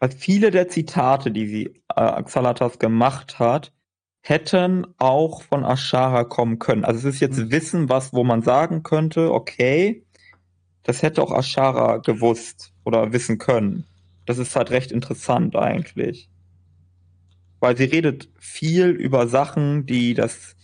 Weil viele der Zitate, die sie äh, Xalatas gemacht hat, hätten auch von Ashara kommen können. Also es ist jetzt Hm. Wissen, was, wo man sagen könnte, okay, das hätte auch Ashara gewusst oder wissen können. Das ist halt recht interessant eigentlich. Weil sie redet viel über Sachen, die das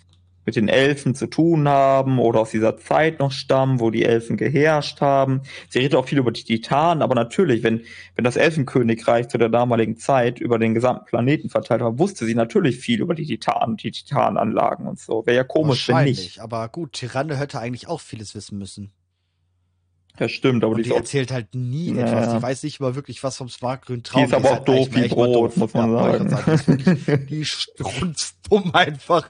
mit den Elfen zu tun haben oder aus dieser Zeit noch stammen, wo die Elfen geherrscht haben. Sie redet auch viel über die Titanen, aber natürlich, wenn, wenn das Elfenkönigreich zu der damaligen Zeit über den gesamten Planeten verteilt war, wusste sie natürlich viel über die Titanen, die Titananlagen und so. Wäre ja komisch, wenn nicht. aber gut, Tyrande hätte eigentlich auch vieles wissen müssen. Das stimmt, aber Und die die auch, erzählt halt nie Ja, etwas. ja. Die weiß nicht mal wirklich was vom smartgrünen die Traum. ist aber auch halt eigentlich doof wie Brot, muss man Ja, sagen. sagen. Die Die ist [LAUGHS] strunzdumm einfach.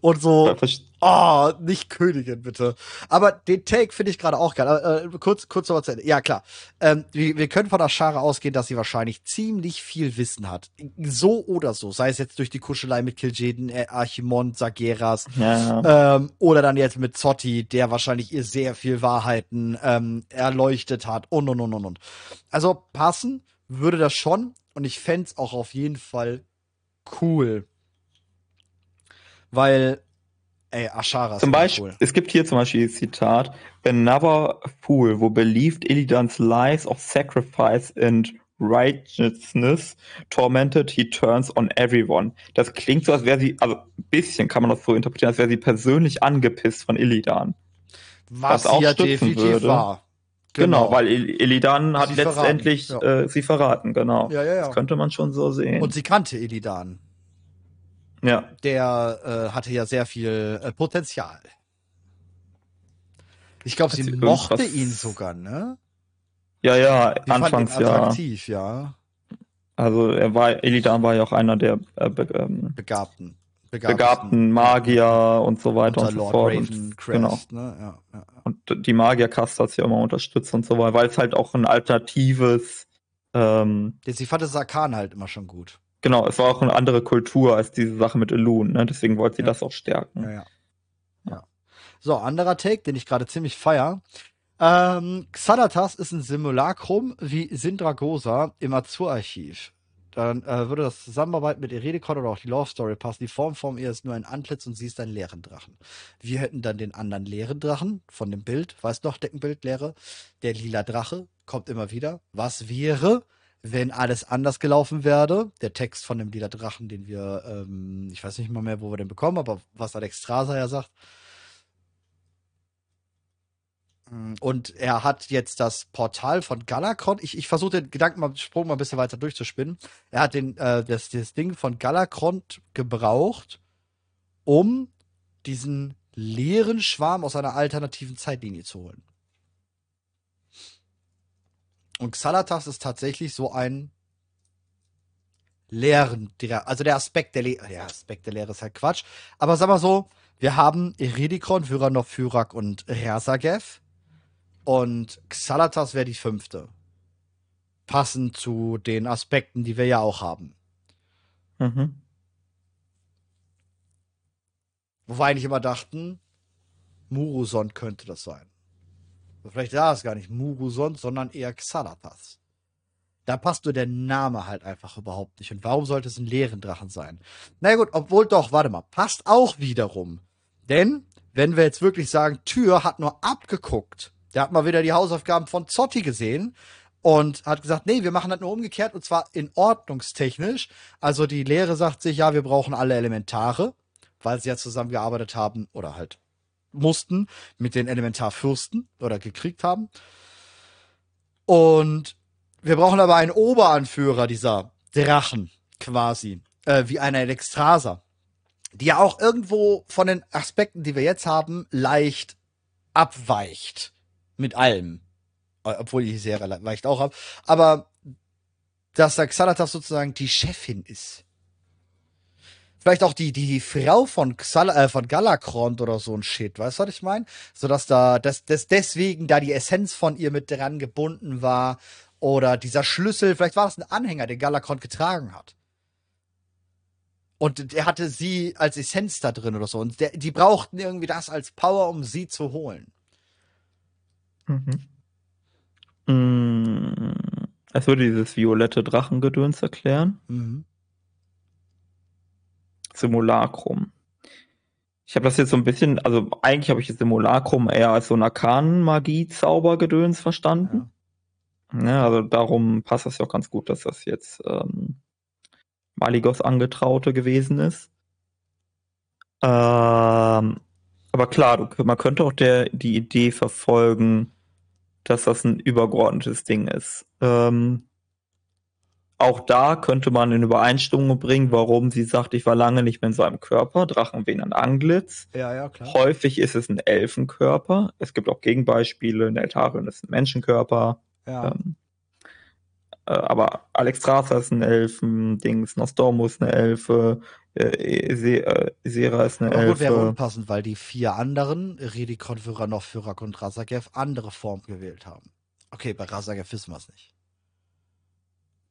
Und so, Verst- Oh, nicht Königin, bitte. Aber den Take finde ich gerade auch geil. Aber, äh, kurz, kurz noch mal zu Ende. Ja, klar. Ähm, wir, wir können von Ashara ausgehen, dass sie wahrscheinlich ziemlich viel Wissen hat. So oder so. Sei es jetzt durch die Kuschelei mit Kil'jaeden, äh, Archimond, Sageras, ja, ähm, oder dann jetzt mit Zotti, der wahrscheinlich ihr sehr viel Wahrheiten ähm, erleuchtet hat und und und und und. Also passen würde das schon und ich fänd's auch auf jeden Fall cool, Weil, ey, Ashara Zum Beispiel, cool. es gibt hier zum Beispiel das Zitat, Another fool who believed Illidan's lies of sacrifice and righteousness tormented he turns on everyone. Das klingt so, als wäre sie, also ein bisschen kann man das so interpretieren, als wäre sie persönlich angepisst von Illidan. Was, was auch ja definitiv würde. war. Genau, weil Il- Illidan hat Sie letztendlich verraten, ja. äh, sie verraten, genau. Ja, ja, ja. Das könnte man schon so sehen. Und sie kannte Illidan. Ja. Der äh, hatte ja sehr viel äh, Potenzial. Ich glaube, sie sie mochte irgendwas- ihn sogar, ne? Ja, ja, Sie anfangs ja. attraktiv, ja. Also er war, Illidan war ja auch einer der äh, be ähm, Begabten. begabten Magier und so weiter und so fort. Und, genau. ne? Ja, ja. Und die Magierkaste hat sie ja immer unterstützt und so weiter, weil es halt auch ein alternatives, ähm, Sie fand das Arkan halt immer schon gut. Genau, es war auch eine andere Kultur als diese Sache mit Elun, ne? Deswegen wollte sie Ja. das auch stärken. Ja, ja. ja. So, anderer Take, den ich gerade ziemlich feier. Ähm, Xanatas ist ein Simulacrum wie Sindragosa im Azur-Archiv. Dann äh, würde das Zusammenarbeit mit Eredikon oder auch die Love Story passen. Die Formform ihr ist nur ein Antlitz und sie ist ein leeren Drachen. Wir hätten dann den anderen leeren Drachen von dem Bild. Weißt noch, Deckenbild leere? Der lila Drache kommt immer wieder. Was wäre, wenn alles anders gelaufen wäre? Der Text von dem lila Drachen, den wir, ähm, ich weiß nicht mal mehr, wo wir den bekommen, aber was Alex Strasa ja sagt. Und er hat jetzt das Portal von Galakron. Ich, ich versuche den Gedanken mal, Sprung mal ein bisschen weiter durchzuspinnen. Er hat den, äh, das, das Ding von Galakron gebraucht, um diesen leeren Schwarm aus einer alternativen Zeitlinie zu holen. Und Xalatas ist tatsächlich so ein leeren, der, also der Aspekt der Lehre, der Aspekt der Lehre ist halt Quatsch. Aber sag mal so, wir haben Eredikon, Vyranov, Fyrak und Rersagev. Und Xalatas wäre die fünfte. Passend zu den Aspekten, die wir ja auch haben. Mhm. Wo wir eigentlich immer dachten, Muruson könnte das sein. Vielleicht war es gar nicht Muruson, sondern eher Xalatas. Da passt nur der Name halt einfach überhaupt nicht. Und warum sollte es ein leeren Drachen sein? Na gut, obwohl doch, warte mal, passt auch wiederum. Denn, wenn wir jetzt wirklich sagen, Tür hat nur abgeguckt, der hat mal wieder die Hausaufgaben von Zotti gesehen und hat gesagt, nee, wir machen das nur umgekehrt und zwar in ordnungstechnisch. Also die Lehre sagt sich, ja, wir brauchen alle Elementare, weil sie ja zusammengearbeitet haben oder halt mussten mit den Elementarfürsten oder gekriegt haben. Und wir brauchen aber einen Oberanführer dieser Drachen quasi, äh, wie einer Alexstrasza, die ja auch irgendwo von den Aspekten, die wir jetzt haben, leicht abweicht mit allem. Äh, Obwohl ich die Serie leicht auch habe. Aber dass der Xanatas sozusagen die Chefin ist. Vielleicht auch die, die Frau von, Xal äh, von Galakrond oder so ein Shit, weißt du, was ich meine? So dass da, dass, dass deswegen da die Essenz von ihr mit dran gebunden war. Oder dieser Schlüssel, vielleicht war das ein Anhänger, den Galakrond getragen hat. Und er hatte sie als Essenz da drin oder so. Und der, die brauchten irgendwie das als Power, um sie zu holen. Mhm. Mm, Es würde dieses violette Drachengedöns erklären. Mhm. Simulacrum. Ich habe das jetzt so ein bisschen, also eigentlich habe ich das Simulacrum eher als so ein Arkanen-Magie-Zaubergedöns verstanden. Ja. also darum passt das ja auch ganz gut, dass das jetzt ähm, Maligos Angetraute gewesen ist. Ähm, aber klar, du, man könnte auch der, die Idee verfolgen, dass das ein übergeordnetes Ding ist. Ähm, auch da könnte man in Übereinstimmung bringen, warum sie sagt, ich war lange nicht mehr in so einem Körper. Drachen wehen ein Anglitz. Ja, ja, klar. Häufig ist es ein Elfenkörper. Es gibt auch Gegenbeispiele. Ein Eltarion ist ein Menschenkörper. Ja. Ähm, äh, aber Alexstrasza ist ein Elfen-Dings, Nostormus ist eine Elfe, äh, Se äh, Sera ist eine Aber gut, wäre Elfe. unpassend, weil die vier anderen, Redikon, Vyranov, Fyrak und Razagev, andere Formen gewählt haben. Okay, bei Razagev wissen wir es nicht.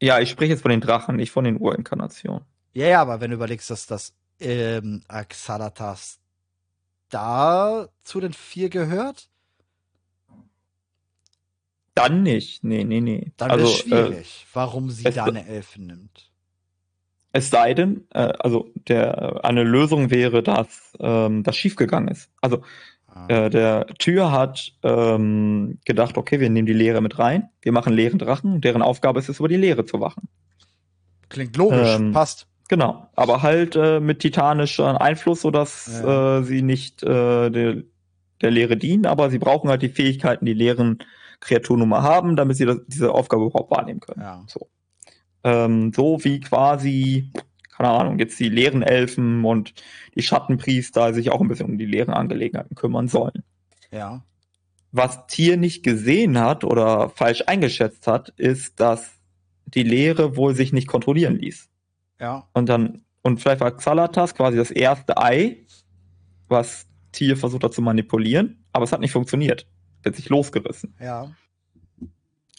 Ja, ich spreche jetzt von den Drachen, nicht von den Urinkarnationen. Ja, ja, aber wenn du überlegst, dass das ähm, Axalatas da zu den vier gehört, Dann nicht. Nee, nee, nee. dann also, ist es schwierig, warum sie da eine Elfe nimmt. Es sei denn, äh, also der, eine Lösung wäre, dass ähm, das schiefgegangen ist. Also. Äh, der Tür hat ähm, gedacht, okay, wir nehmen die Leere mit rein, wir machen leeren Drachen, deren Aufgabe ist es, über die Leere zu wachen. Klingt logisch, ähm, passt. Genau, aber halt äh, mit titanischem Einfluss, sodass ja. äh, sie nicht äh, der, der Lehre dienen, aber sie brauchen halt die Fähigkeiten, die leeren Kreaturnummer haben, damit sie das, diese Aufgabe überhaupt wahrnehmen können. Ja. So. Ähm, so wie quasi, keine Ahnung, jetzt die leeren Elfen und die Schattenpriester sich auch ein bisschen um die leeren Angelegenheiten kümmern sollen. Ja. Was Tier nicht gesehen hat oder falsch eingeschätzt hat, ist, dass die Lehre wohl sich nicht kontrollieren ließ. Ja. Und dann, und vielleicht war Xalatas quasi das erste Ei, was Tier versucht hat zu manipulieren, aber es hat nicht funktioniert. Wird sich losgerissen. Ja.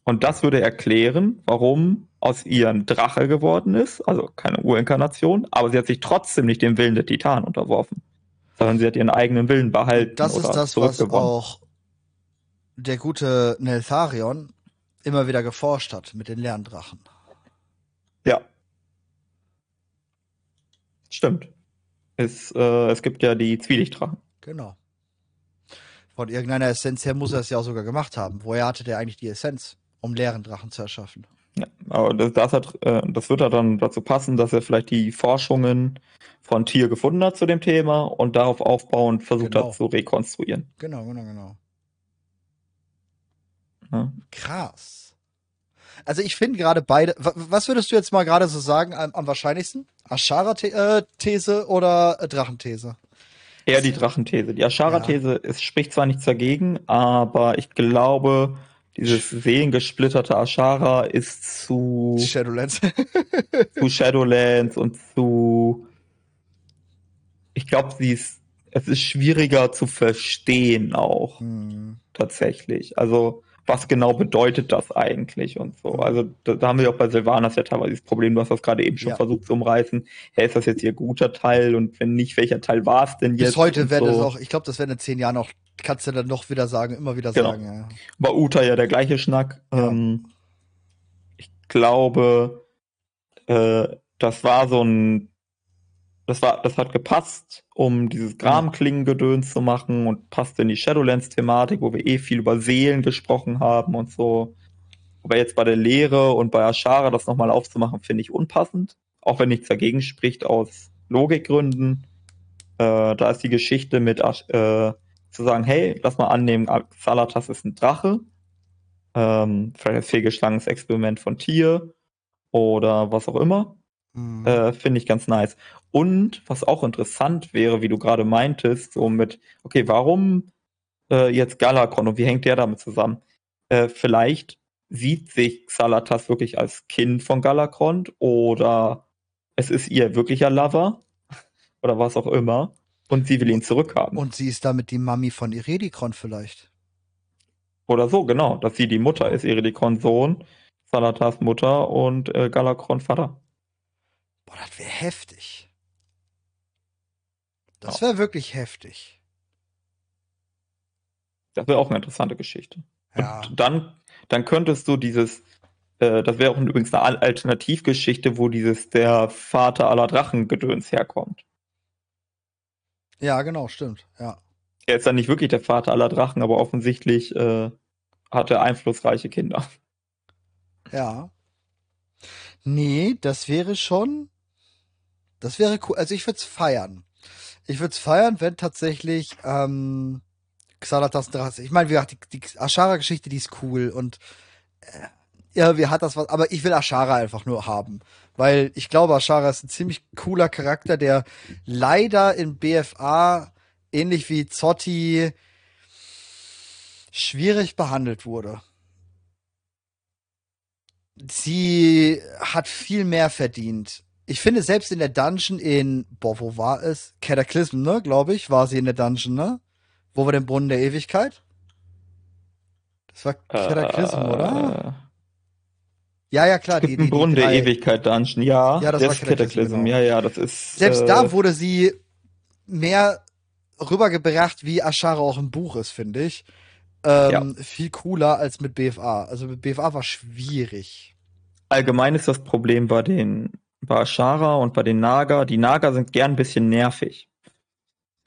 Und das würde erklären, warum aus ihr ein Drache geworden ist, also keine Urinkarnation, aber sie hat sich trotzdem nicht dem Willen der Titanen unterworfen, sondern sie hat ihren eigenen Willen behalten. Das ist das, was auch der gute Neltharion immer wieder geforscht hat mit den Lerndrachen. Ja, Stimmt. Es, äh, es gibt ja die Zwielichtdrachen. Genau. Von irgendeiner Essenz her muss er es ja auch sogar gemacht haben. Woher hatte der eigentlich die Essenz, um leeren Drachen zu erschaffen? Ja, aber das, das, hat, äh, das wird ja dann dazu passen, dass er vielleicht die Forschungen von Tier gefunden hat zu dem Thema und darauf aufbauend versucht genau. hat zu rekonstruieren. Genau, genau, genau. Ja. Krass. Also ich finde gerade beide. Was würdest du jetzt mal gerade so sagen am, am wahrscheinlichsten? Ashara-These äh, oder Drachenthese? Eher die Drachenthese. Die Ashara-These ja. spricht zwar nichts dagegen, aber ich glaube, dieses seelengesplitterte Ashara ist zu Shadowlands. [LAUGHS] zu Shadowlands und zu ich glaube, sie ist es ist schwieriger zu verstehen auch hm. tatsächlich. Also was genau bedeutet das eigentlich und so. Also da, da haben wir auch bei Silvanas ja teilweise das Problem, du hast das gerade eben schon ja. versucht zu umreißen. Hey, ist das jetzt ihr guter Teil und wenn nicht, welcher Teil war es denn jetzt? Bis heute wäre so. das auch, ich glaube, das werden in zehn Jahren auch, kannst du dann noch wieder sagen, immer wieder genau. sagen. Ja. War Uta ja der gleiche Schnack. Ja. Ähm, ich glaube, äh, das war so ein das war, das hat gepasst, um dieses Gramklingengedöns zu machen und passt in die Shadowlands-Thematik, wo wir eh viel über Seelen gesprochen haben und so. Aber jetzt bei der Lehre und bei Ashara das nochmal aufzumachen, finde ich unpassend. Auch wenn nichts dagegen spricht aus Logikgründen. Äh, da ist die Geschichte mit äh, zu sagen, hey, lass mal annehmen, Salatas ist ein Drache. Ähm, vielleicht ein fehlgeschlagenes Experiment von Tier oder was auch immer. Mhm. Äh, Finde ich ganz nice. Und was auch interessant wäre, wie du gerade meintest, so mit, okay, warum äh, jetzt Galakron und wie hängt der damit zusammen? Äh, vielleicht sieht sich Xalatas wirklich als Kind von Galakron oder es ist ihr wirklicher Lover [LAUGHS] oder was auch immer und sie will ihn zurückhaben. Und sie ist damit die Mami von Iredikron vielleicht. Oder so, genau, dass sie die Mutter ist, Iredikron Sohn, Salatas Mutter und äh, Galakron Vater. Boah, das wäre heftig. Das wäre wirklich heftig. Das wäre auch eine interessante Geschichte. Ja. Und dann, dann könntest du dieses, äh, das wäre auch übrigens eine Alternativgeschichte, wo dieses der Vater aller Drachengedöns herkommt. Ja, genau, stimmt, ja. Er ist dann nicht wirklich der Vater aller Drachen, aber offensichtlich äh, hat er einflussreiche Kinder. Ja. Nee, das wäre schon das wäre cool. Also ich würde es feiern. Ich würde es feiern, wenn tatsächlich ähm, Xalatas Drache. Ich meine, wie gesagt, die, die Ashara-Geschichte, die ist cool und äh, ja, wie hat das was, aber ich will Ashara einfach nur haben. Weil ich glaube, Ashara ist ein ziemlich cooler Charakter, der leider in BFA ähnlich wie Zotti schwierig behandelt wurde. Sie hat viel mehr verdient ich finde selbst in der Dungeon in, boah, wo war es? Cataclysm, ne, glaube ich, war sie in der Dungeon, ne? Wo war der Brunnen der Ewigkeit? Das war Cataclysm, äh, oder? Ja, ja, klar. Es gibt die, die, Brunnen der Ewigkeit Dungeon, ja. Ja, das, das war Cataclysm, Cataclysm. Genau. ja, ja, das ist. Selbst äh, da wurde sie mehr rübergebracht, wie Ashara auch im Buch ist, finde ich. Ähm, ja. Viel cooler als mit BFA. Also mit BFA war schwierig. Allgemein ist das Problem bei den bei Ashara und bei den Naga. Die Naga sind gern ein bisschen nervig.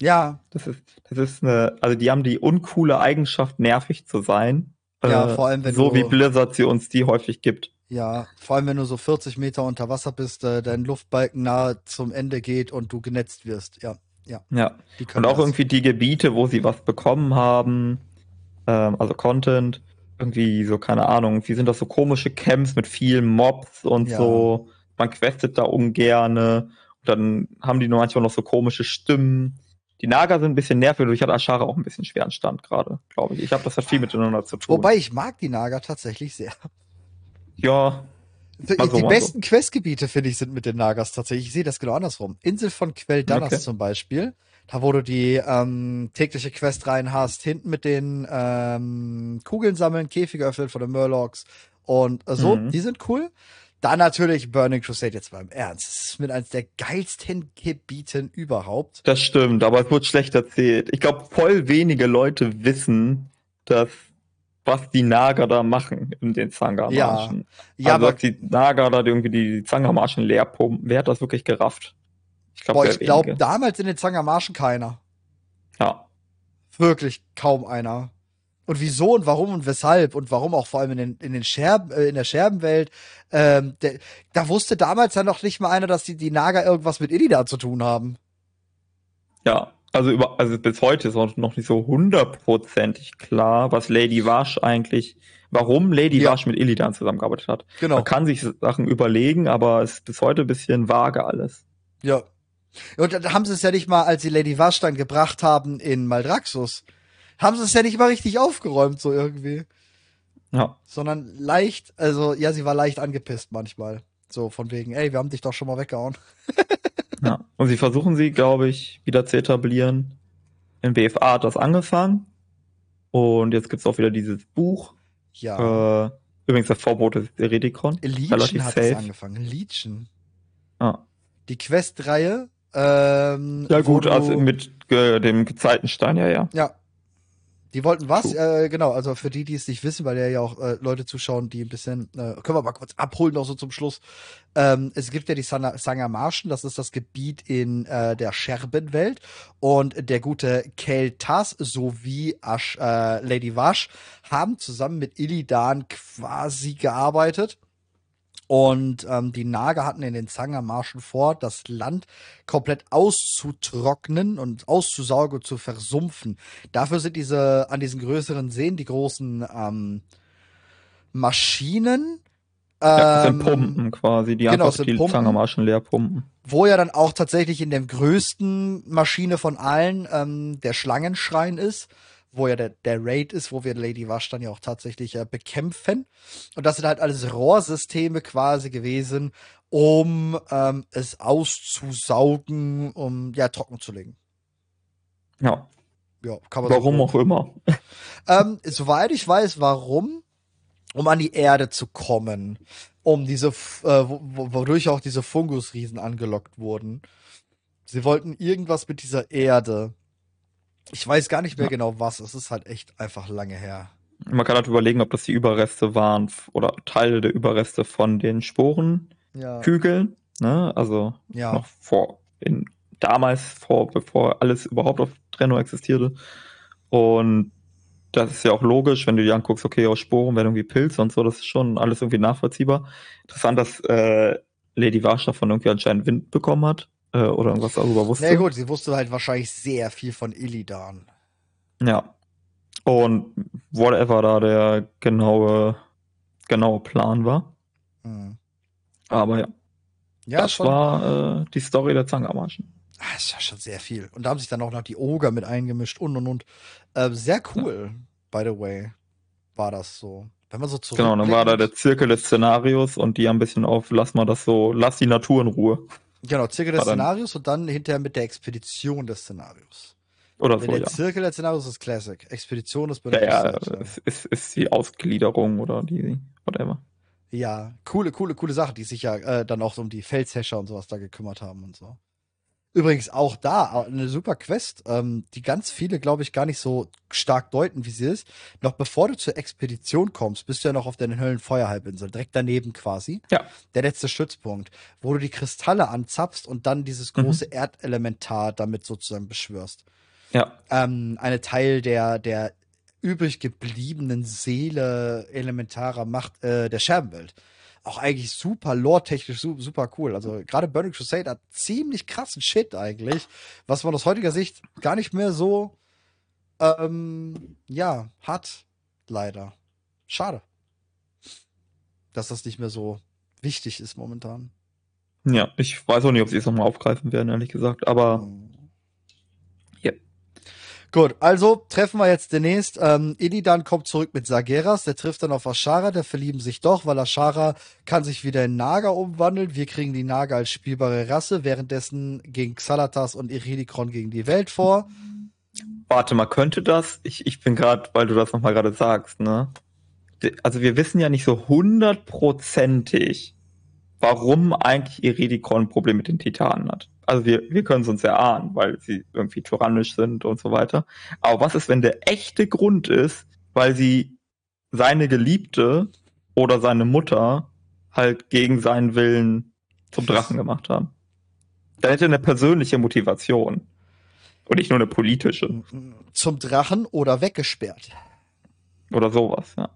Ja. Das ist, das ist eine, also die haben die uncoole Eigenschaft, nervig zu sein. Ja, äh, vor allem, wenn So wie Blizzard sie uns die häufig gibt. Ja, vor allem, wenn du so 40 Meter unter Wasser bist, äh, dein Luftbalken nahe zum Ende geht und du genetzt wirst. Ja, ja. Ja. Und auch das. irgendwie die Gebiete, wo sie was bekommen haben, ähm, also Content, irgendwie so, keine Ahnung, wie sind das so komische Camps mit vielen Mobs und ja. so. Man questet da ungerne. Und dann haben die nur manchmal noch so komische Stimmen. Die Naga sind ein bisschen nervig, ich hatte Ashara auch ein bisschen schweren Stand gerade, glaube ich. Ich habe das hat viel miteinander zu tun. Wobei ich mag die Naga tatsächlich sehr. Ja. Die, die besten Questgebiete, finde ich, sind mit den Nagas tatsächlich. Ich sehe das genau andersrum. Insel von Queldanas okay. zum Beispiel. Da, wo du die ähm, tägliche Quest rein hast, hinten mit den ähm, Kugeln sammeln, Käfige öffnen von den Murlocs und äh, so, mhm. die sind cool. Dann natürlich Burning Crusade jetzt beim Ernst. Das ist mit eines der geilsten Gebieten überhaupt. Das stimmt, aber es wird schlecht erzählt. Ich glaube, voll wenige Leute wissen, dass was die Nager da machen in den Zangermarschen. Ja, ja also, aber die Nager da irgendwie die Zangermarschen leer pumpen. Wer hat das wirklich gerafft? Ich glaube, ich glaube damals in den Zangermarschen keiner. Ja. Wirklich kaum einer. Und wieso und warum und weshalb und warum auch vor allem in den, in den Scherben, äh, in der Scherbenwelt. Ähm, der, da wusste damals ja noch nicht mal einer, dass die, die Nager irgendwas mit Illidan zu tun haben. Ja, also über, also bis heute ist auch noch nicht so hundertprozentig klar, was Lady Wash eigentlich, warum Lady ja. Wash mit Illidan zusammengearbeitet hat. Genau. Man kann sich Sachen überlegen, aber es ist bis heute ein bisschen vage alles. Ja. Und da haben sie es ja nicht mal, als sie Lady Wash dann gebracht haben in Maldraxus, haben sie es ja nicht mal richtig aufgeräumt, so irgendwie. Ja. Sondern leicht, also ja, sie war leicht angepisst manchmal. So von wegen, ey, wir haben dich doch schon mal weggehauen. [LAUGHS] ja. Und sie versuchen sie, glaube ich, wieder zu etablieren. In BFA hat das angefangen. Und jetzt gibt es auch wieder dieses Buch. Ja. Äh, übrigens, der Vorbote ist Eredikon. Legion hat safe. das angefangen. Legion. Ah. Die Questreihe. Ähm, ja gut, also mit äh, dem Gezeitenstein, ja, ja. Ja, die wollten was? Äh, genau, also für die, die es nicht wissen, weil ja auch äh, Leute zuschauen, die ein bisschen, äh, können wir mal kurz abholen, noch so zum Schluss. Ähm, es gibt ja die Sangamarschen, das ist das Gebiet in äh, der Scherbenwelt. Und der gute Keltas sowie Ash, äh, Lady Vash haben zusammen mit Illidan quasi gearbeitet und ähm, die Nager hatten in den Zangermarschen vor, das Land komplett auszutrocknen und auszusaugen, zu versumpfen. Dafür sind diese an diesen größeren Seen die großen ähm, Maschinen. Ähm, ja, sind Pumpen quasi, die genau, einfach die Pumpen, Zangermarschen leer pumpen. Wo ja dann auch tatsächlich in der größten Maschine von allen ähm, der Schlangenschrein ist wo ja der, der Raid ist, wo wir Lady Wash dann ja auch tatsächlich äh, bekämpfen. Und das sind halt alles Rohrsysteme quasi gewesen, um ähm, es auszusaugen, um ja trocken zu legen. Ja. Ja, kann man Warum so auch immer. [LAUGHS] ähm, soweit ich weiß, warum? Um an die Erde zu kommen. Um diese, äh, wodurch auch diese Fungusriesen angelockt wurden. Sie wollten irgendwas mit dieser Erde ich weiß gar nicht mehr ja. genau was. Es ist halt echt einfach lange her. Man kann halt überlegen, ob das die Überreste waren oder Teile der Überreste von den Sporenkügeln. Ja. Ne? Also ja. noch vor, in, damals, vor, bevor alles überhaupt auf Trennung existierte. Und das ist ja auch logisch, wenn du dir anguckst, okay, aus Sporen werden irgendwie Pilze und so, das ist schon alles irgendwie nachvollziehbar. Interessant, dass äh, Lady Wash davon irgendwie anscheinend Wind bekommen hat äh, oder irgendwas darüber wusste. Na gut, sie wusste halt wahrscheinlich sehr viel von Illidan. Ja. Und whatever da der genaue, genaue Plan war. Mhm. Aber ja. Ja, das schon, war äh, die Story der Zangermarschen. Ah, das ist ja schon sehr viel. Und da haben sich dann auch noch die Oger mit eingemischt und und und. Äh, sehr cool, ja. by the way, war das so. Wenn man so zurück Genau, dann war da der Zirkel des Szenarios und die ein bisschen auf, lass mal das so, lass die Natur in Ruhe. Genau, Zirkel des Szenarios und dann hinterher mit der Expedition des Szenarios. Oder Wenn so, der ja. Zirkel des Szenarios ist Classic. Expedition ist Benutzer. Ja, ja, es ist, ist die Ausgliederung oder die, whatever. Ja, coole, coole, coole Sache, die sich ja äh, dann auch um die Felshäscher und sowas da gekümmert haben und so. Übrigens auch da eine super Quest, ähm, die ganz viele, glaube ich, gar nicht so stark deuten, wie sie ist. Noch bevor du zur Expedition kommst, bist du ja noch auf der Höllenfeuerhalbinsel, direkt daneben quasi. Ja. Der letzte Stützpunkt, wo du die Kristalle anzapfst und dann dieses große mhm. Erdelementar damit sozusagen beschwörst. Ja. Ähm, eine Teil der, der übrig gebliebenen Seele elementarer Macht äh, der Scherbenwelt auch eigentlich super lore-technisch super cool. Also gerade Burning Crusade hat ziemlich krassen Shit eigentlich, was man aus heutiger Sicht gar nicht mehr so ähm, ja, hat. Leider. Schade. Dass das nicht mehr so wichtig ist momentan. Ja, ich weiß auch nicht, ob sie es nochmal aufgreifen werden, ehrlich gesagt, aber mhm. Gut, also treffen wir jetzt demnächst. Ähm, Illidan kommt zurück mit Sageras, der trifft dann auf Ashara, der verlieben sich doch, weil Ashara kann sich wieder in Naga umwandeln. Wir kriegen die Naga als spielbare Rasse, währenddessen gegen Xalatas und Iridikron gegen die Welt vor. Warte mal, könnte das? Ich, ich bin gerade, weil du das nochmal gerade sagst, ne? Also wir wissen ja nicht so hundertprozentig, warum eigentlich Iridikron ein Problem mit den Titanen hat also wir, wir können es uns erahnen, weil sie irgendwie tyrannisch sind und so weiter. Aber was ist, wenn der echte Grund ist, weil sie seine Geliebte oder seine Mutter halt gegen seinen Willen zum Drachen gemacht haben? Dann hätte er eine persönliche Motivation. Und nicht nur eine politische. Zum Drachen oder weggesperrt. Oder sowas, ja.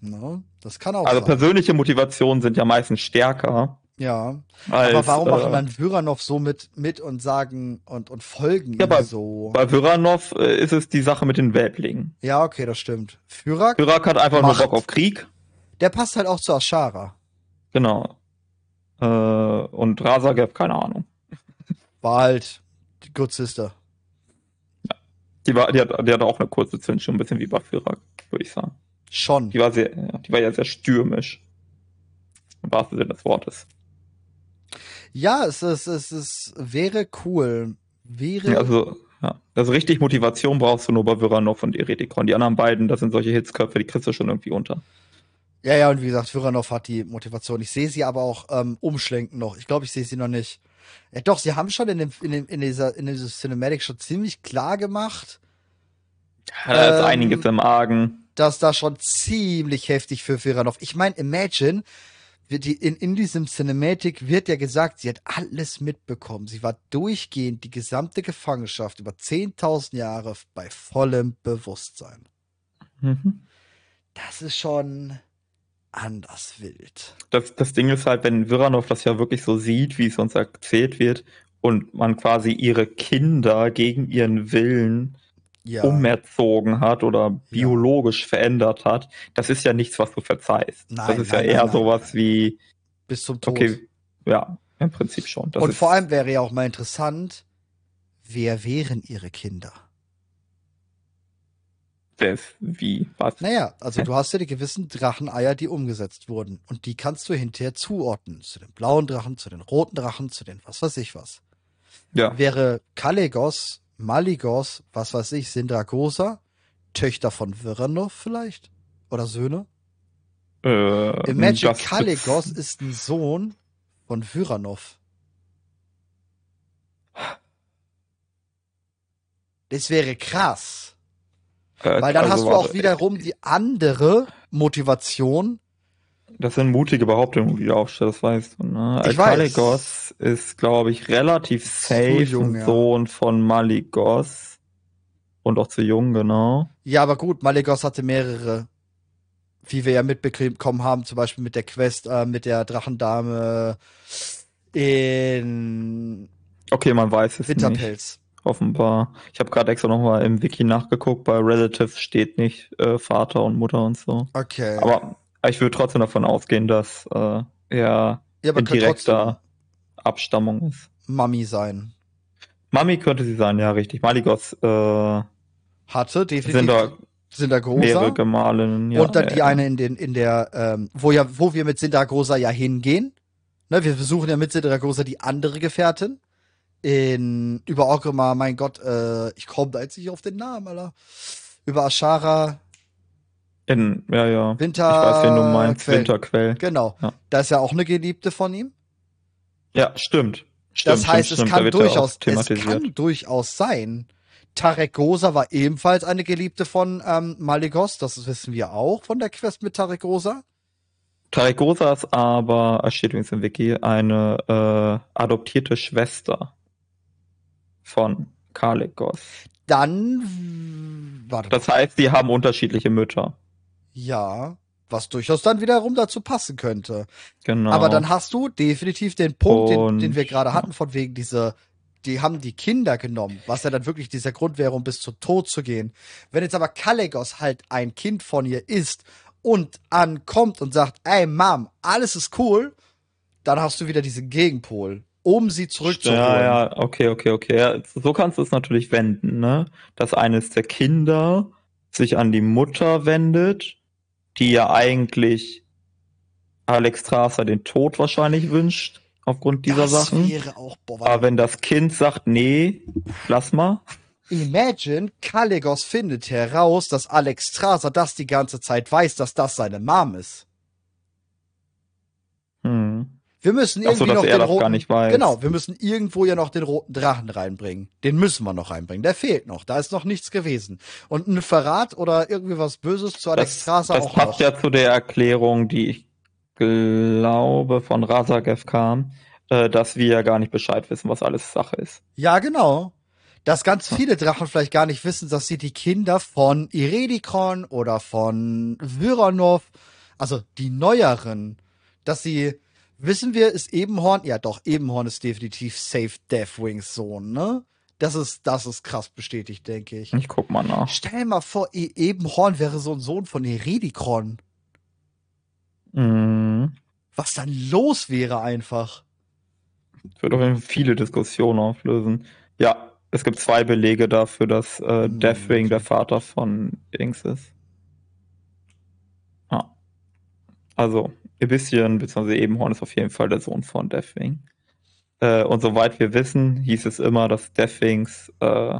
No, das kann auch Also sein. persönliche Motivationen sind ja meistens stärker ja. Als, aber warum machen äh, dann Vyranov so mit, mit und sagen und, und folgen ja, bei, so? Bei Vyranov äh, ist es die Sache mit den Weltlingen. Ja, okay, das stimmt. Fyrak, Fyrak hat einfach macht. nur Bock auf Krieg. Der passt halt auch zu Ashara. Genau. Äh, und Razagev, keine Ahnung. War halt die Good Sister. Ja. Die, war, die, hat, die hatte auch eine kurze Zündschnur, ein bisschen wie bei Fyrak, würde ich sagen. Schon. Die war, sehr, die war ja sehr stürmisch. Im wahrsten Sinne des Wortes. Ja, es, es, es, es wäre cool. Wäre. Ja, also, ja. Also richtig Motivation brauchst du nur bei Viranov und Eretikon. Die anderen beiden, das sind solche Hitzköpfe, die kriegst du schon irgendwie unter. Ja, ja, und wie gesagt, Viranov hat die Motivation. Ich sehe sie aber auch ähm, umschlenken noch. Ich glaube, ich sehe sie noch nicht. Ja, doch, sie haben schon in, dem, in, dem, in, dieser, in dieser Cinematic schon ziemlich klar gemacht. Ja, da ist ähm, einiges im Argen. Dass da schon ziemlich heftig für Viranov. Ich meine, Imagine, in, in diesem Cinematic wird ja gesagt, sie hat alles mitbekommen. Sie war durchgehend die gesamte Gefangenschaft über 10.000 Jahre bei vollem Bewusstsein. Mhm. Das ist schon anders wild. Das, das Ding ist halt, wenn Viranov das ja wirklich so sieht, wie es uns erzählt wird, und man quasi ihre Kinder gegen ihren Willen ja. umerzogen hat oder biologisch ja. verändert hat, das ist ja nichts, was du verzeihst. Nein, das ist nein, ja eher nein, sowas wie bis zum Tod. Okay, ja, im Prinzip schon. Das Und vor allem wäre ja auch mal interessant, wer wären ihre Kinder? Das, wie, was? Naja, also du hast ja die gewissen Dracheneier, die umgesetzt wurden. Und die kannst du hinterher zuordnen. Zu den blauen Drachen, zu den roten Drachen, zu den was weiß ich was. Ja. Wäre Kalegos Maligos, was weiß ich, Sindragosa, Töchter von Viranov vielleicht? Oder Söhne? Äh, Imagine Kaligos ist ein Sohn von Viranov. Das wäre krass. Äh, Weil dann also hast du auch wiederum die andere Motivation, das sind mutige Behauptungen, die du aufstellst, das weißt du. Ne? Ich Maligos ist, glaube ich, relativ safe jung, ja. Sohn von Maligos. Und auch zu jung, genau. Ja, aber gut, Maligos hatte mehrere, wie wir ja mitbekommen haben, zum Beispiel mit der Quest, äh, mit der Drachendame in Okay, man weiß es Winterpelz. Nicht. Offenbar. Ich habe gerade extra nochmal im Wiki nachgeguckt, bei Relatives steht nicht äh, Vater und Mutter und so. Okay. Aber ich würde trotzdem davon ausgehen, dass äh, er ja, in direkter Abstammung ist. Mami sein. Mami könnte sie sein, ja, richtig. Maligos äh, hatte definitiv. Sind da, Sindagosa. Gemahlinnen, ja. Und dann die ja. eine in den, in der, ähm, wo ja, wo wir mit Sindagosa ja hingehen. Ne, wir versuchen ja mit Sindagosa die andere Gefährtin. In, über Orgrimmar, mein Gott, äh, ich komme da jetzt nicht auf den Namen, Alter. Über Ashara, in, ja, ja. Winter. Ich weiß, wen du meinst. Winterquell. Genau. Ja. Da ist ja auch eine Geliebte von ihm. Ja, stimmt. Stimmt, das heißt, stimmt, es kann durchaus, es kann durchaus sein. Tarek Rosa war ebenfalls eine Geliebte von ähm, Maligos, das wissen wir auch von der Quest mit Tarek Rosa. Tarek Rosa ist aber, es steht übrigens im Wiki, eine äh, adoptierte Schwester von Kalikos. Dann, warte, Das heißt, die haben unterschiedliche Mütter. Ja, was durchaus dann wiederum dazu passen könnte. Genau. Aber dann hast du definitiv den Punkt, den, den wir gerade hatten, von wegen diese, die haben die Kinder genommen, was ja dann wirklich dieser Grund wäre, um bis zum Tod zu gehen. Wenn jetzt aber Kalegos halt ein Kind von ihr ist und ankommt und sagt, ey Mom, alles ist cool, dann hast du wieder diesen Gegenpol, um sie zurückzuholen. Ja, ja, okay, okay, okay. Ja, So kannst du es natürlich wenden, ne? Dass eines der Kinder sich an die Mutter wendet, die ja eigentlich Alex Strasser den Tod wahrscheinlich wünscht, aufgrund dieser das Sachen. wäre auch, boah, Aber wenn das Kind sagt, nee, lass mal, Imagine, Kalegos findet heraus, dass Alex Strasser das die ganze Zeit weiß, dass das seine Mom ist. hm. Wir müssen so, irgendwie dass noch den roten. Genau, wir müssen irgendwo ja noch den roten Drachen reinbringen. Den müssen wir noch reinbringen. Der fehlt noch. Da ist noch nichts gewesen. Und ein Verrat oder irgendwie was Böses zu Alex Das, Strasser das auch passt noch. ja zu der Erklärung, die ich glaube von Razagev kam, äh, dass wir ja gar nicht Bescheid wissen, was alles Sache ist. Ja, genau. Dass ganz viele Drachen vielleicht gar nicht wissen, dass sie die Kinder von Iredikon oder von Viranov, also die neueren, dass sie, wissen wir, ist Ebenhorn, ja doch, Ebenhorn ist definitiv Safe Deathwings Sohn, ne? Das ist, das ist krass bestätigt, denke ich. Ich guck mal nach. Stell mal vor, E- Ebenhorn wäre so ein Sohn von Heredikron. Mhm. Was dann los wäre einfach. Das wird auf jeden Fall viele Diskussionen auflösen. Ja, es gibt zwei Belege dafür, dass äh, Hm, Deathwing der Vater von Dings ist. Ja. Also, Ibissien bzw. Ebenhorn ist auf jeden Fall der Sohn von Deathwing. Äh, und soweit wir wissen, hieß es immer, dass Deathwings äh,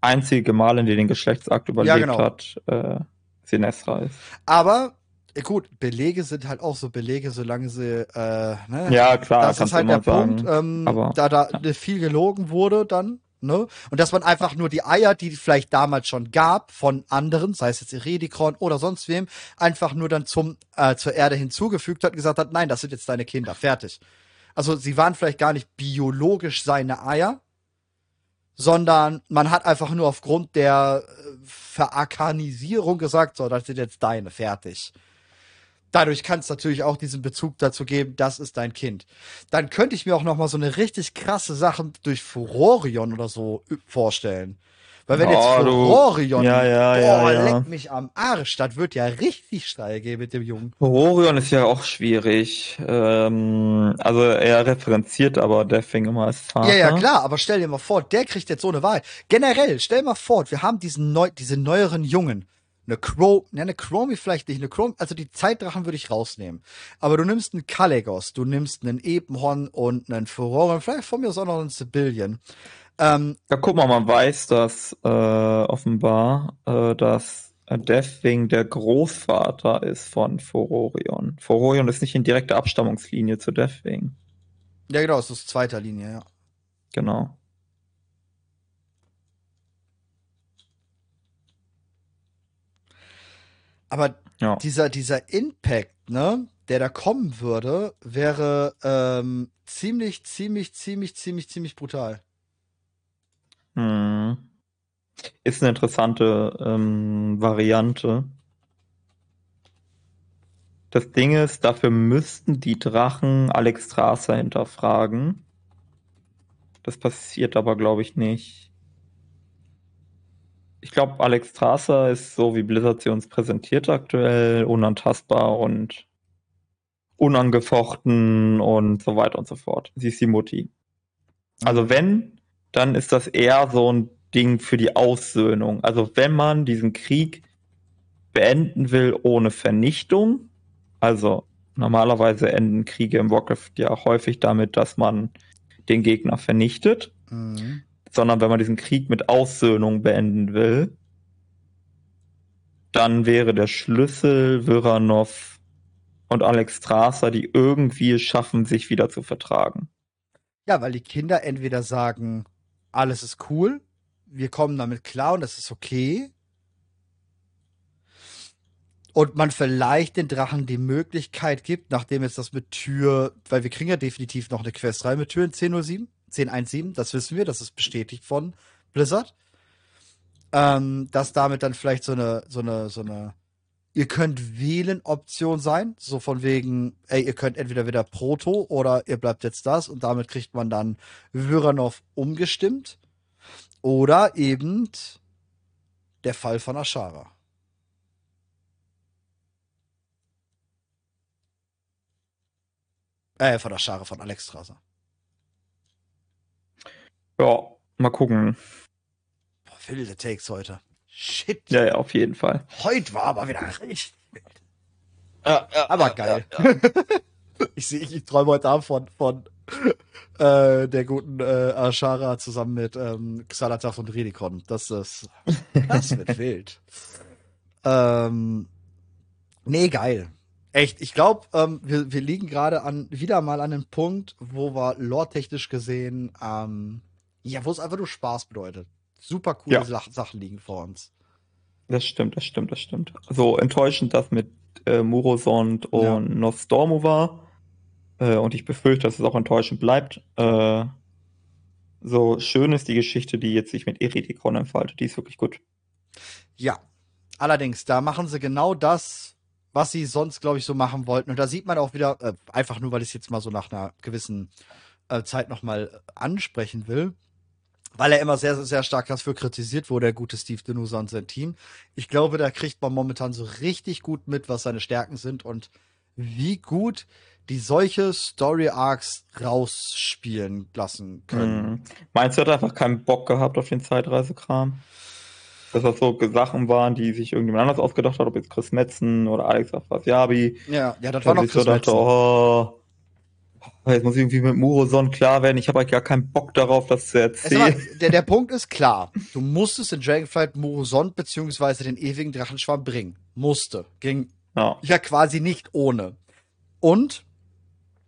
einzige Gemahlin, die den Geschlechtsakt überlebt genau. hat, äh, Sinestra ist. Aber, gut, Belege sind halt auch so Belege, solange sie, äh, ne? Ja, klar, das ist halt der. Punkt, ähm, aber- da da ja. viel gelogen wurde dann, ne? Und dass man einfach nur die Eier, die vielleicht damals schon gab, von anderen, sei es jetzt Iredikron oder sonst wem, einfach nur dann zum, äh, zur Erde hinzugefügt hat und gesagt hat, nein, das sind jetzt deine Kinder, fertig. Also sie waren vielleicht gar nicht biologisch seine Eier, sondern man hat einfach nur aufgrund der äh, Verarkanisierung gesagt, so, das sind jetzt deine, fertig. Dadurch kann es natürlich auch diesen Bezug dazu geben, das ist dein Kind. Dann könnte ich mir auch noch mal so eine richtig krasse Sache durch Furorion oder so vorstellen. Weil wenn jetzt Oh, du- Furorion, Ja, ja, boah, ja, ja. leck mich am Arsch, das wird ja richtig steil gehen mit dem Jungen. Orion ist ja auch schwierig. Ähm, also er referenziert aber Deathwing immer als Vater. Ja, ja, klar, aber stell dir mal vor, der kriegt jetzt so eine Wahl. Generell, stell mal vor, wir haben diesen neu, diese neueren Jungen. Eine Crow, ne, eine Chromie vielleicht nicht, eine Chromie, also die Zeitdrachen würde ich rausnehmen. Aber du nimmst einen Kalegos, du nimmst einen Ebenhorn und einen Furore, vielleicht von mir aus auch noch einen Sibylian. Ähm, Ja, guck mal, man weiß, dass äh, offenbar, äh, dass Deathwing der Großvater ist von Furorion. Furorion ist nicht in direkter Abstammungslinie zu Deathwing. ja genau, es ist zweiter Linie, ja. Genau. Aber Ja. dieser, dieser Impact, ne, der da kommen würde, wäre ähm, ziemlich, ziemlich, ziemlich, ziemlich, ziemlich brutal. Hm. Ist eine interessante ähm, Variante. Das Ding ist, dafür müssten die Drachen Alex Strasser hinterfragen. Das passiert aber, glaube ich, nicht. Ich glaube, Alex Strasser ist so, wie Blizzard sie uns präsentiert aktuell, unantastbar und unangefochten und so weiter und so fort. Sie ist die Mutti. Also wenn, dann ist das eher so ein Ding für die Aussöhnung. Also wenn man diesen Krieg beenden will ohne Vernichtung, also normalerweise enden Kriege im Warcraft ja häufig damit, dass man den Gegner vernichtet, Mhm. Sondern wenn man diesen Krieg mit Aussöhnung beenden will, dann wäre der Schlüssel Viranov und Alex Strasser, die irgendwie es schaffen, sich wieder zu vertragen. Ja, weil die Kinder entweder sagen, alles ist cool, wir kommen damit klar und das ist okay. Und man vielleicht den Drachen die Möglichkeit gibt, nachdem jetzt das mit Tür, weil wir kriegen ja definitiv noch eine Quest rein mit Tür in 1007, 1017, das wissen wir, das ist bestätigt von Blizzard. Ähm, dass damit dann vielleicht so eine, so eine, so eine, ihr könnt wählen Option sein, so von wegen, ey, ihr könnt entweder wieder Proto oder ihr bleibt jetzt das und damit kriegt man dann Vyranov umgestimmt. Oder eben der Fall von Ashara. Äh, von Ashara, von Alex Strasser. Ja, mal gucken. Boah, wilde Takes heute. Shit. Ja, ja, auf jeden Fall. Heute war aber wieder richtig. Ja, ja, Aber geil. [LAUGHS] ich sehe, ich, ich träume heute Abend von, von äh, der guten äh, Ashara zusammen mit ähm, Xalatas und Redikon. Das ist, das wird [LAUGHS] wild. Ähm, nee, geil. Echt, ich glaube, ähm, wir, wir liegen gerade an wieder mal an einem Punkt, wo wir lore-technisch gesehen, ähm, ja, wo es einfach nur Spaß bedeutet. Super coole Ja. Sach Sachen liegen vor uns. Das stimmt, das stimmt, das stimmt. So enttäuschend das mit äh, Murosond und Ja. Nostormo war. Äh, und ich befürchte, dass es auch enttäuschend bleibt. Äh, so schön ist die Geschichte, die jetzt sich mit Eridikon entfaltet. Die ist wirklich gut. Ja. Allerdings, da machen sie genau das, was sie sonst, glaube ich, so machen wollten. Und da sieht man auch wieder, äh, einfach nur, weil ich es jetzt mal so nach einer gewissen äh, Zeit nochmal ansprechen will, weil er immer sehr, sehr stark dafür kritisiert wurde, der gute Steve Denusa und sein Team. Ich glaube, da kriegt man momentan so richtig gut mit, was seine Stärken sind und wie gut die solche Story Arcs rausspielen lassen können. Mhm. Meinst du, er hat einfach keinen Bock gehabt auf den Zeitreisekram? Dass das so Sachen waren, die sich irgendjemand anders ausgedacht hat, ob jetzt Chris Metzen oder Alex Afrasiabi. Ja, ja, das war noch ich so Chris dachte, Metzen. oh, jetzt muss ich irgendwie mit Muroson klar werden. Ich habe halt gar keinen Bock darauf, das zu erzählen. aber, der, der Punkt ist klar. Du musstest in Dragonflight Morosond beziehungsweise den ewigen Drachenschwarm bringen. Musste. Ging Ja. ja quasi nicht ohne. Und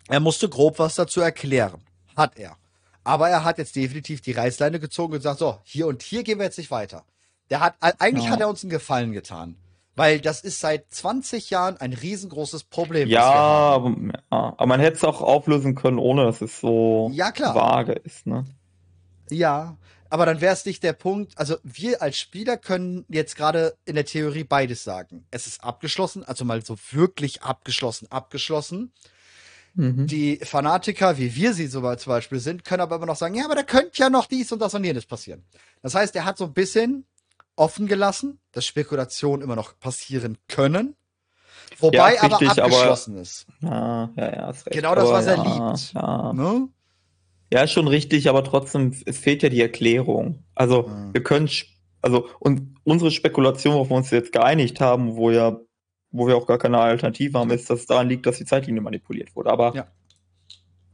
er musste grob was dazu erklären. Hat er. Aber er hat jetzt definitiv die Reißleine gezogen und gesagt, so, hier und hier gehen wir jetzt nicht weiter. Der hat, eigentlich Ja. hat er uns einen Gefallen getan. Weil das ist seit 20 Jahren ein riesengroßes Problem. Ja, aber, ja, aber man hätte es auch auflösen können, ohne dass es so Ja, klar. vage ist, ne? Ja, aber dann wäre es nicht der Punkt. Also wir als Spieler können jetzt gerade in der Theorie beides sagen. Es ist abgeschlossen, also mal so wirklich abgeschlossen, abgeschlossen. Mhm. Die Fanatiker, wie wir sie zum Beispiel sind, können aber immer noch sagen, ja, aber da könnte ja noch dies und das und jenes passieren. Das heißt, er hat so ein bisschen offen gelassen, dass Spekulationen immer noch passieren können. Wobei Ja, aber richtig, aber- abgeschlossen ist. Ja, ja, ist recht. Genau das, Aber was er ja, liebt. Ja. Ne? ja, schon richtig, aber trotzdem, es fehlt ja die Erklärung. Also, wir können, also, und unsere Spekulation, worauf wir uns jetzt geeinigt haben, wo ja, wo wir auch gar keine Alternative haben, ist, dass es daran liegt, dass die Zeitlinie manipuliert wurde. Aber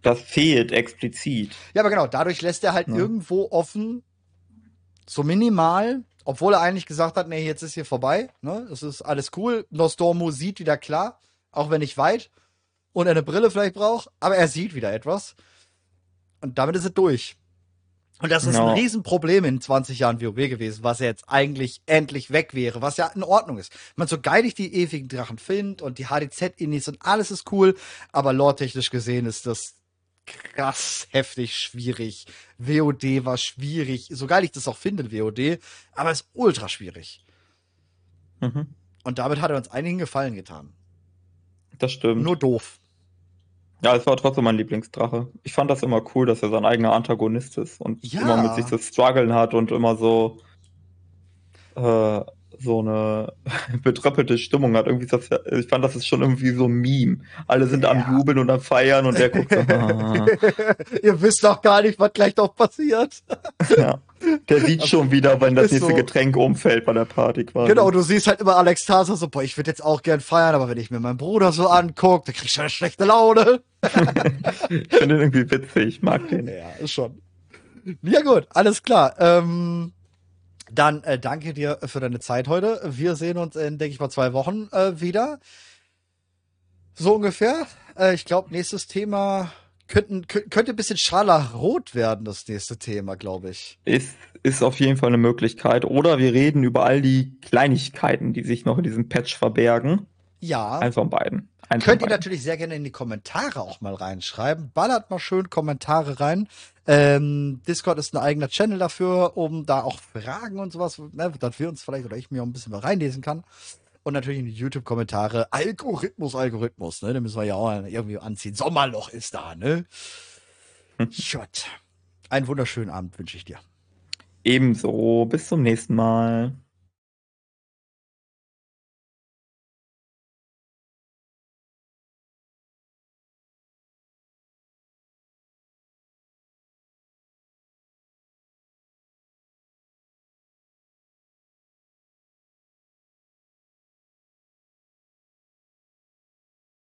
das fehlt explizit. Ja, aber genau, dadurch lässt er halt irgendwo offen, so minimal, obwohl er eigentlich gesagt hat, nee, jetzt ist hier vorbei, ne? Es ist alles cool. Nostormo sieht wieder klar, auch wenn nicht weit und er eine Brille vielleicht braucht, aber er sieht wieder etwas. Und damit ist es durch. Und das ist Ja. ein Riesenproblem in 20 Jahren WoW gewesen, was ja jetzt eigentlich endlich weg wäre, was ja in Ordnung ist. Man so geil ich die ewigen Drachen findet und die HDZ-Inis und alles ist cool, aber lore-technisch gesehen ist das krass heftig schwierig. WoD war schwierig, so geil ich das auch finde, WoD, aber es ist ultra schwierig. Mhm. Und damit hat er uns einigen Gefallen getan. Das stimmt. Nur doof. Ja, es war trotzdem mein Lieblingsdrache. Ich fand das immer cool, dass er sein eigener Antagonist ist und Ja. immer mit sich zu strugglen hat und immer so äh, so eine [LAUGHS] betröppelte Stimmung hat. Irgendwie das ich fand das ist schon irgendwie so ein Meme. Alle sind Ja. am Jubeln und am Feiern und der guckt so, ah, [LAUGHS] Ihr wisst doch gar nicht, was gleich noch passiert. ja. Der sieht schon wieder, wenn das nächste so. Getränk umfällt bei der Party quasi. Genau, du siehst halt immer Alex Tasa so, boah, ich würde jetzt auch gern feiern, aber wenn ich mir meinen Bruder so angucke, dann krieg ich schon eine schlechte Laune. [LAUGHS] Ich finde den irgendwie witzig, ich mag den. Ja, ist schon. Ja, gut, alles klar. Ähm, dann äh, danke dir für deine Zeit heute. Wir sehen uns in, denke ich mal, zwei Wochen äh, wieder. So ungefähr. Äh, ich glaube, nächstes Thema könnten, könnte ein bisschen scharlachrot werden, das nächste Thema, glaube ich. Ist, ist auf jeden Fall eine Möglichkeit. Oder wir reden über all die Kleinigkeiten, die sich noch in diesem Patch verbergen. Ja. Eins von beiden. Eins Könnt ihr natürlich sehr gerne in die Kommentare auch mal reinschreiben. Ballert mal schön Kommentare rein. Ähm, Discord ist ein eigener Channel dafür, um da auch Fragen und sowas, ne, dass wir uns vielleicht oder ich mir auch ein bisschen mal reinlesen kann. Und natürlich in die YouTube-Kommentare. Algorithmus, Algorithmus, ne? Den müssen wir ja auch irgendwie anziehen. Sommerloch ist da, ne? Schott. Einen wunderschönen Abend wünsche ich dir. Ebenso. Bis zum nächsten Mal.